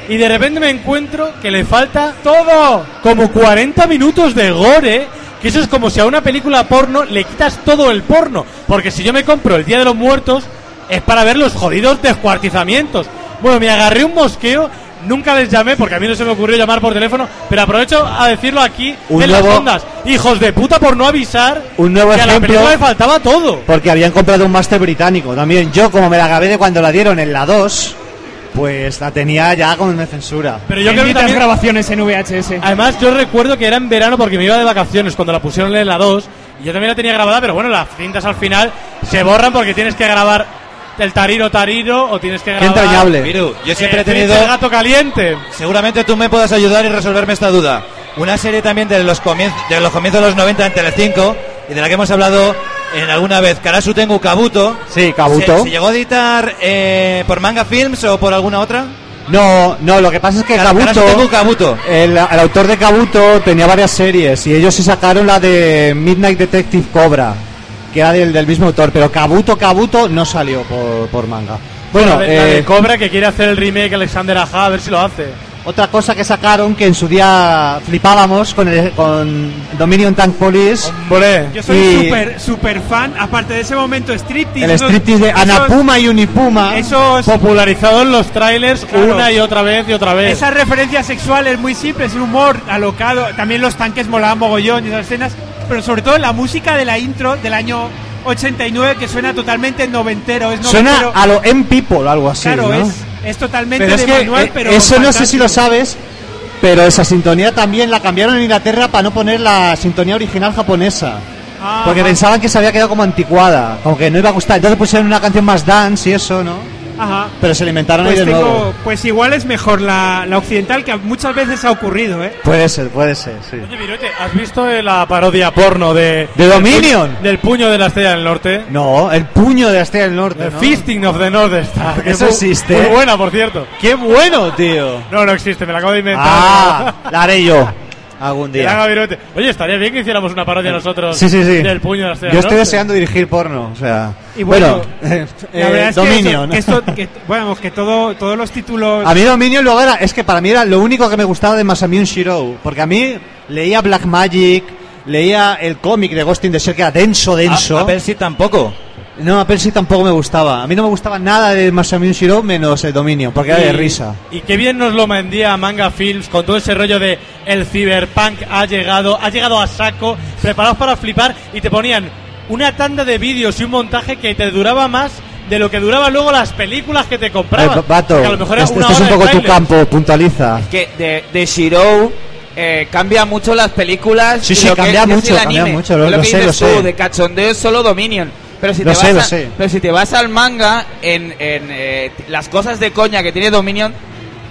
Speaker 7: Y de repente me encuentro que le falta todo. Como 40 minutos de gore. Que eso es como si a una película porno le quitas todo el porno. Porque si yo me compro el Día de los Muertos, es para ver los jodidos descuartizamientos. Bueno, me agarré un mosqueo. Nunca les llamé porque a mí no se me ocurrió llamar por teléfono. Pero aprovecho a decirlo aquí
Speaker 8: Un
Speaker 7: en
Speaker 8: nuevo-
Speaker 7: las ondas. Hijos de puta por no avisar
Speaker 8: Un nuevo
Speaker 7: que a la
Speaker 8: ejemplo.
Speaker 7: película le faltaba todo.
Speaker 8: Porque habían comprado un máster británico. También yo, como me la acabé de cuando la dieron en la 2, pues la tenía ya con censura.
Speaker 7: Pero yo creo que también-
Speaker 6: grabaciones en VHS.
Speaker 7: Además, yo recuerdo que era en verano porque me iba de vacaciones cuando la pusieron en la 2 y yo también la tenía grabada, pero bueno, las cintas al final se borran porque tienes que grabar el tariro tariro o tienes que
Speaker 8: Qué
Speaker 7: grabar
Speaker 8: entrañable.
Speaker 5: Miru, yo siempre
Speaker 7: eh,
Speaker 5: he tenido...
Speaker 7: El gato caliente.
Speaker 5: Seguramente tú me puedas ayudar y resolverme esta duda. Una serie también de los, comienzos de los comienzos de los 90 en Telecinco y de la que hemos hablado en alguna vez, Karasu Tengu Kabuto.
Speaker 8: Sí, Kabuto.
Speaker 5: ¿Se, se llegó a editar eh, por Manga Films o por alguna otra?
Speaker 8: No, no, lo que pasa es que Kabuto,
Speaker 5: Karasu Tengu Kabuto.
Speaker 8: el, el autor de Kabuto tenía varias series y ellos se sacaron la de Midnight Detective Cobra, que era del, del mismo autor, pero Kabuto Kabuto no salió por, por manga. Bueno,
Speaker 7: la, de, la de
Speaker 8: eh,
Speaker 7: Cobra que quiere hacer el remake Alexander Aja, a ver si lo hace.
Speaker 8: otra cosa que sacaron que en su día flipábamos con, el, con Dominion Tank Police.
Speaker 7: Hombre,
Speaker 11: Yo soy súper super fan, aparte de ese momento striptease.
Speaker 8: El
Speaker 11: esos-
Speaker 8: striptease de Anapuma y Unipuma.
Speaker 11: Esos,
Speaker 7: Popularizado en los trailers
Speaker 11: Claro.
Speaker 7: una y otra vez y otra vez.
Speaker 11: esas referencias sexuales muy simples, un humor alocado. También los tanques molaban mogollón y esas escenas. Pero sobre todo la música de la intro del año 89 que suena totalmente noventero. Es
Speaker 8: Suena
Speaker 11: noventero.
Speaker 8: a lo M-People o algo así,
Speaker 11: Claro,
Speaker 8: ¿no?
Speaker 11: es, es totalmente
Speaker 8: Pero es
Speaker 11: de
Speaker 8: que
Speaker 11: manual,
Speaker 8: eh,
Speaker 11: pero
Speaker 8: eso no sé si lo sabes, pero esa sintonía también la cambiaron en Inglaterra para no poner la sintonía original japonesa.
Speaker 11: Ah,
Speaker 8: Porque pensaban que se había quedado como anticuada, como que no iba a gustar. Entonces pusieron una canción más dance y eso, ¿no?
Speaker 11: Ajá.
Speaker 8: Pero se la inventaron
Speaker 11: Pues,
Speaker 8: ahí de
Speaker 11: tengo-
Speaker 8: nuevo.
Speaker 11: pues igual es mejor la, la occidental que muchas veces ha ocurrido, ¿eh?
Speaker 8: Puede ser, puede ser, sí.
Speaker 7: Oye, Virote, ¿has visto eh, la parodia porno de...
Speaker 8: ¿De Dominion?
Speaker 7: Del, pu- del puño de la estrella del norte?
Speaker 8: No, el puño de la Estrella del Norte,
Speaker 7: The
Speaker 8: ¿no?
Speaker 7: Fisting of the North Star.
Speaker 8: Eso
Speaker 7: muy-
Speaker 8: existe.
Speaker 7: Muy buena, por cierto.
Speaker 8: ¡Qué bueno, tío!
Speaker 7: No, no existe, me la acabo de inventar.
Speaker 8: Ah, la haré yo algún día.
Speaker 7: Oye, estaría bien que hiciéramos una parodia nosotros
Speaker 8: Sí, sí, sí.
Speaker 7: del puño de la
Speaker 8: Yo estoy deseando dirigir porno, o sea...
Speaker 11: Y bueno,
Speaker 8: eh,
Speaker 11: La verdad es que
Speaker 8: Dominion.
Speaker 11: eso- que, esto, que, bueno, que todo, todos los títulos...
Speaker 8: A mí Dominion luego era, es que para mí era lo único que me gustaba de Masamune Shirou, porque a mí leía Black Magic, leía el cómic de Ghost in the Shell que era denso, denso.
Speaker 5: A, a Percy tampoco.
Speaker 8: No, a Percy tampoco me gustaba. A mí no me gustaba nada de Masamune Shirou menos el Dominion, porque era de risa.
Speaker 7: Y qué bien nos lo vendía Manga Films con todo ese rollo de el cyberpunk ha llegado, ha llegado a saco, preparados para flipar y te ponían una tanda de vídeos y un montaje que te duraba más de lo que duraban luego las películas que te comprabas.
Speaker 8: Eh, Vato,
Speaker 7: a lo mejor
Speaker 8: este, este es un poco tu campo, puntualiza.
Speaker 9: que de, de Shirou eh, cambia mucho las películas.
Speaker 8: Sí,
Speaker 9: y
Speaker 8: sí,
Speaker 9: lo que
Speaker 8: cambia
Speaker 9: es
Speaker 8: mucho, cambia mucho, lo-
Speaker 9: Es
Speaker 8: lo
Speaker 9: que
Speaker 8: sé,
Speaker 9: dices
Speaker 8: lo
Speaker 9: tú,
Speaker 8: sé.
Speaker 9: de cachondeo es solo Dominion. Pero si,
Speaker 8: Lo
Speaker 9: te
Speaker 8: sé,
Speaker 9: vas
Speaker 8: lo
Speaker 9: a-
Speaker 8: sé.
Speaker 9: pero si te vas al manga, en, en, eh, las cosas de coña que tiene Dominion,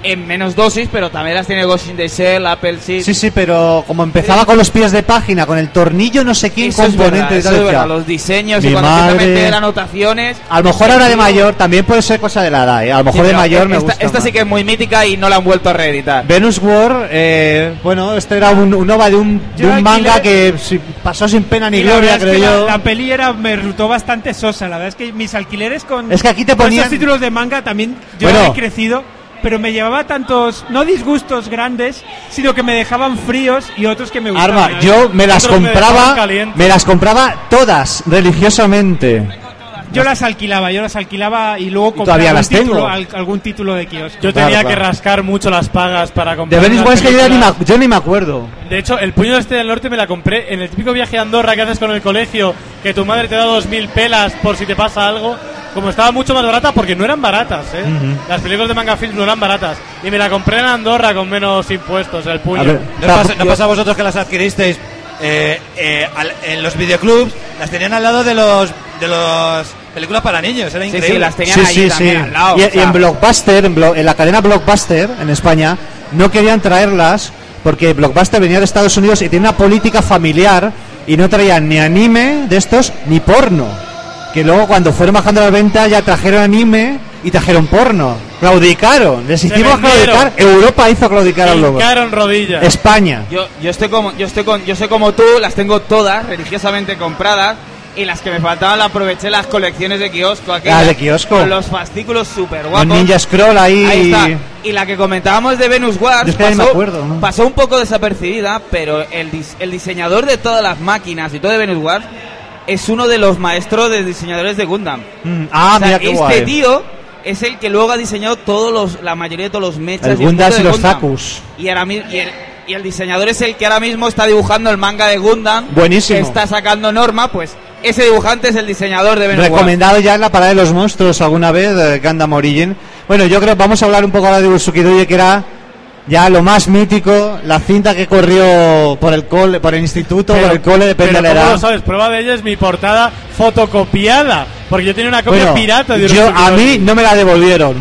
Speaker 9: en menos dosis, pero también las tiene Ghost in the Shell, Apple Seed.
Speaker 8: Sí, sí, pero como empezaba con los pies de página, con el tornillo no sé quién
Speaker 9: Eso es
Speaker 8: componente
Speaker 9: verdad, eso es verdad, los diseños
Speaker 8: mi
Speaker 9: y cuando empieza a
Speaker 8: madre.
Speaker 9: meter anotaciones.
Speaker 8: A lo mejor ahora de mayor, también puede ser cosa de la edad, ¿eh? A lo mejor
Speaker 9: Sí,
Speaker 8: de mayor me
Speaker 9: esta,
Speaker 8: gusta
Speaker 9: esta
Speaker 8: más.
Speaker 9: sí que es muy mítica y no la han vuelto a reeditar.
Speaker 8: Venus War, eh, bueno, este era un, un OVA de un, de un manga que si- pasó sin pena ni
Speaker 11: Y
Speaker 8: gloria,
Speaker 11: es
Speaker 8: creo
Speaker 11: que
Speaker 8: yo.
Speaker 11: La, la peli era, me resultó bastante sosa. La verdad es que mis alquileres con.
Speaker 8: Es que aquí te
Speaker 11: con esos títulos de manga también. Yo
Speaker 8: Bueno.
Speaker 11: he crecido. Pero me llevaba tantos, no disgustos grandes, sino que me dejaban fríos y otros que me gustaban.
Speaker 8: Arma, yo me las
Speaker 11: Otros
Speaker 8: compraba, me las compraba todas religiosamente.
Speaker 11: Yo las alquilaba, yo las alquilaba y luego compraba
Speaker 8: todavía
Speaker 11: algún
Speaker 8: las tengo.
Speaker 11: título, al- algún título de kiosco.
Speaker 7: Yo
Speaker 8: Claro,
Speaker 7: tenía
Speaker 8: claro.
Speaker 7: que rascar mucho las pagas para
Speaker 8: De
Speaker 7: comprar.
Speaker 8: War es que yo, ni me, yo ni me acuerdo.
Speaker 7: De hecho, el puño de este del norte me la compré en el típico viaje a Andorra que haces con el colegio, que tu madre te da dos mil pelas por si te pasa algo. Como estaba mucho más barata, porque no eran baratas, ¿eh? Las películas de Manga Films no eran baratas. Y me la compré en Andorra con menos impuestos, el puño.
Speaker 5: Ver, ¿No pasa, no pasa a vosotros que las adquiristeis eh, eh, al- en los videoclubs? Las tenían al lado de los de los películas para niños, era increíble.
Speaker 8: sí, sí, sí. Y, y en Blockbuster, en, Blo- en la cadena Blockbuster en España, no querían traerlas porque Blockbuster venía de Estados Unidos y tiene una política familiar y no traían ni anime de estos ni porno. Que luego cuando fueron bajando la venta ya trajeron anime y trajeron porno. Claudicaron, les hicimos claudicar. Europa hizo claudicar a Blockbuster.
Speaker 7: Hincaron rodillas.
Speaker 8: España.
Speaker 9: Yo, yo estoy como yo estoy con yo soy como tú, las tengo todas religiosamente compradas y las que me faltaban las aproveché las colecciones de kiosco
Speaker 8: Ah, de kiosco.
Speaker 9: con los fascículos super guapos.
Speaker 8: Ninja Scroll ahí.
Speaker 9: Ahí está. Y la que comentábamos de Venus Wars
Speaker 8: Yo es que ni me
Speaker 9: pasó,
Speaker 8: acuerdo, ¿no?
Speaker 9: pasó un poco desapercibida, pero el, dis- el diseñador de todas las máquinas y todo de Venus Wars es uno de los maestros de diseñadores de Gundam.
Speaker 8: Mm, ah,
Speaker 9: O sea,
Speaker 8: mira qué
Speaker 9: este
Speaker 8: guay.
Speaker 9: tío es el que luego ha diseñado todos los, la mayoría de todos los mechas
Speaker 8: El
Speaker 9: y
Speaker 8: Gundam y
Speaker 9: de
Speaker 8: los
Speaker 9: Gundam.
Speaker 8: Zakus.
Speaker 9: Y, ahora y, el, y el diseñador es el que ahora mismo está dibujando el manga de Gundam.
Speaker 8: Buenísimo.
Speaker 9: Que está sacando Norma, pues ese dibujante es el diseñador de Venus Wars.
Speaker 8: Recomendado ya en la parada de los monstruos alguna vez, de Gundam Origin. Bueno, yo creo vamos a hablar un poco ahora de Usukidoye, que era ya lo más mítico, la cinta que corrió por el cole, por el instituto, por el cole, depende de
Speaker 7: pero
Speaker 8: la
Speaker 7: ¿cómo
Speaker 8: edad.
Speaker 7: lo sabes? Prueba de ello es mi portada fotocopiada. Porque yo tenía una copia
Speaker 8: Bueno,
Speaker 7: pirata de
Speaker 8: yo, a mí no me la devolvieron.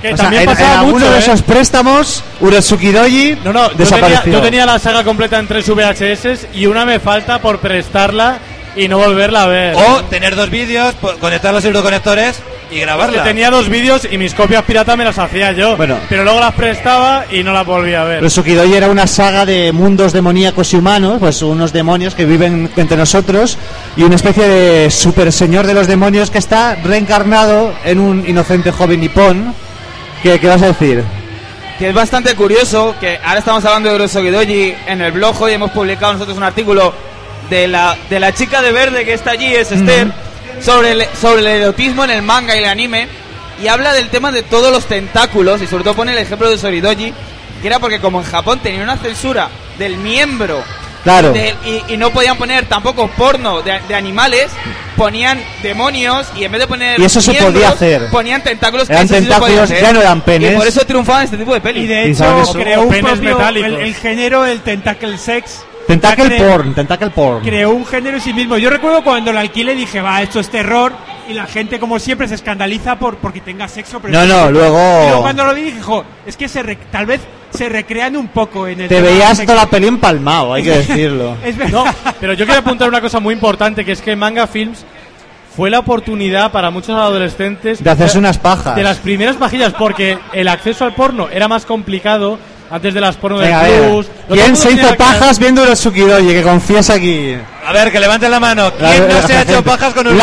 Speaker 7: Que
Speaker 8: O sea,
Speaker 7: también
Speaker 8: en,
Speaker 7: pasaba
Speaker 8: en alguno
Speaker 7: mucho,
Speaker 8: de
Speaker 7: ¿eh?
Speaker 8: esos préstamos, Urosuki Doji
Speaker 7: No, no, yo tenía,
Speaker 8: desapareció.
Speaker 7: yo tenía la saga completa en tres VHS y una me falta por prestarla y no volverla a ver.
Speaker 5: O tener dos vídeos, conectar los euroconectores y
Speaker 7: que
Speaker 5: grabarla.
Speaker 7: tenía dos vídeos y mis copias piratas me las hacía yo.
Speaker 8: Bueno.
Speaker 7: Pero luego las prestaba y no las volví a ver.
Speaker 8: Urosuki Doji era una saga de mundos demoníacos y humanos, pues unos demonios que viven entre nosotros y una especie de super señor de los demonios que está reencarnado en un inocente joven nipón. ¿Qué, qué vas a decir?
Speaker 9: que es bastante curioso que ahora estamos hablando de Urosuki Doji en el blog hoy hemos publicado nosotros un artículo de la de la chica de verde que está allí es Esther sobre el, sobre el erotismo en el manga y el anime y habla del tema de todos los tentáculos y sobre todo pone el ejemplo de Soridoji que era porque como en Japón tenía una censura del miembro
Speaker 8: Claro.
Speaker 9: del- y, y no podían poner tampoco porno de, de animales ponían demonios y en vez de poner
Speaker 8: Y eso se podía hacer.
Speaker 9: ponían tentáculos que
Speaker 8: Eran
Speaker 9: sí se podía
Speaker 8: tentáculos,
Speaker 9: hacer.
Speaker 8: ya no eran penes.
Speaker 9: y por eso triunfaban este tipo de pelis
Speaker 11: Y de
Speaker 8: ¿Y
Speaker 11: hecho creó un
Speaker 7: Penes
Speaker 11: propio,
Speaker 7: metálicos.
Speaker 11: el, el género, el tentacle sex.
Speaker 8: Tentacle
Speaker 11: Ya cre-
Speaker 8: porn, tentacle porn.
Speaker 11: Creó un género en sí mismo. Yo recuerdo cuando lo alquilé dije, va, esto es terror. Y la gente, como siempre, se escandaliza por porque tenga sexo. Pero
Speaker 8: No, no, luego-
Speaker 11: Y luego cuando lo vi dije, jo, es que se re- tal vez se recrean un poco en el
Speaker 8: Te veías toda la peli empalmado, hay que decirlo.
Speaker 11: Es verdad.
Speaker 7: No, pero yo quiero apuntar una cosa muy importante, que es que Manga Films fue la oportunidad para muchos adolescentes
Speaker 8: De hacerse unas pajas.
Speaker 7: de las primeras pajillas, porque el acceso al porno era más complicado antes de las porno
Speaker 8: Venga,
Speaker 7: de
Speaker 8: venga.
Speaker 7: Plus.
Speaker 8: ¿Quién se hizo pajas viendo Urosuki Doji? Que confiesa aquí.
Speaker 5: A ver, que levanten la mano. ¿Quién no se ha hecho pajas con un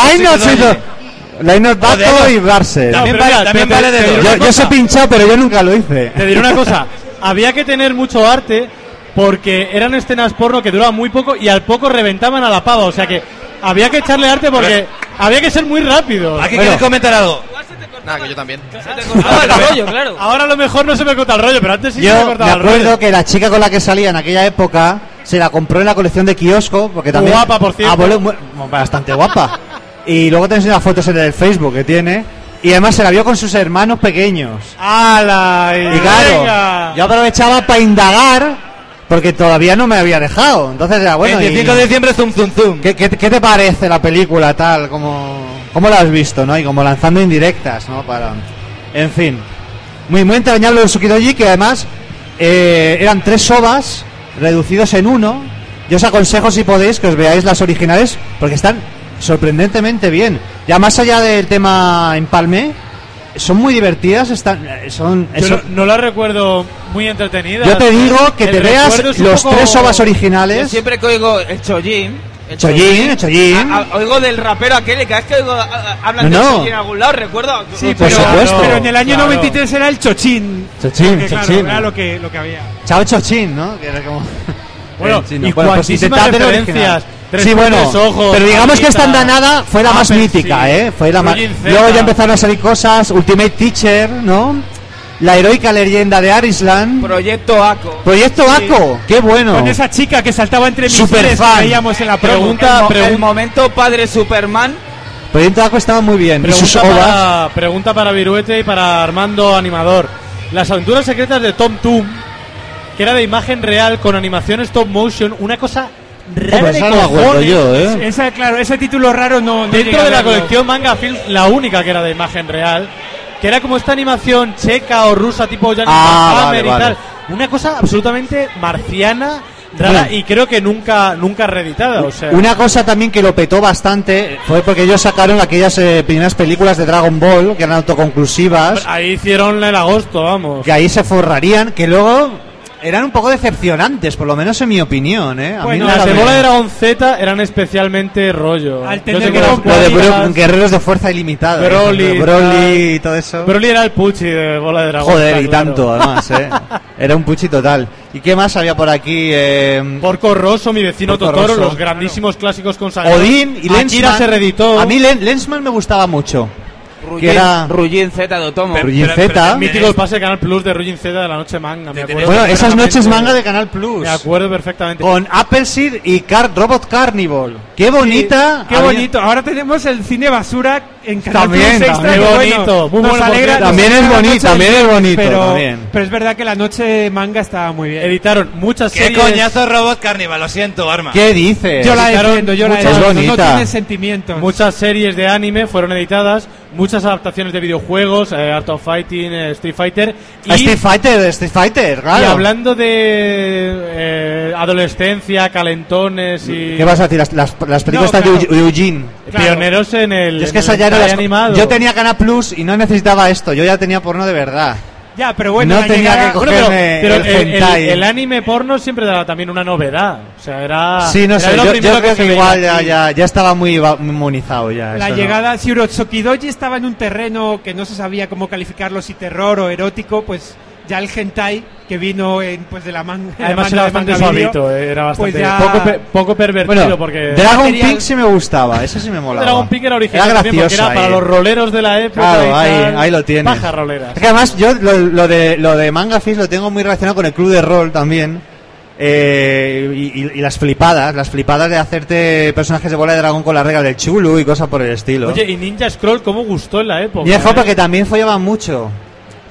Speaker 8: Lainot Bato y Barse.
Speaker 5: También
Speaker 7: pero
Speaker 5: vale,
Speaker 7: mira,
Speaker 5: también vale de dos.
Speaker 8: Yo, yo
Speaker 7: cosa.
Speaker 8: pinchado, pero yo nunca lo hice.
Speaker 7: Te diré una cosa, había que tener mucho arte porque eran escenas porno que duraban muy poco y al poco reventaban a la pava, o sea que había que echarle arte porque había que ser muy rápido.
Speaker 5: Aquí
Speaker 8: Bueno.
Speaker 5: quieres comentar algo.
Speaker 13: Nada, que yo también.
Speaker 7: Ahora a lo mejor no se me corta el rollo, pero antes sí se me
Speaker 8: Yo me
Speaker 7: cortaba el rollo.
Speaker 8: acuerdo que la chica con la que salía en aquella época se la compró en la colección de kiosco porque también
Speaker 7: Guapa, por cierto.
Speaker 8: Ah, bueno, mu- bastante guapa. Y luego tenéis unas fotos en el Facebook que tiene y además se la vio con sus hermanos pequeños.
Speaker 7: ¡Hala!
Speaker 8: Y claro,
Speaker 7: venga!
Speaker 8: yo aprovechaba para indagar porque todavía no me había dejado. Entonces era bueno. y-
Speaker 5: 25 de diciembre, zum, zum, zum.
Speaker 8: ¿Qué, qué, qué te parece la película tal? como ¿Cómo la has visto, no? Y como lanzando indirectas, ¿no? Para... En fin. Muy, muy entrañable el Sukidoji, que además eh, eran tres sobas reducidos en uno. Yo os aconsejo, si podéis, que os veáis las originales, porque están sorprendentemente bien. Ya más allá del tema empalme, son muy divertidas, están, eh, son...
Speaker 7: Yo no, no la recuerdo muy entretenida.
Speaker 8: yo te digo que te veas los
Speaker 7: poco-
Speaker 8: tres sobas
Speaker 9: Yo
Speaker 8: originales.
Speaker 9: siempre que oigo el Chojin, el
Speaker 8: Chojin, el Chojin.
Speaker 9: a- a- oigo del rapero aquel cada vez que oigo a- a- hablan
Speaker 8: No,
Speaker 9: de. Chojin en algún lado, recuerdo.
Speaker 11: Sí,
Speaker 8: Por
Speaker 11: pero,
Speaker 8: supuesto.
Speaker 11: pero en el año
Speaker 7: Claro.
Speaker 11: 93 era el chochín.
Speaker 8: Chochín,
Speaker 11: Porque, claro,
Speaker 8: chochín.
Speaker 11: era lo que, lo que había.
Speaker 8: Chao Chochín, ¿no? Que era como...
Speaker 7: Bueno, y
Speaker 8: pues
Speaker 7: cuantísimas
Speaker 8: el
Speaker 7: referencias. Tres
Speaker 8: sí, bueno,
Speaker 7: ojos,
Speaker 8: pero digamos que esta andanada fue la más
Speaker 7: Apple,
Speaker 8: mítica,
Speaker 7: sí.
Speaker 8: ¿eh? Fue la más... Luego ya empezaron a salir cosas, Ultimate Teacher, ¿no? La heroica leyenda de Arislan.
Speaker 9: Proyecto ACO.
Speaker 8: Proyecto ACO, qué bueno.
Speaker 11: Con esa chica que saltaba entre misiles que veíamos en la
Speaker 9: el, mo- el momento padre Superman
Speaker 8: Proyecto Aqua estaba muy bien. Sus
Speaker 7: Pregunta para, pregunta para Viruete y para Armando Animador. Las aventuras secretas de Tom Toom, que era de imagen real con animación stop motion, una cosa rara de cojones.
Speaker 8: yo, ¿eh?
Speaker 11: Esa, claro, ese título raro no. no
Speaker 7: Dentro de la colección Manga Film, la única que era de imagen real, que era como esta animación checa o rusa tipo Johnny
Speaker 8: Ah, vale,
Speaker 7: y
Speaker 8: vale.
Speaker 7: tal. Una cosa absolutamente marciana, rara y creo que nunca nunca reeditada. O sea,
Speaker 8: Una cosa también que lo petó bastante fue porque ellos sacaron aquellas eh, primeras películas de Dragon Ball que eran autoconclusivas,
Speaker 7: ahí hicieron el agosto, vamos.
Speaker 8: que ahí se forrarían, que luego eran un poco decepcionantes, por lo menos en mi opinión, ¿eh? A mí
Speaker 7: Bueno,
Speaker 8: no
Speaker 7: las de bola de Dragon Z eran especialmente rollo.
Speaker 11: Al tener
Speaker 7: sé
Speaker 11: que
Speaker 8: de guerreros de fuerza ilimitada.
Speaker 7: Broly,
Speaker 8: Broly y todo eso.
Speaker 7: Broly era el Pucci de bola de dragón.
Speaker 8: Joder,
Speaker 7: está
Speaker 8: y
Speaker 7: claro.
Speaker 8: tanto, además, ¿eh? Era un puchi total. ¿Y qué más había por aquí? Eh,
Speaker 7: Porco Rosso, mi vecino
Speaker 8: Porco
Speaker 7: Totoro,
Speaker 8: Rosso.
Speaker 7: los grandísimos clásicos consagrados.
Speaker 8: Odín y
Speaker 7: Akira
Speaker 8: Lensman.
Speaker 7: se reeditó.
Speaker 8: A mí Len- Lensman me gustaba mucho.
Speaker 9: Rugin,
Speaker 8: que era-
Speaker 9: Rugin Z de Otomo.
Speaker 8: Rugin Z.
Speaker 7: Mítico el pase de Canal Plus de Rugin Z de la noche manga, me acuerdo.
Speaker 8: Bueno, esas noches manga de Canal Plus.
Speaker 7: Me acuerdo perfectamente.
Speaker 8: Con Appleseed y Car Robot Carnival. Qué bonita.
Speaker 11: Qué
Speaker 8: Había-
Speaker 11: bonito. Ahora tenemos el cine basura en Canal
Speaker 8: También,
Speaker 11: Plus Extra,
Speaker 8: también.
Speaker 11: bueno,
Speaker 7: bonito, muy
Speaker 11: nos alegra- nos
Speaker 8: También es bonito, también es bonito,
Speaker 11: Pero,
Speaker 8: también.
Speaker 11: pero es verdad que la noche manga estaba muy bien.
Speaker 7: Editaron muchas
Speaker 5: Qué
Speaker 7: series.
Speaker 5: coñazo Robot Carnival, lo siento, Arma.
Speaker 8: ¿Qué dices?
Speaker 11: Yo la
Speaker 7: Editaron
Speaker 11: defiendo, yo la.
Speaker 8: Es
Speaker 11: No tiene sentimientos.
Speaker 7: Muchas series de anime fueron editadas, muchas adaptaciones de videojuegos, eh, Art of Fighting, eh, Street Fighter. Y,
Speaker 8: Street Fighter, Street Fighter,
Speaker 7: y
Speaker 8: claro.
Speaker 7: hablando de eh, adolescencia, calentones y
Speaker 8: ¿Qué vas a decir? Las, las, las películas
Speaker 11: No,
Speaker 8: de
Speaker 11: claro.
Speaker 8: Eugene.
Speaker 7: pioneros en el,
Speaker 8: Yo es que
Speaker 7: en
Speaker 8: esa
Speaker 7: el
Speaker 8: ya era
Speaker 7: hentai
Speaker 8: las-
Speaker 7: animado.
Speaker 8: Yo tenía Canal Plus y no necesitaba esto. Yo ya tenía porno de verdad.
Speaker 11: Ya, pero bueno,
Speaker 8: No
Speaker 11: la
Speaker 8: tenía
Speaker 11: llegada-
Speaker 8: que
Speaker 7: Bueno, pero,
Speaker 8: cogerme
Speaker 7: pero
Speaker 8: el
Speaker 7: el, el-
Speaker 8: hentai.
Speaker 7: el anime porno siempre era también una novedad. O sea, era.
Speaker 8: Sí, no
Speaker 7: era
Speaker 8: sé.
Speaker 7: lo
Speaker 8: Yo, creo que
Speaker 7: veía
Speaker 8: igual ya, ya, ya estaba muy, monizado ya.
Speaker 11: La
Speaker 8: eso no.
Speaker 11: llegada, si Urotsukidoji estaba en un terreno que no se sabía cómo calificarlo, si terror o erótico, pues ya el hentai que vino en, pues de la manga. de
Speaker 7: Además era
Speaker 11: de
Speaker 7: bastante suavito, eh, era bastante
Speaker 11: pues ya-
Speaker 7: poco, pe- poco pervertido
Speaker 8: Bueno,
Speaker 7: porque
Speaker 8: Dragon
Speaker 11: material-
Speaker 8: Pink sí me gustaba. Ese sí me molaba.
Speaker 7: Dragon Pink era original
Speaker 8: Era
Speaker 7: porque
Speaker 8: graciosa
Speaker 7: era para los roleros de la época.
Speaker 8: Claro,
Speaker 7: y
Speaker 8: ahí,
Speaker 7: tal.
Speaker 8: ahí lo tienes.
Speaker 7: Paja roleras.
Speaker 8: Es que además yo lo, lo de, lo de Manga Fish lo tengo muy relacionado con el club de rol también. Eh, y, y- y las flipadas, las flipadas de hacerte personajes de bola de dragón con la regla del chulu y cosas por el estilo.
Speaker 7: Oye, y Ninja Scroll, ¿cómo gustó en la época?
Speaker 8: y es
Speaker 7: eh?
Speaker 8: que también follaban mucho.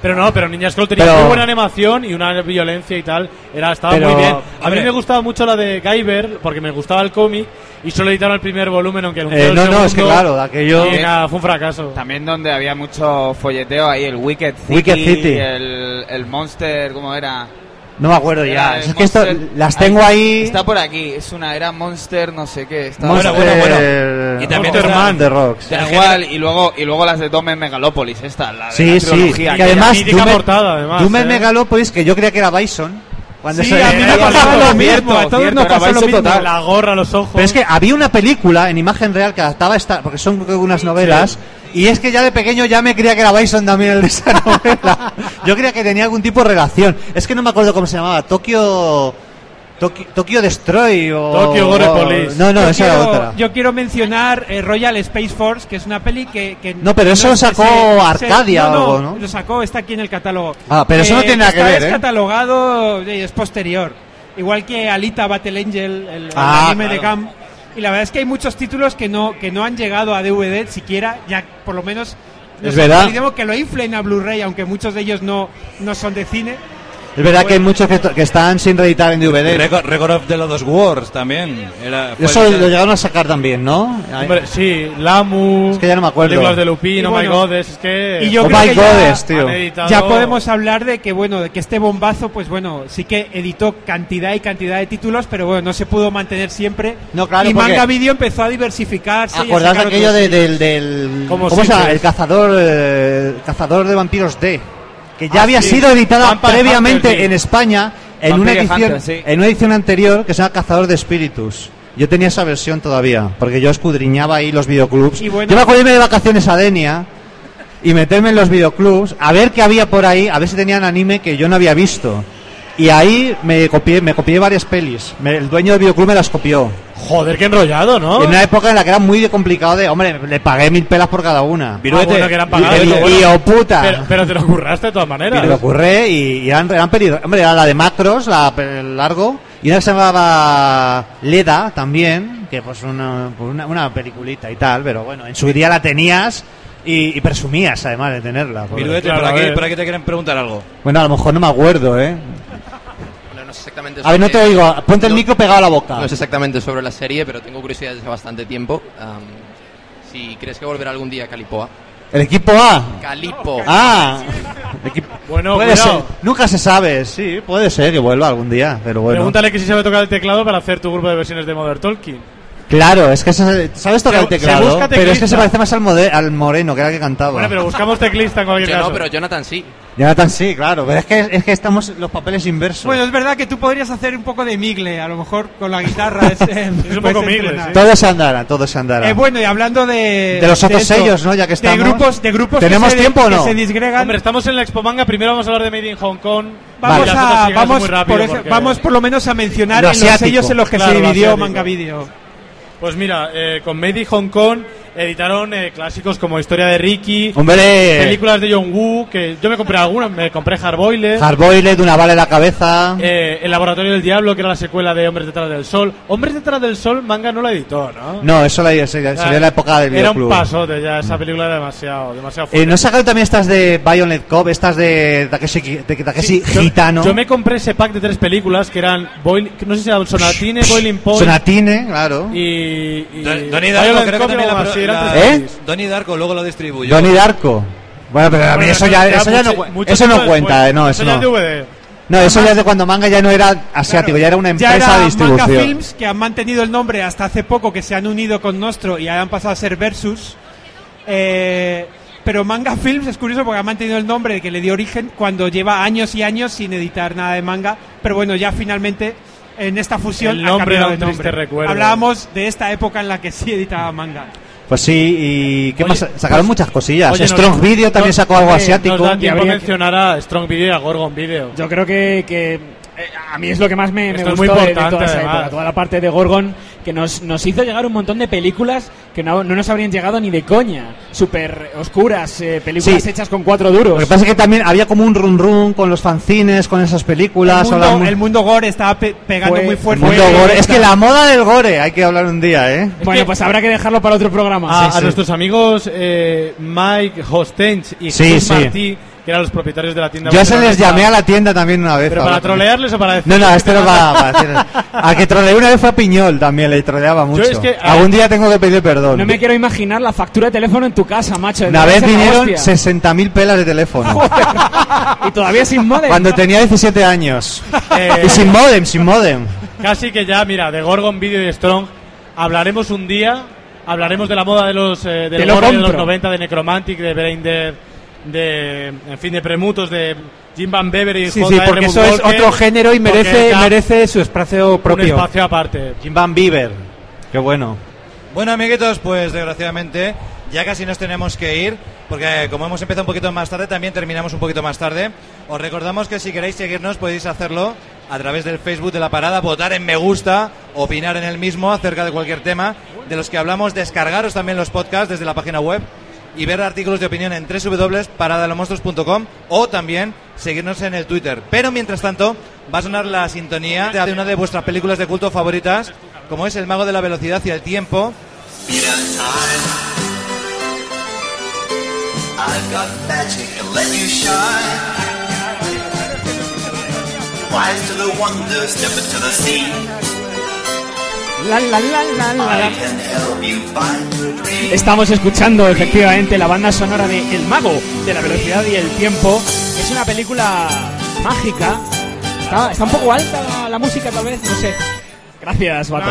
Speaker 7: Pero no, pero Ninja Scroll tenía
Speaker 8: Pero-
Speaker 7: muy buena animación y una violencia y tal. Era, estaba
Speaker 8: Pero,
Speaker 7: muy bien. A mí me gustaba mucho la de Guyver porque me gustaba el cómic y solo editaron el primer volumen, aunque anunció
Speaker 8: Eh,
Speaker 7: el
Speaker 8: no, no, es que claro, aquello-
Speaker 7: Y nada, fue un fracaso.
Speaker 9: También donde había mucho folleteo ahí, el Wicked City,
Speaker 8: Wicked City.
Speaker 9: El, el Monster, ¿cómo era?
Speaker 8: No me acuerdo
Speaker 9: Era
Speaker 8: ya. Es que esto, las tengo ahí.
Speaker 9: Está por aquí, es una, era Monster no sé qué. Está
Speaker 8: Monster
Speaker 5: Bueno, bueno, bueno.
Speaker 8: Y
Speaker 5: también
Speaker 8: Monster de Rocks.
Speaker 9: Da igual, y luego, y luego las de Domen Megalopolis, esta, la de
Speaker 8: Sí,
Speaker 9: la
Speaker 8: sí.
Speaker 9: trilogía.
Speaker 8: Que además, Dumer,
Speaker 7: portada, además,
Speaker 8: Dumer
Speaker 7: eh.
Speaker 8: Megalopolis, que yo creía que era Bison. Cuando
Speaker 11: Sí,
Speaker 8: se
Speaker 11: a mí me pasaba lo mismo, a todos
Speaker 9: cierto,
Speaker 11: nos pasó lo mismo.
Speaker 9: total.
Speaker 7: La gorra, los ojos.
Speaker 8: Pero es que había una película en imagen real que adaptaba esta, porque son creo que unas novelas, y es que ya de pequeño ya me creía que era Bison también el de esa novela. Yo creía que tenía algún tipo de relación. Es que no me acuerdo cómo se llamaba, Tokio... Tokio, Tokio Destroy o...
Speaker 7: Tokyo Gore
Speaker 8: o-
Speaker 7: Police.
Speaker 8: No, no,
Speaker 11: yo,
Speaker 8: esa era
Speaker 11: quiero,
Speaker 8: otra.
Speaker 11: yo quiero mencionar eh, Royal Space Force, que es una peli que... que
Speaker 8: No, pero eso lo sacó Arcadia
Speaker 11: no,
Speaker 8: o algo, ¿no?
Speaker 11: Lo sacó, está aquí en el catálogo.
Speaker 8: Ah, pero eso no tiene nada que ver, ¿eh?
Speaker 11: Está descatalogado, eh, es posterior. Igual que Alita Battle Angel, el, el
Speaker 8: Ah,
Speaker 11: anime de
Speaker 8: claro.
Speaker 11: Cam. Y la verdad es que hay muchos títulos que no, que no han llegado a DVD siquiera, ya por lo menos...
Speaker 8: Es verdad.
Speaker 11: que lo inflen a Blu-ray, aunque muchos de ellos no, no son de cine.
Speaker 8: Es verdad que hay muchos que, que están sin reeditar en DVD.
Speaker 5: Record, Record of the Lodos Wars también. Era,
Speaker 8: Eso lo llegaron a sacar también, ¿no?
Speaker 7: Hombre, sí, Lamu.
Speaker 8: Es que ya no me acuerdo.
Speaker 7: Películas de Lupin,
Speaker 11: Y
Speaker 7: Oh
Speaker 11: bueno,
Speaker 7: My Goddess, es que.
Speaker 11: Y yo
Speaker 8: Oh
Speaker 11: creo
Speaker 8: my
Speaker 11: que ya-
Speaker 8: goddess, tío.
Speaker 7: han editado-
Speaker 11: Ya podemos hablar de que bueno, de que este bombazo, pues bueno, sí que editó cantidad y cantidad de títulos, pero bueno, no se pudo mantener siempre.
Speaker 8: No, claro,
Speaker 11: y Manga Video empezó a diversificarse. y a
Speaker 8: ¿Acordás de
Speaker 11: sacar
Speaker 8: aquello de- del, del
Speaker 7: Como
Speaker 8: ¿cómo se llama?
Speaker 7: Sitges.
Speaker 8: El cazador eh, cazador de vampiros D, que ya
Speaker 7: Ah,
Speaker 8: había
Speaker 7: sí.
Speaker 8: sido editada
Speaker 7: Vampire
Speaker 8: previamente
Speaker 7: Hunter, sí.
Speaker 8: en España en una edición
Speaker 9: Hunter, sí.
Speaker 8: en una edición anterior que se llama Cazador de Espíritus. Yo tenía esa versión todavía, porque yo escudriñaba ahí los videoclubs.
Speaker 11: Y bueno-
Speaker 8: yo me acuerdo de irme de vacaciones a Denia y meterme en los videoclubs, a ver qué había por ahí, a ver si tenían anime que yo no había visto. Y ahí me copié, me copié varias pelis. Me- el dueño del videoclub me las copió.
Speaker 7: Joder, qué enrollado, ¿no?
Speaker 8: En una época en la que era muy complicado de, hombre, le pagué mil pelas por cada una.
Speaker 7: Ah, bueno, que eran
Speaker 8: Y-
Speaker 7: pagadas,
Speaker 8: y,
Speaker 7: pero
Speaker 8: y,
Speaker 7: bueno.
Speaker 8: oh, puta.
Speaker 7: Pero, pero te lo curraste de todas maneras.
Speaker 8: Me lo ocurre y, y eran, eran pelis. Hombre, era la de Macros, la el largo. Y una que se llamaba Leda también. que pues una, pues una, una peliculita y tal, pero bueno, en su día la tenías y, y presumías además de tenerla.
Speaker 5: Viruete,
Speaker 7: Claro,
Speaker 5: por,
Speaker 7: a
Speaker 5: aquí,
Speaker 7: ver.
Speaker 5: por aquí te quieren preguntar algo.
Speaker 8: Bueno, a lo mejor no me acuerdo, ¿eh?
Speaker 13: No sé exactamente
Speaker 8: A ver, no te
Speaker 13: sobre-
Speaker 8: oigo, ponte el
Speaker 13: no-
Speaker 8: micro pegado a la boca.
Speaker 13: No sé exactamente sobre la serie, pero tengo curiosidad desde hace bastante tiempo. Am, si crees que volverá algún día Calipoa.
Speaker 8: El equipo A.
Speaker 13: Calipo.
Speaker 8: Ah, Equipo-
Speaker 7: Bueno,
Speaker 8: puede ser. Nunca se sabe, sí, puede ser que vuelva algún día, pero bueno.
Speaker 7: Pregúntale que si sabe tocar el teclado para hacer tu grupo de versiones de Modern Talking.
Speaker 8: Claro, es que se- sabes tocar el
Speaker 7: Se-
Speaker 8: teclado, pero es que se parece más al, mode- al moreno, que era el que cantaba.
Speaker 7: Bueno, pero buscamos teclista en cualquier
Speaker 13: Yo
Speaker 7: caso.
Speaker 13: no, pero Jonathan sí.
Speaker 8: Jonathan sí, claro, pero es que, es que estamos los papeles inversos.
Speaker 11: Bueno, es verdad que tú podrías hacer un poco de migle, a lo mejor con la guitarra. Es,
Speaker 7: un poco migle, sí.
Speaker 8: todo se andará, todo se andará.
Speaker 11: Eh, bueno, y hablando de.
Speaker 8: De los otros
Speaker 11: esto,
Speaker 8: sellos, ¿no? Ya que estamos.
Speaker 11: De grupos, de grupos
Speaker 8: ¿Tenemos
Speaker 11: que se,
Speaker 8: tiempo
Speaker 11: que
Speaker 8: no?
Speaker 11: se disgregan.
Speaker 7: Hombre, estamos en la Expo Manga. Primero vamos a hablar de Made in Hong Kong.
Speaker 11: Vamos,
Speaker 7: otras
Speaker 11: a, vamos,
Speaker 7: muy rápido
Speaker 11: por,
Speaker 7: porque-
Speaker 11: vamos por lo menos a mencionar
Speaker 8: Lo
Speaker 11: en los sellos en los que
Speaker 7: Claro,
Speaker 11: se dividió. Manga Video.
Speaker 7: Pues mira, eh, con Made in Hong Kong editaron eh, clásicos como Historia de Ricky,
Speaker 8: Hombre,
Speaker 7: películas de John Woo, que yo me compré algunas, me compré Hardboiled,
Speaker 8: Hardboiled, una bala en la cabeza.
Speaker 7: eh, El Laboratorio del Diablo, que era la secuela de Hombres detrás del Sol. Hombres detrás del Sol, manga no la editó, ¿no?
Speaker 8: No, eso la, sería, sería la época del
Speaker 7: Era un
Speaker 8: videoclub.
Speaker 7: pasote ya, esa película era demasiado, demasiado
Speaker 8: Eh,
Speaker 7: fuerte.
Speaker 8: ¿No sacaron también estas de Violet Cop, estas de Takeshi, de Takeshi
Speaker 7: Yo-
Speaker 8: Gitano?
Speaker 7: Yo me compré ese pack de tres películas que eran, Boil- no sé si eran Sonatine, Boiling Point
Speaker 8: Sonatine, claro.
Speaker 7: y... y
Speaker 5: Don- Donnie Darko
Speaker 7: Violent
Speaker 5: creo que también la, pro-
Speaker 7: eran
Speaker 5: la-
Speaker 7: tres
Speaker 8: ¿Eh?
Speaker 5: Donnie Darko luego lo distribuyó.
Speaker 8: Donnie Darko. Bueno, pero a mí
Speaker 7: Bueno,
Speaker 8: eso ya,
Speaker 7: ya
Speaker 8: eso ya no,
Speaker 7: mucho-
Speaker 8: cu-
Speaker 7: mucho
Speaker 8: eso no
Speaker 7: tiempo
Speaker 8: cuenta,
Speaker 7: después.
Speaker 8: eh, no,
Speaker 7: Eso
Speaker 8: eso
Speaker 7: ya es
Speaker 8: no.
Speaker 7: DVD.
Speaker 8: No, eso ya es de cuando manga ya no era asiático, ya era una
Speaker 11: Ya
Speaker 8: empresa
Speaker 11: era
Speaker 8: de distribución.
Speaker 11: Manga Films, que han mantenido el nombre hasta hace poco, que se han unido con Nostro y han pasado a ser Versus. Eh, pero Manga Films es curioso porque ha mantenido el nombre que le dio origen cuando lleva años y años sin editar nada de manga. Pero bueno, ya finalmente en esta fusión
Speaker 7: El
Speaker 11: ha
Speaker 7: nombre
Speaker 11: cambiado
Speaker 7: era un
Speaker 11: de
Speaker 7: triste
Speaker 11: nombre.
Speaker 7: recuerdo.
Speaker 11: Hablábamos de esta época en la que sí editaba manga.
Speaker 8: Pues sí, y ¿qué
Speaker 7: Oye,
Speaker 8: más? Sacaron
Speaker 7: pues-
Speaker 8: muchas cosillas.
Speaker 7: Oye,
Speaker 8: Strong
Speaker 7: nos-
Speaker 8: Video también
Speaker 7: nos-
Speaker 8: sacó algo
Speaker 7: eh,
Speaker 8: asiático.
Speaker 7: Nos da tiempo mencionar a Strong Video y a Gorgon Video.
Speaker 6: Yo creo que, que, eh, a mí es lo que más me, me gustó
Speaker 7: muy
Speaker 6: de- de, toda esa época, toda la parte de Gorgon que nos, nos hizo llegar un montón de películas que no, no nos habrían llegado ni de coña, súper oscuras, eh, películas
Speaker 8: Sí.
Speaker 6: hechas con cuatro duros.
Speaker 8: Lo que pasa es que también había como un run run con los fanzines, con esas películas.
Speaker 11: El mundo,
Speaker 8: mu-
Speaker 11: el mundo gore estaba pe- pegando muy
Speaker 8: el
Speaker 11: fuerte.
Speaker 8: mundo
Speaker 11: Fue-
Speaker 8: gore. Es que la moda del gore, hay que hablar un día, ¿eh?
Speaker 6: bueno, pues habrá que dejarlo para otro programa.
Speaker 7: a,
Speaker 8: Sí,
Speaker 7: a
Speaker 8: sí.
Speaker 7: nuestros amigos eh, Mike Hostench y
Speaker 8: Sí,
Speaker 7: Jesús
Speaker 8: sí.
Speaker 7: Martí, que eran los propietarios de la tienda.
Speaker 8: Yo se les llamé a la tienda también una vez.
Speaker 7: ¿Pero para trolearles o para decir
Speaker 8: No, no, este
Speaker 7: te
Speaker 8: no va para decir- A que troleé una vez fue a Piñol también, le troleaba mucho.
Speaker 7: es que-
Speaker 8: Algún día tengo que pedir perdón.
Speaker 6: no me quiero imaginar la factura de teléfono en tu casa, macho.
Speaker 8: Una vez vinieron
Speaker 6: hostia.
Speaker 8: 60.000 pelas de teléfono.
Speaker 6: y todavía sin modem.
Speaker 8: Cuando tenía 17 años.
Speaker 7: Eh,
Speaker 8: Y sin modem, sin modem.
Speaker 7: Casi que ya, mira, de Gorgon Video y Strong hablaremos un día, hablaremos de la moda de los eh,
Speaker 6: lo
Speaker 7: de los
Speaker 6: compro.
Speaker 7: 90, de Necromantic, de Brain Dead, de, en fin, de Premutos, de Jim Van Bever y
Speaker 11: Sí, sí,
Speaker 7: J.R.
Speaker 11: porque eso es otro género y merece, merece su espacio
Speaker 7: un
Speaker 11: propio.
Speaker 7: espacio aparte.
Speaker 8: Jim Van Bieber. Qué bueno.
Speaker 5: Bueno, amiguitos, pues desgraciadamente ya casi nos tenemos que ir, porque como hemos empezado un poquito más tarde, también terminamos un poquito más tarde. Os recordamos que si queréis seguirnos podéis hacerlo a través del Facebook de la parada, votar en me gusta, opinar en el mismo acerca de cualquier tema de los que hablamos, descargaros también los podcasts desde la página web y ver artículos de opinión en www.paradalomonstruos.com o también seguirnos en el Twitter. Pero mientras tanto, va a sonar la sintonía de una de vuestras películas de culto favoritas, como es El Mago de la Velocidad y el Tiempo,
Speaker 6: La, la, la. Estamos escuchando efectivamente la banda sonora de El Mago de la Velocidad y el Tiempo. Es una película mágica. Está, está un poco alta la, la música tal vez, no sé. Gracias, Bato.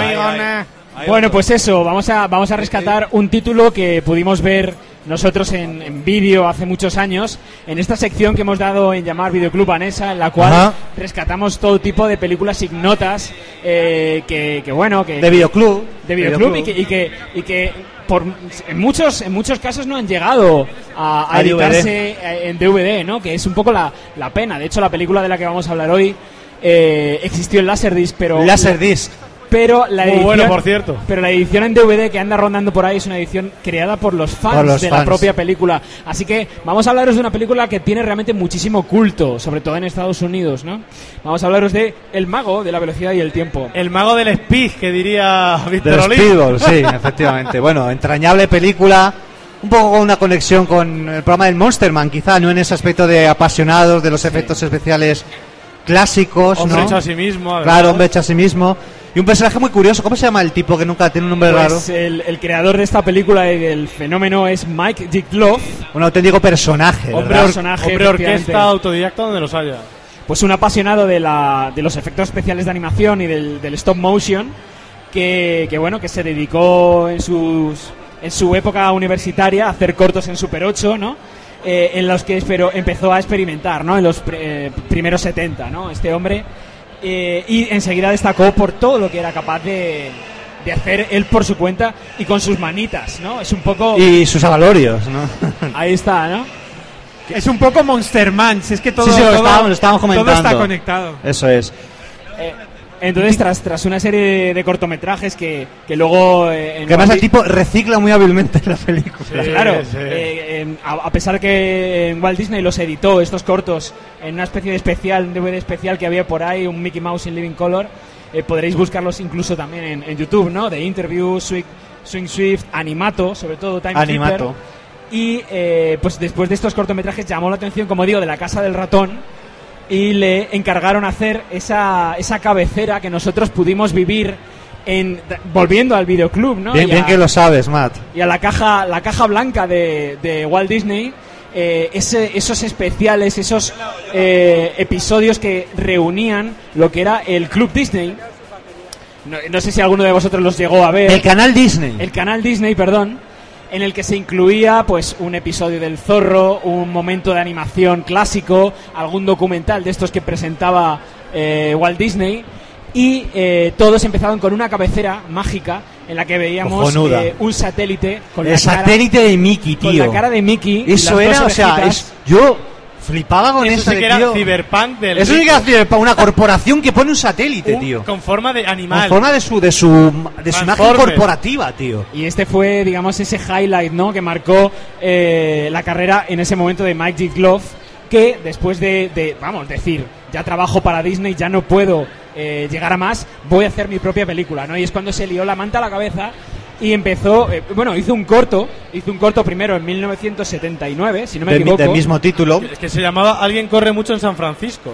Speaker 6: Bueno, pues eso, vamos a, vamos a rescatar un título que pudimos ver nosotros en, en vídeo hace muchos años, en esta sección que hemos dado en llamar Videoclub Vanessa, en la cual
Speaker 8: Ajá.
Speaker 6: rescatamos todo tipo de películas ignotas eh, que, que, bueno, que...
Speaker 8: De videoclub.
Speaker 6: de videoclub y que, y que, y que por, en, muchos, en muchos casos no han llegado a, a
Speaker 8: A
Speaker 6: editarse eh, en DVD, ¿no? Que es un poco la, la pena. De hecho, la película de la que vamos a hablar hoy eh, existió en Laserdisc, pero...
Speaker 8: Laserdisc.
Speaker 6: Pero la
Speaker 7: Muy
Speaker 6: edición,
Speaker 7: bueno, por cierto.
Speaker 6: Pero la edición en DVD que anda rondando por ahí es una edición creada por los fans
Speaker 8: Por los
Speaker 6: de la
Speaker 8: fans.
Speaker 6: propia película. Así que vamos a hablaros de una película que tiene realmente muchísimo culto, sobre todo en Estados Unidos, ¿no? Vamos a hablaros de El mago de la velocidad y el tiempo.
Speaker 7: El mago del speed, que diría
Speaker 8: De
Speaker 7: Víctor.
Speaker 8: Speedball, sí, efectivamente. Bueno, entrañable película. Un poco con una conexión con el programa del Monsterman, quizá, no en ese aspecto de apasionados de los efectos especiales clásicos,
Speaker 7: Hombre
Speaker 8: ¿no?
Speaker 7: hecho a sí mismo.
Speaker 8: Claro, hombre hecho a sí mismo. Y un personaje muy curioso. ¿Cómo se llama el tipo que nunca tiene un nombre raro?
Speaker 6: Pues el, el creador de esta película y del fenómeno es Mike Dikloff.
Speaker 8: Un auténtico personaje.
Speaker 7: Hombre,
Speaker 8: ¿verdad?
Speaker 6: personaje,
Speaker 7: hombre orquesta autodidacta donde los haya.
Speaker 6: Pues un apasionado de, la, de los efectos especiales de animación y del, del stop motion que, que, bueno que se dedicó en sus en su época universitaria a hacer cortos en Super 8, ¿no? Eh, en los que espero, empezó a experimentar, ¿no? En los pr- eh, primeros 70, ¿no? Este hombre eh, y enseguida destacó por todo lo que era capaz de, de hacer él por su cuenta y con sus manitas, ¿no? Es un poco
Speaker 8: Y sus avalorios, ¿no?
Speaker 6: ahí está, ¿no?
Speaker 11: Es un poco Monster Man, si es que todo,
Speaker 8: sí, sí, lo
Speaker 11: todo-
Speaker 8: estábamos, lo estábamos
Speaker 11: todo
Speaker 8: comentando.
Speaker 11: está conectado.
Speaker 8: Eso es.
Speaker 6: Eh, entonces, tras, tras una serie de, de cortometrajes que, que luego... eh, en
Speaker 8: Que además el tipo recicla muy hábilmente la película.
Speaker 6: claro, eh, en- a, a pesar que en Walt Disney los editó estos cortos en una especie de especial, un DVD especial que había por ahí, un Mickey Mouse in Living Color, eh, podréis buscarlos incluso también en, en YouTube, ¿no? De Interview, Swing, Swing Swift, Animato, sobre todo Time
Speaker 8: Animato.
Speaker 6: Keeper. Y eh, pues después de estos cortometrajes llamó la atención, como digo, de la Casa del Ratón y le encargaron hacer esa, esa cabecera que nosotros pudimos vivir en volviendo al videoclub, ¿no?
Speaker 8: Bien, que lo sabes, Matt.
Speaker 6: y a la caja la caja blanca de, de Walt Disney eh, ese- esos especiales esos eh, episodios que reunían lo que era el club Disney no, no sé si alguno de vosotros los llegó a ver
Speaker 8: El canal Disney.
Speaker 6: el canal Disney perdón en el que se incluía pues un episodio del zorro un momento de animación clásico algún documental de estos que presentaba eh, Walt Disney y eh, todos empezaban con una cabecera mágica en la que veíamos eh, un satélite con
Speaker 8: el
Speaker 6: la cara-
Speaker 8: satélite de Mickey,
Speaker 6: con
Speaker 8: tío.
Speaker 6: la cara de Mickey
Speaker 8: Eso era, o sea, es- yo flipaba con
Speaker 7: Eso
Speaker 8: eso,
Speaker 7: sí que era
Speaker 8: tío.
Speaker 7: Cyberpunk del
Speaker 8: Eso sí que era Cyberpunk, una corporación que pone un satélite,
Speaker 7: Un-
Speaker 8: tío.
Speaker 7: Con forma de animal.
Speaker 8: Con forma de su, de su, de su imagen corporativa, tío.
Speaker 6: Y este fue, digamos, ese highlight, ¿no? Que marcó eh, la carrera en ese momento de Mike Dikloff, que después de, de, vamos, decir, ya trabajo para Disney, ya no puedo eh, llegar a más, voy a hacer mi propia película, ¿no? Y es cuando se lió la manta a la cabeza y empezó, eh, bueno, hizo un corto, hizo un corto primero en 1979, si no me
Speaker 8: Del,
Speaker 6: equivoco.
Speaker 8: del mismo título.
Speaker 7: Es que se llamaba Alguien corre mucho en San Francisco.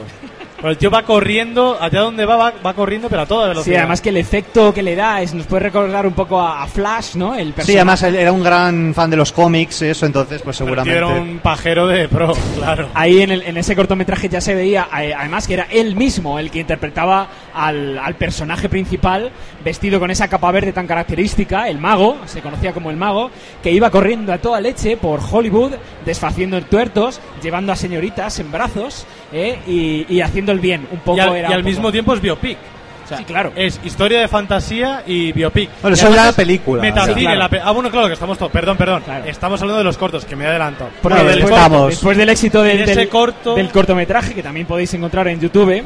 Speaker 7: Pero el tío va corriendo, allá donde va, va, va corriendo, pero a toda velocidad.
Speaker 6: Sí, además que el efecto que le da es, nos puede recordar un poco a, a Flash, ¿no? El
Speaker 8: Sí, además él era un gran fan de los cómics, eso, entonces, pues
Speaker 7: Pero el tío
Speaker 8: seguramente.
Speaker 7: era un pajero de pro, claro.
Speaker 6: Ahí en, el- en ese cortometraje ya se veía, eh, además, que era él mismo el que interpretaba al, al personaje principal, vestido con esa capa verde tan característica, el mago, se conocía como el mago, que iba corriendo a toda leche por Hollywood, desfaciendo tuertos, llevando a señoritas en brazos eh, y, y haciendo el bien. Un poco
Speaker 7: y al,
Speaker 6: era
Speaker 7: y al
Speaker 6: poco-
Speaker 7: mismo tiempo es biopic. O sea,
Speaker 6: Sí, claro.
Speaker 7: Es historia de fantasía y biopic.
Speaker 8: Bueno, eso
Speaker 7: además
Speaker 8: la
Speaker 7: es
Speaker 8: película,
Speaker 7: Metacine,
Speaker 6: sí, claro.
Speaker 7: la pe- ah, bueno, claro, que estamos todos. Perdón, perdón. Estamos hablando de los cortos, que me.
Speaker 6: Porque
Speaker 8: Bueno,
Speaker 6: después, del éxito
Speaker 7: ese
Speaker 6: del-
Speaker 7: corto-
Speaker 6: del cortometraje, que también podéis encontrar en YouTube,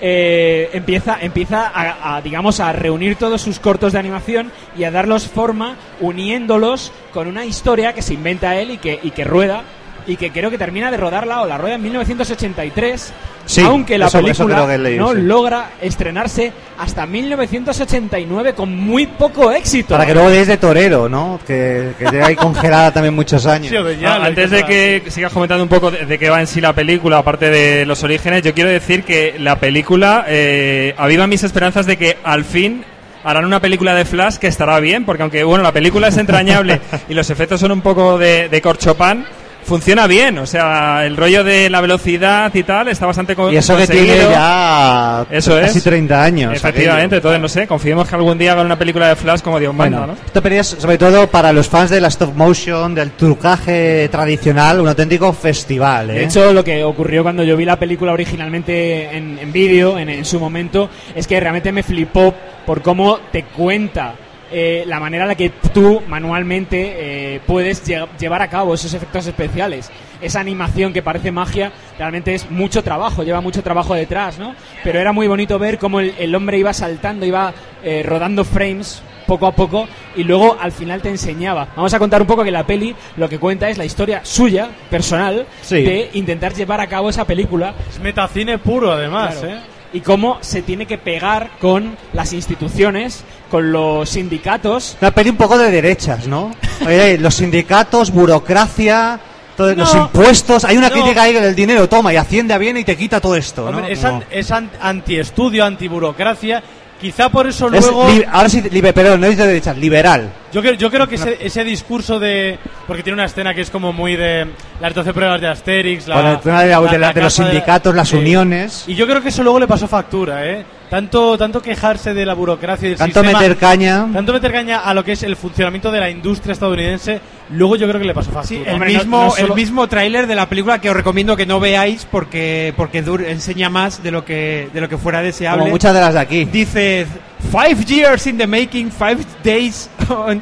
Speaker 6: eh, empieza, empieza a, a, digamos, a reunir todos sus cortos de animación y a darlos forma, uniéndolos con una historia que se inventa él y que, y que rueda. Y que creo que termina de rodarla o la rueda en 1983,
Speaker 8: Sí,
Speaker 6: aunque la
Speaker 8: eso- eso
Speaker 6: película
Speaker 8: creo que he leído,
Speaker 6: no
Speaker 8: sí.
Speaker 6: logra estrenarse hasta 1989 con muy poco éxito.
Speaker 8: Para que luego deis de torero, ¿no? Que, que lleva ahí congelada también muchos años.
Speaker 7: Sí,
Speaker 19: Ah, antes de que sigas comentando un poco de, de qué va en sí la película, aparte de los orígenes, yo quiero decir que la película eh, aviva mis esperanzas de que al fin harán una película de Flash que estará bien, porque aunque bueno la película es entrañable y los efectos son un poco de, de corchopán, funciona bien, o sea, el rollo de la velocidad y tal está bastante co-
Speaker 8: Y eso que
Speaker 19: conseguido.
Speaker 8: tiene ya
Speaker 19: Eso
Speaker 8: casi
Speaker 19: es.
Speaker 8: 30 años.
Speaker 19: Efectivamente,
Speaker 8: aquello.
Speaker 19: entonces no sé, confiemos que algún día hagan una película de Flash como Dios manda,
Speaker 8: Bueno,
Speaker 19: ¿no?
Speaker 8: esto es sobre todo para los fans de la stop motion, del trucaje tradicional, un auténtico festival, ¿eh?
Speaker 6: De hecho, lo que ocurrió cuando yo vi la película originalmente en, en vídeo, en, en su momento, es que realmente me flipó por cómo te cuenta eh, la manera en la que tú manualmente eh, puedes lle- llevar a cabo esos efectos especiales. Esa animación que parece magia, realmente es mucho trabajo, lleva mucho trabajo detrás, ¿no? Pero era muy bonito ver cómo el, el hombre iba saltando, iba eh, rodando frames poco a poco y luego al final te enseñaba. Vamos a contar un poco que la peli lo que cuenta es la historia suya, personal,
Speaker 7: Sí.
Speaker 6: de intentar llevar a cabo esa película.
Speaker 7: Es metacine puro, además,
Speaker 6: Claro.
Speaker 7: ¿eh?
Speaker 6: Y cómo se tiene que pegar con las instituciones, con los sindicatos.
Speaker 8: Una peli un poco de derechas, ¿no? Oye, los sindicatos, burocracia, todo- los impuestos. Hay una
Speaker 7: No.
Speaker 8: crítica ahí del dinero, toma, y Hacienda viene y te quita todo esto, ¿no?
Speaker 7: Hombre, es, an- es an- antiestudio, antiburocracia. Quizá por eso
Speaker 8: Es
Speaker 7: luego...
Speaker 8: ahora sí, perdón, no es de derechas, liberal.
Speaker 7: Yo creo, yo creo que ese, ese discurso de... Porque tiene una escena que es como muy de las 12 pruebas de Asterix, la,
Speaker 8: tema de, la-
Speaker 7: la-
Speaker 8: de la- de los sindicatos, las
Speaker 7: sí.
Speaker 8: uniones.
Speaker 7: Y yo creo que eso luego le pasó factura, ¿eh? Tanto, tanto quejarse de la burocracia y del
Speaker 8: Tanto
Speaker 7: sistema-
Speaker 8: meter caña.
Speaker 7: Tanto meter caña a lo que es el funcionamiento de la industria estadounidense, luego yo creo que le pasó factura.
Speaker 11: El mismo, el mismo tráiler de la película que os recomiendo que no veáis porque porque dur- enseña más de lo que de lo que fuera deseable.
Speaker 8: Como muchas de las de aquí.
Speaker 11: Dice five years in the making, five days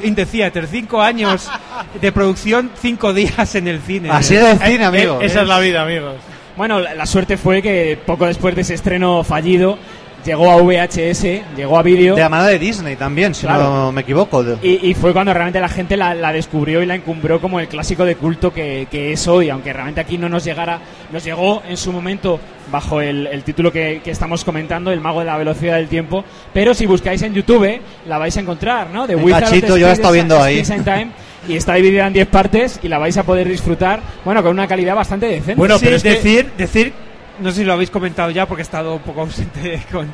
Speaker 11: in the theater, cinco años de producción, cinco días en el cine.
Speaker 8: Así es el cine, amigo.
Speaker 7: Esa es la vida, amigos.
Speaker 6: Bueno, la, la suerte fue que poco después de ese estreno fallido, llegó a VHS, llegó a vídeo.
Speaker 8: De la mano de Disney también, si
Speaker 6: Claro.
Speaker 8: no me equivoco.
Speaker 6: Y, y fue cuando realmente la gente la, la descubrió y la encumbró como el clásico de culto que, que es hoy, aunque realmente aquí no nos llegara, nos llegó en su momento bajo el, el título que, que estamos comentando, El Mago de la Velocidad del Tiempo, pero si buscáis en YouTube la vais a encontrar, ¿no? De Wizard of the
Speaker 8: cachito, yo la he estado
Speaker 6: Speed
Speaker 8: viendo ahí.
Speaker 6: Time, y está dividida en 10 partes y la vais a poder disfrutar, bueno, con una calidad bastante decente.
Speaker 11: Sí, decir, decir, no sé si lo habéis comentado ya porque he estado un poco ausente con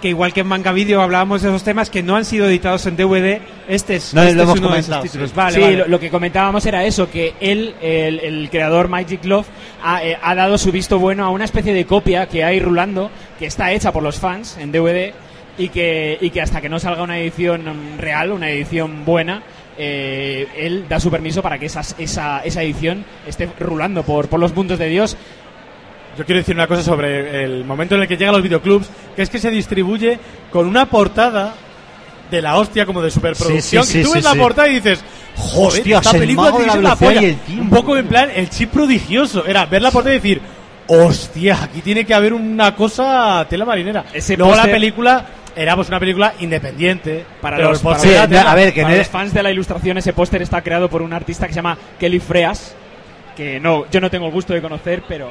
Speaker 11: que igual que en Manga Video hablábamos de esos temas que no han sido editados en DVD, este es,
Speaker 8: No,
Speaker 11: este
Speaker 8: lo
Speaker 11: es
Speaker 8: hemos
Speaker 11: uno de esos títulos.
Speaker 8: sí.
Speaker 11: Vale,
Speaker 6: sí,
Speaker 11: vale.
Speaker 6: Lo, lo que comentábamos era eso, que él, el, el creador Magic Love, ha, eh, ha dado su visto bueno a una especie de copia que hay rulando, que está hecha por los fans en DVD y que, y que hasta que no salga una edición real, una edición buena, eh, él da su permiso para que esas- esa, esa edición esté rulando por, por los mundos de Dios.
Speaker 7: Yo quiero decir una cosa sobre el momento en el que llegan los videoclubs, que es que se distribuye con una portada de la hostia como de superproducción.
Speaker 8: Sí, sí,
Speaker 7: que tú
Speaker 8: sí,
Speaker 7: ves
Speaker 8: sí,
Speaker 7: la
Speaker 8: sí.
Speaker 7: portada y dices, joder,
Speaker 8: Hostias,
Speaker 7: esta
Speaker 8: el
Speaker 7: película tiene
Speaker 8: la
Speaker 7: que polla.
Speaker 8: y el
Speaker 7: Un poco en plan, el chip prodigioso. Era ver la portada y decir, hostia, aquí tiene que haber una cosa tela marinera.
Speaker 6: Ese
Speaker 7: Luego la película era pues una película independiente.
Speaker 6: Para
Speaker 7: pero
Speaker 6: los, para
Speaker 7: era
Speaker 6: los-
Speaker 7: tela.
Speaker 6: para los fans de la ilustración, ese póster está creado por un artista que se llama Kelly Freas, que no, yo no tengo el gusto de conocer, pero,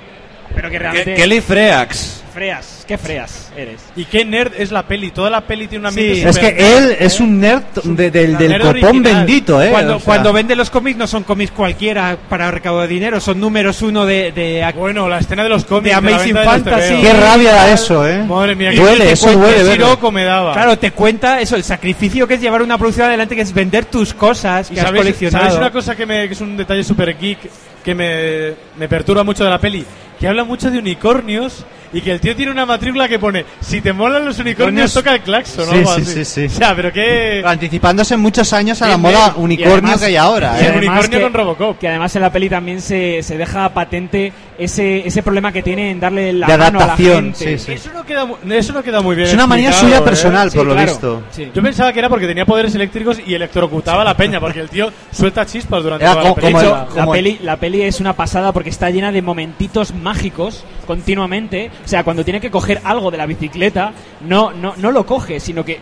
Speaker 6: pero que realmente...
Speaker 5: Kelly Freax.
Speaker 6: Freas, ¿qué Freas eres?
Speaker 7: Y qué nerd es la peli. Toda la peli tiene una
Speaker 11: Sí.
Speaker 8: Es que él es un nerd de- del, del
Speaker 11: Nerd
Speaker 8: copón
Speaker 11: original.
Speaker 8: bendito, ¿eh?
Speaker 11: Cuando,
Speaker 8: O sea,
Speaker 11: cuando vende los cómics no son cómics cualquiera para recaudar dinero, son números uno de, de
Speaker 7: Bueno, la escena de los cómics.
Speaker 11: de
Speaker 7: de
Speaker 11: Amazing
Speaker 7: de
Speaker 11: Fantasy.
Speaker 8: Qué rabia da eso, ¿eh?
Speaker 7: Madre mía,
Speaker 11: Y
Speaker 8: duele,
Speaker 11: te
Speaker 8: eso duele.
Speaker 7: Qué siroco me daba.
Speaker 11: Claro, te cuenta eso, el sacrificio que es llevar una producción adelante, que es vender tus cosas
Speaker 7: ¿Y
Speaker 11: que has
Speaker 7: sabéis,
Speaker 11: coleccionado.
Speaker 7: sabéis una cosa que, me, que es un detalle super geek que me, me perturba mucho de la peli? Que habla mucho de unicornios y que el tío tiene una matrícula que pone si te molan los unicornios toca el claxon
Speaker 8: Sí,
Speaker 7: algo
Speaker 8: sí, sí, sí.
Speaker 7: O sea, pero qué...
Speaker 8: Anticipándose muchos años a la moda unicornio
Speaker 6: Y además-
Speaker 8: que hay ahora,
Speaker 6: y
Speaker 8: ¿eh?
Speaker 7: unicornio
Speaker 6: que-
Speaker 7: con Robocop.
Speaker 6: Que además en la peli también se, se deja patente ese, ese problema que tiene en darle la
Speaker 8: De
Speaker 6: mano a la
Speaker 8: adaptación,
Speaker 6: gente.
Speaker 8: sí, sí.
Speaker 7: Eso no, queda, mu- eso no queda muy bien
Speaker 8: Es una manía suya
Speaker 7: ¿eh?
Speaker 8: personal,
Speaker 6: Sí,
Speaker 8: por lo
Speaker 6: claro.
Speaker 8: visto.
Speaker 6: Sí.
Speaker 7: Yo pensaba que era porque tenía poderes eléctricos y electrocutaba a la peña, porque el tío suelta chispas durante
Speaker 8: Era
Speaker 7: toda la
Speaker 8: como-
Speaker 7: película.
Speaker 8: como
Speaker 6: De
Speaker 8: el-
Speaker 6: hecho, la
Speaker 8: el-
Speaker 6: peli, la peli es una pasada porque está llena de momentitos mágicos continuamente. O sea, cuando tiene que coger algo de la bicicleta, no, no, no lo coge, sino que.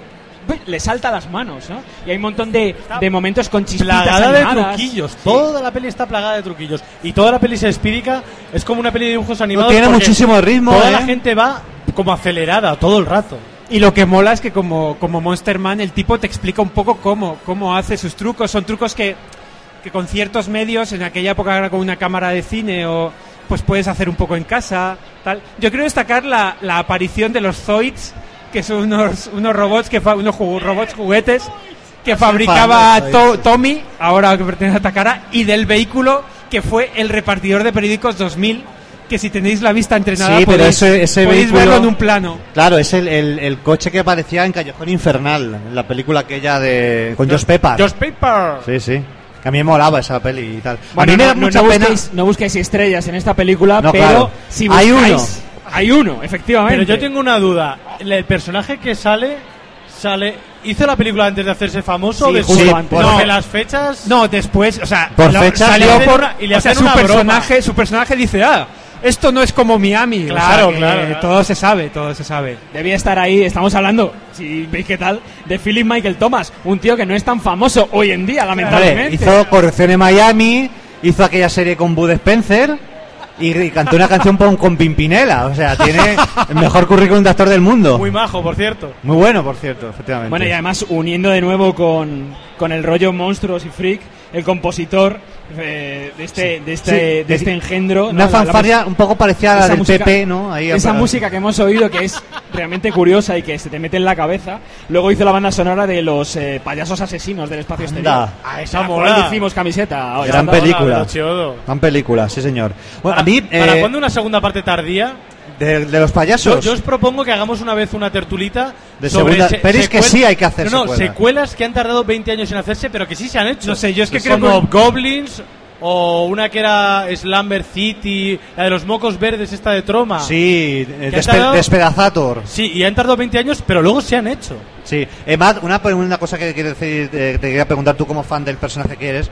Speaker 6: Le salta a las manos, ¿no? Y hay un montón de, de momentos con chispitas
Speaker 7: plagada de truquillos.
Speaker 6: Sí.
Speaker 7: Toda la peli está plagada de truquillos. Y toda la peli se espírica. Es como una peli de dibujos animados.
Speaker 8: tiene
Speaker 7: porque
Speaker 8: muchísimo ritmo,
Speaker 7: Toda
Speaker 8: ¿eh?
Speaker 7: la gente va como acelerada todo el rato.
Speaker 11: Y lo que mola es que como, como Monster Man el tipo te explica un poco cómo, cómo hace sus trucos. Son trucos que, que con ciertos medios, en aquella época era con una cámara de cine o pues puedes hacer un poco en casa. tal. Yo quiero destacar la, la aparición de los Zoids, que son unos, unos robots, que fa- unos ju- robots juguetes que fabricaba To- Tommy, ahora que pertenece a Takara, y del vehículo que fue el repartidor de periódicos 2000, que si tenéis la vista entrenada
Speaker 8: Sí, pero
Speaker 11: podéis,
Speaker 8: ese, ese
Speaker 11: podéis
Speaker 8: vehículo...
Speaker 11: verlo en un plano.
Speaker 8: Claro, es el, el, el coche que aparecía en Callejón Infernal, en la película aquella de... con Josh Pepper.
Speaker 7: Josh Paper.
Speaker 8: Sí, sí. Que a mí me molaba esa peli y tal.
Speaker 6: Bueno,
Speaker 8: a mí me
Speaker 6: no,
Speaker 8: da
Speaker 6: no-
Speaker 8: mucha
Speaker 6: no
Speaker 8: pena...
Speaker 6: busquéis, no busquéis estrellas en esta película,
Speaker 8: No,
Speaker 6: pero
Speaker 8: claro.
Speaker 6: si
Speaker 8: Hay
Speaker 6: buscáis... Hay uno, efectivamente.
Speaker 7: Pero yo tengo una duda. El personaje que sale, sale hizo la película antes de hacerse famoso?
Speaker 11: Sí,
Speaker 7: o de
Speaker 11: justo
Speaker 7: sí,
Speaker 11: antes.
Speaker 7: Porque
Speaker 11: No.
Speaker 7: las fechas...
Speaker 11: No, después, o sea,
Speaker 7: Por fechas
Speaker 11: salió por
Speaker 7: y le
Speaker 11: o sea, su
Speaker 7: una broma.
Speaker 11: personaje, su personaje dice, "Ah, esto no es como Miami." O sea,
Speaker 6: Claro, claro.
Speaker 11: Todo se sabe, todo se sabe.
Speaker 6: Debía estar ahí, estamos hablando, si veis qué tal, de Philip Michael Thomas, un tío que no es tan famoso hoy en día,
Speaker 8: Vale,
Speaker 6: lamentablemente.
Speaker 8: hizo Corrección en Miami, hizo aquella serie con Bud Spencer y, y cantó una canción con, con Pimpinela. O sea, tiene el mejor currículum de actor del mundo.
Speaker 7: Muy majo, por cierto.
Speaker 8: Muy bueno, por cierto, efectivamente.
Speaker 6: Bueno, y además uniendo de nuevo con, con el rollo monstruos y freak, el compositor eh, de, este, de, este,
Speaker 8: Sí,
Speaker 6: de este engendro.
Speaker 8: Una
Speaker 6: ¿no? La- la
Speaker 8: fanfarria un poco parecida a la del
Speaker 6: música-
Speaker 8: PP, ¿no? Ahí
Speaker 6: esa
Speaker 8: para-
Speaker 6: música que hemos oído que es realmente curiosa y que se te mete en la cabeza. Luego hizo la banda sonora de los eh, payasos asesinos del espacio exterior.
Speaker 8: Anda.
Speaker 7: Ah, esa mola.
Speaker 6: hicimos camiseta. Oye,
Speaker 8: Gran película. Gran película, sí señor. Bueno, a mí,
Speaker 7: ¿Para
Speaker 8: eh,
Speaker 7: cuándo una segunda parte tardía?
Speaker 8: De, de los
Speaker 7: Yo,
Speaker 8: payasos.
Speaker 7: yo os propongo que hagamos una vez una tertulita
Speaker 8: De
Speaker 7: sobre
Speaker 8: segunda-
Speaker 7: se-
Speaker 8: pero es que sí hay que hacer
Speaker 7: no, no,
Speaker 8: secuelas.
Speaker 7: secuelas que han tardado 20 años en hacerse, pero que sí se han hecho.
Speaker 11: No sé, yo es que
Speaker 7: Como
Speaker 11: creo que-
Speaker 7: Goblins o una que era Slumber City, la de los mocos verdes esta de Troma.
Speaker 8: Sí, eh, despe-
Speaker 7: tardado-
Speaker 8: Despedazator.
Speaker 7: Sí, y han tardado 20 años, pero luego se han hecho.
Speaker 8: Sí, eh, Matt, una, una cosa que quiero decir, eh, te quería preguntar tú como fan del personaje que eres.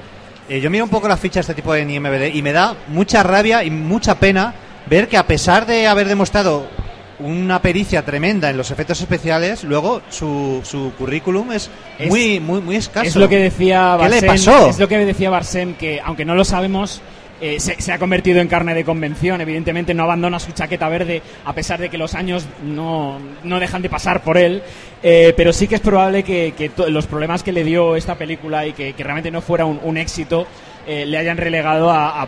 Speaker 8: Eh, yo miro un poco las fichas de este tipo en IMBD y me da mucha rabia y mucha pena ver que a pesar de haber demostrado una pericia tremenda en los efectos especiales, luego su, su currículum es,
Speaker 6: Es-
Speaker 8: muy, muy, muy escaso.
Speaker 6: Es lo que decía
Speaker 8: ¿Qué le
Speaker 6: Barsem,
Speaker 8: pasó?
Speaker 6: Es lo que decía Barsem, que aunque no lo sabemos, eh, se, se ha convertido en carne de convención. Evidentemente no abandona su chaqueta verde, a pesar de que los años no, no dejan de pasar por él. Eh, pero sí que es probable que, que los problemas que le dio esta película y que, que realmente no fuera un, un éxito eh, le hayan relegado a, a-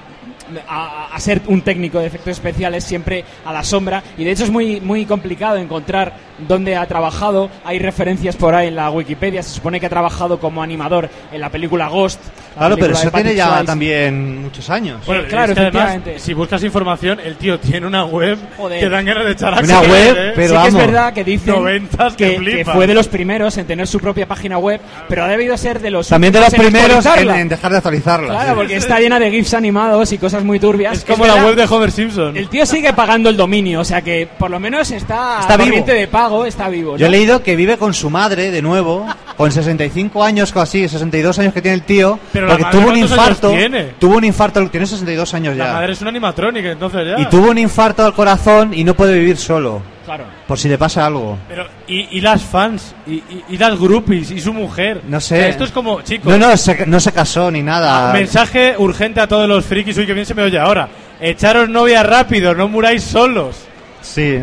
Speaker 6: a- a ser un técnico de efectos especiales siempre a la sombra. Y de hecho es muy, muy complicado encontrar dónde ha trabajado. Hay referencias por ahí en la Wikipedia. Se supone que ha trabajado como animador en la película Ghost. la
Speaker 8: Claro, pero eso tiene ya también muchos años.
Speaker 7: Bueno,
Speaker 6: claro,
Speaker 7: es que además,
Speaker 6: efectivamente.
Speaker 7: si buscas información, el tío tiene una web
Speaker 6: Joder.
Speaker 7: que dan ganas de echar a
Speaker 8: Una web,
Speaker 7: ¿eh?
Speaker 8: pero
Speaker 6: sí que es verdad que dicen
Speaker 7: Noventas que
Speaker 6: que, que
Speaker 7: flipas.
Speaker 6: fue de los primeros en tener su propia página web, pero ha debido ser de los
Speaker 8: También de los primeros en, dejar de actualizarla.
Speaker 6: Claro, porque está llena de GIFs animados y cosas muy turbias.
Speaker 7: Es como la web de Homer Simpson.
Speaker 6: El tío sigue pagando el dominio, o sea que por lo menos está,
Speaker 8: Está vivo.
Speaker 6: de pago, está vivo.
Speaker 8: Yo he
Speaker 6: ¿no?
Speaker 8: leído que vive con su madre de nuevo, con 65 años o así, 62 años que tiene el tío,
Speaker 7: Pero la
Speaker 8: porque
Speaker 7: madre,
Speaker 8: tuvo un
Speaker 7: ¿cuántos años
Speaker 8: infarto.
Speaker 7: tiene?
Speaker 8: Tuvo un infarto, tiene 62 años
Speaker 7: La
Speaker 8: ya.
Speaker 7: madre es una animatrónica, entonces ya.
Speaker 8: Y tuvo un infarto al corazón y no puede vivir solo.
Speaker 6: Claro.
Speaker 8: Por si le pasa algo.
Speaker 7: Pero, y, y las fans, y, y, y las groupies, y su mujer.
Speaker 8: No
Speaker 7: O sea,
Speaker 8: sé.
Speaker 7: esto es como, chicos.
Speaker 8: No, no, se, no se casó ni nada.
Speaker 7: Mensaje urgente a todos los frikis, uy, que bien se me oye ahora. Echaros novia rápido, no muráis solos.
Speaker 8: Sí,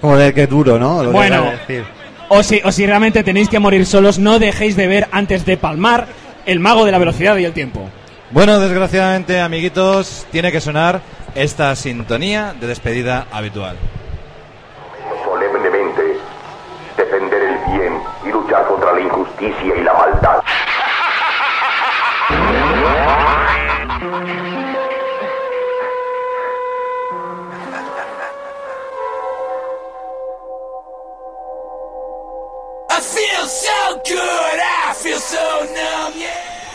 Speaker 8: joder, qué duro, ¿no? Lo
Speaker 6: Bueno.
Speaker 8: decir.
Speaker 6: O si, o si realmente tenéis que morir solos, no dejéis de ver antes de palmar el mago de la velocidad y el tiempo.
Speaker 5: Bueno, desgraciadamente, amiguitos, tiene que sonar esta sintonía de despedida habitual.
Speaker 20: Injusticia y la maldad.
Speaker 14: I feel so good, I feel so numb, yeah.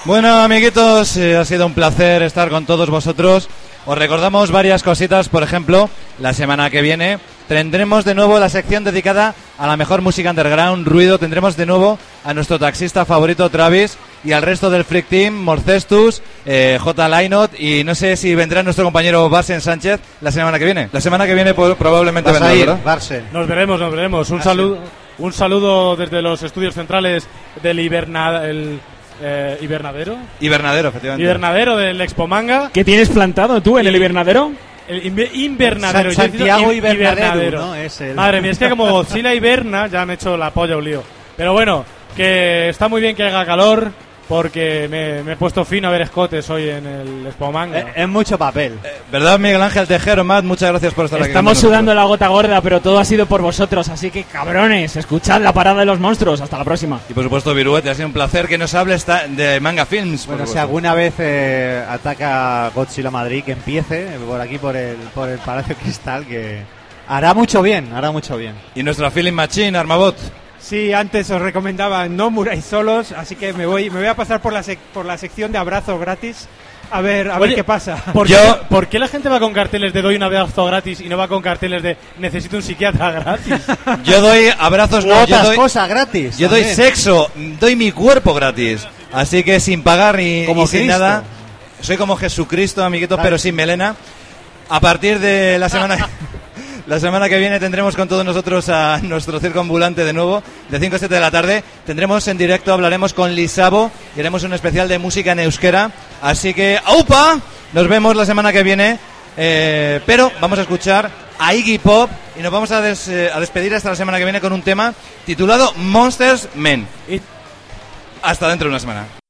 Speaker 5: Bueno, amiguitos, eh, ha sido un placer estar con todos vosotros. Os recordamos varias cositas, por ejemplo, la semana que viene tendremos de nuevo la sección dedicada a la mejor música underground, ruido. Tendremos de nuevo a nuestro taxista favorito Travis y al resto del Freak Team, Morcestus, eh, J. Lainot y no sé si vendrá nuestro compañero Barsen Sánchez la semana que viene. La semana que viene probablemente vendrá,
Speaker 8: a ir,
Speaker 5: ¿verdad?
Speaker 8: Barse.
Speaker 7: Nos veremos, nos veremos. Un saludo, un saludo desde los estudios centrales del hiberna, el, eh, hibernadero.
Speaker 5: Hibernadero, efectivamente.
Speaker 7: Hibernadero del Expo Manga.
Speaker 6: ¿Qué tienes plantado tú en el invernadero?
Speaker 7: El inve- invernadero.
Speaker 8: Sa-
Speaker 7: yo he dicho
Speaker 8: Santiago
Speaker 7: hi-
Speaker 8: Hibernadero, ¿no? Es el-
Speaker 7: Madre mía, es que como Godzilla hiberna ya han hecho la polla un lío. Pero bueno, que está muy bien que haga calor porque me, me he puesto fino a ver escotes hoy en el Expo Manga.
Speaker 8: Eh, Es mucho papel.
Speaker 5: ¿Verdad, Miguel Ángel Tejero, Matt? Muchas gracias por estar aquí.
Speaker 6: Estamos
Speaker 5: con nosotros.
Speaker 6: sudando la gota gorda, pero todo ha sido por vosotros, así que cabrones, escuchad la parada de los monstruos. Hasta la próxima.
Speaker 5: Y por supuesto, Viruete, ha sido un placer que nos hable esta- de Manga Films.
Speaker 8: Bueno, si alguna vez eh, ataca Godzilla Madrid, que empiece por aquí, por el, por el Palacio Cristal, que hará mucho bien, hará mucho bien.
Speaker 5: Y nuestra Feeling Machine, Armabot.
Speaker 11: Sí, antes os recomendaba no muráis solos, así que me voy, me voy a pasar por la, sec por la sección de abrazos gratis. A ver, a ver qué pasa.
Speaker 7: ¿por, yo... qué, la gente va con carteles de doy un abrazo gratis y no va con carteles de necesito un psiquiatra gratis?
Speaker 21: Yo doy abrazos no, yo
Speaker 8: cosas gratis.
Speaker 21: Yo doy sexo, doy mi cuerpo gratis. Así que sin pagar ni, sin nada. Soy como Jesucristo, amiguitos, pero sin melena. A partir de la semana La semana que viene tendremos con todos nosotros a nuestro circo ambulante de nuevo, de 5 a 7 de la tarde. Tendremos en directo, hablaremos con Lisabo y haremos un especial de música en euskera. Así que, ¡aupa! Nos vemos la semana que viene. Eh, pero vamos a escuchar a Iggy Pop y nos vamos a, des, eh, a despedir hasta la semana que viene con un tema titulado Monsters Men. Y hasta dentro de una semana.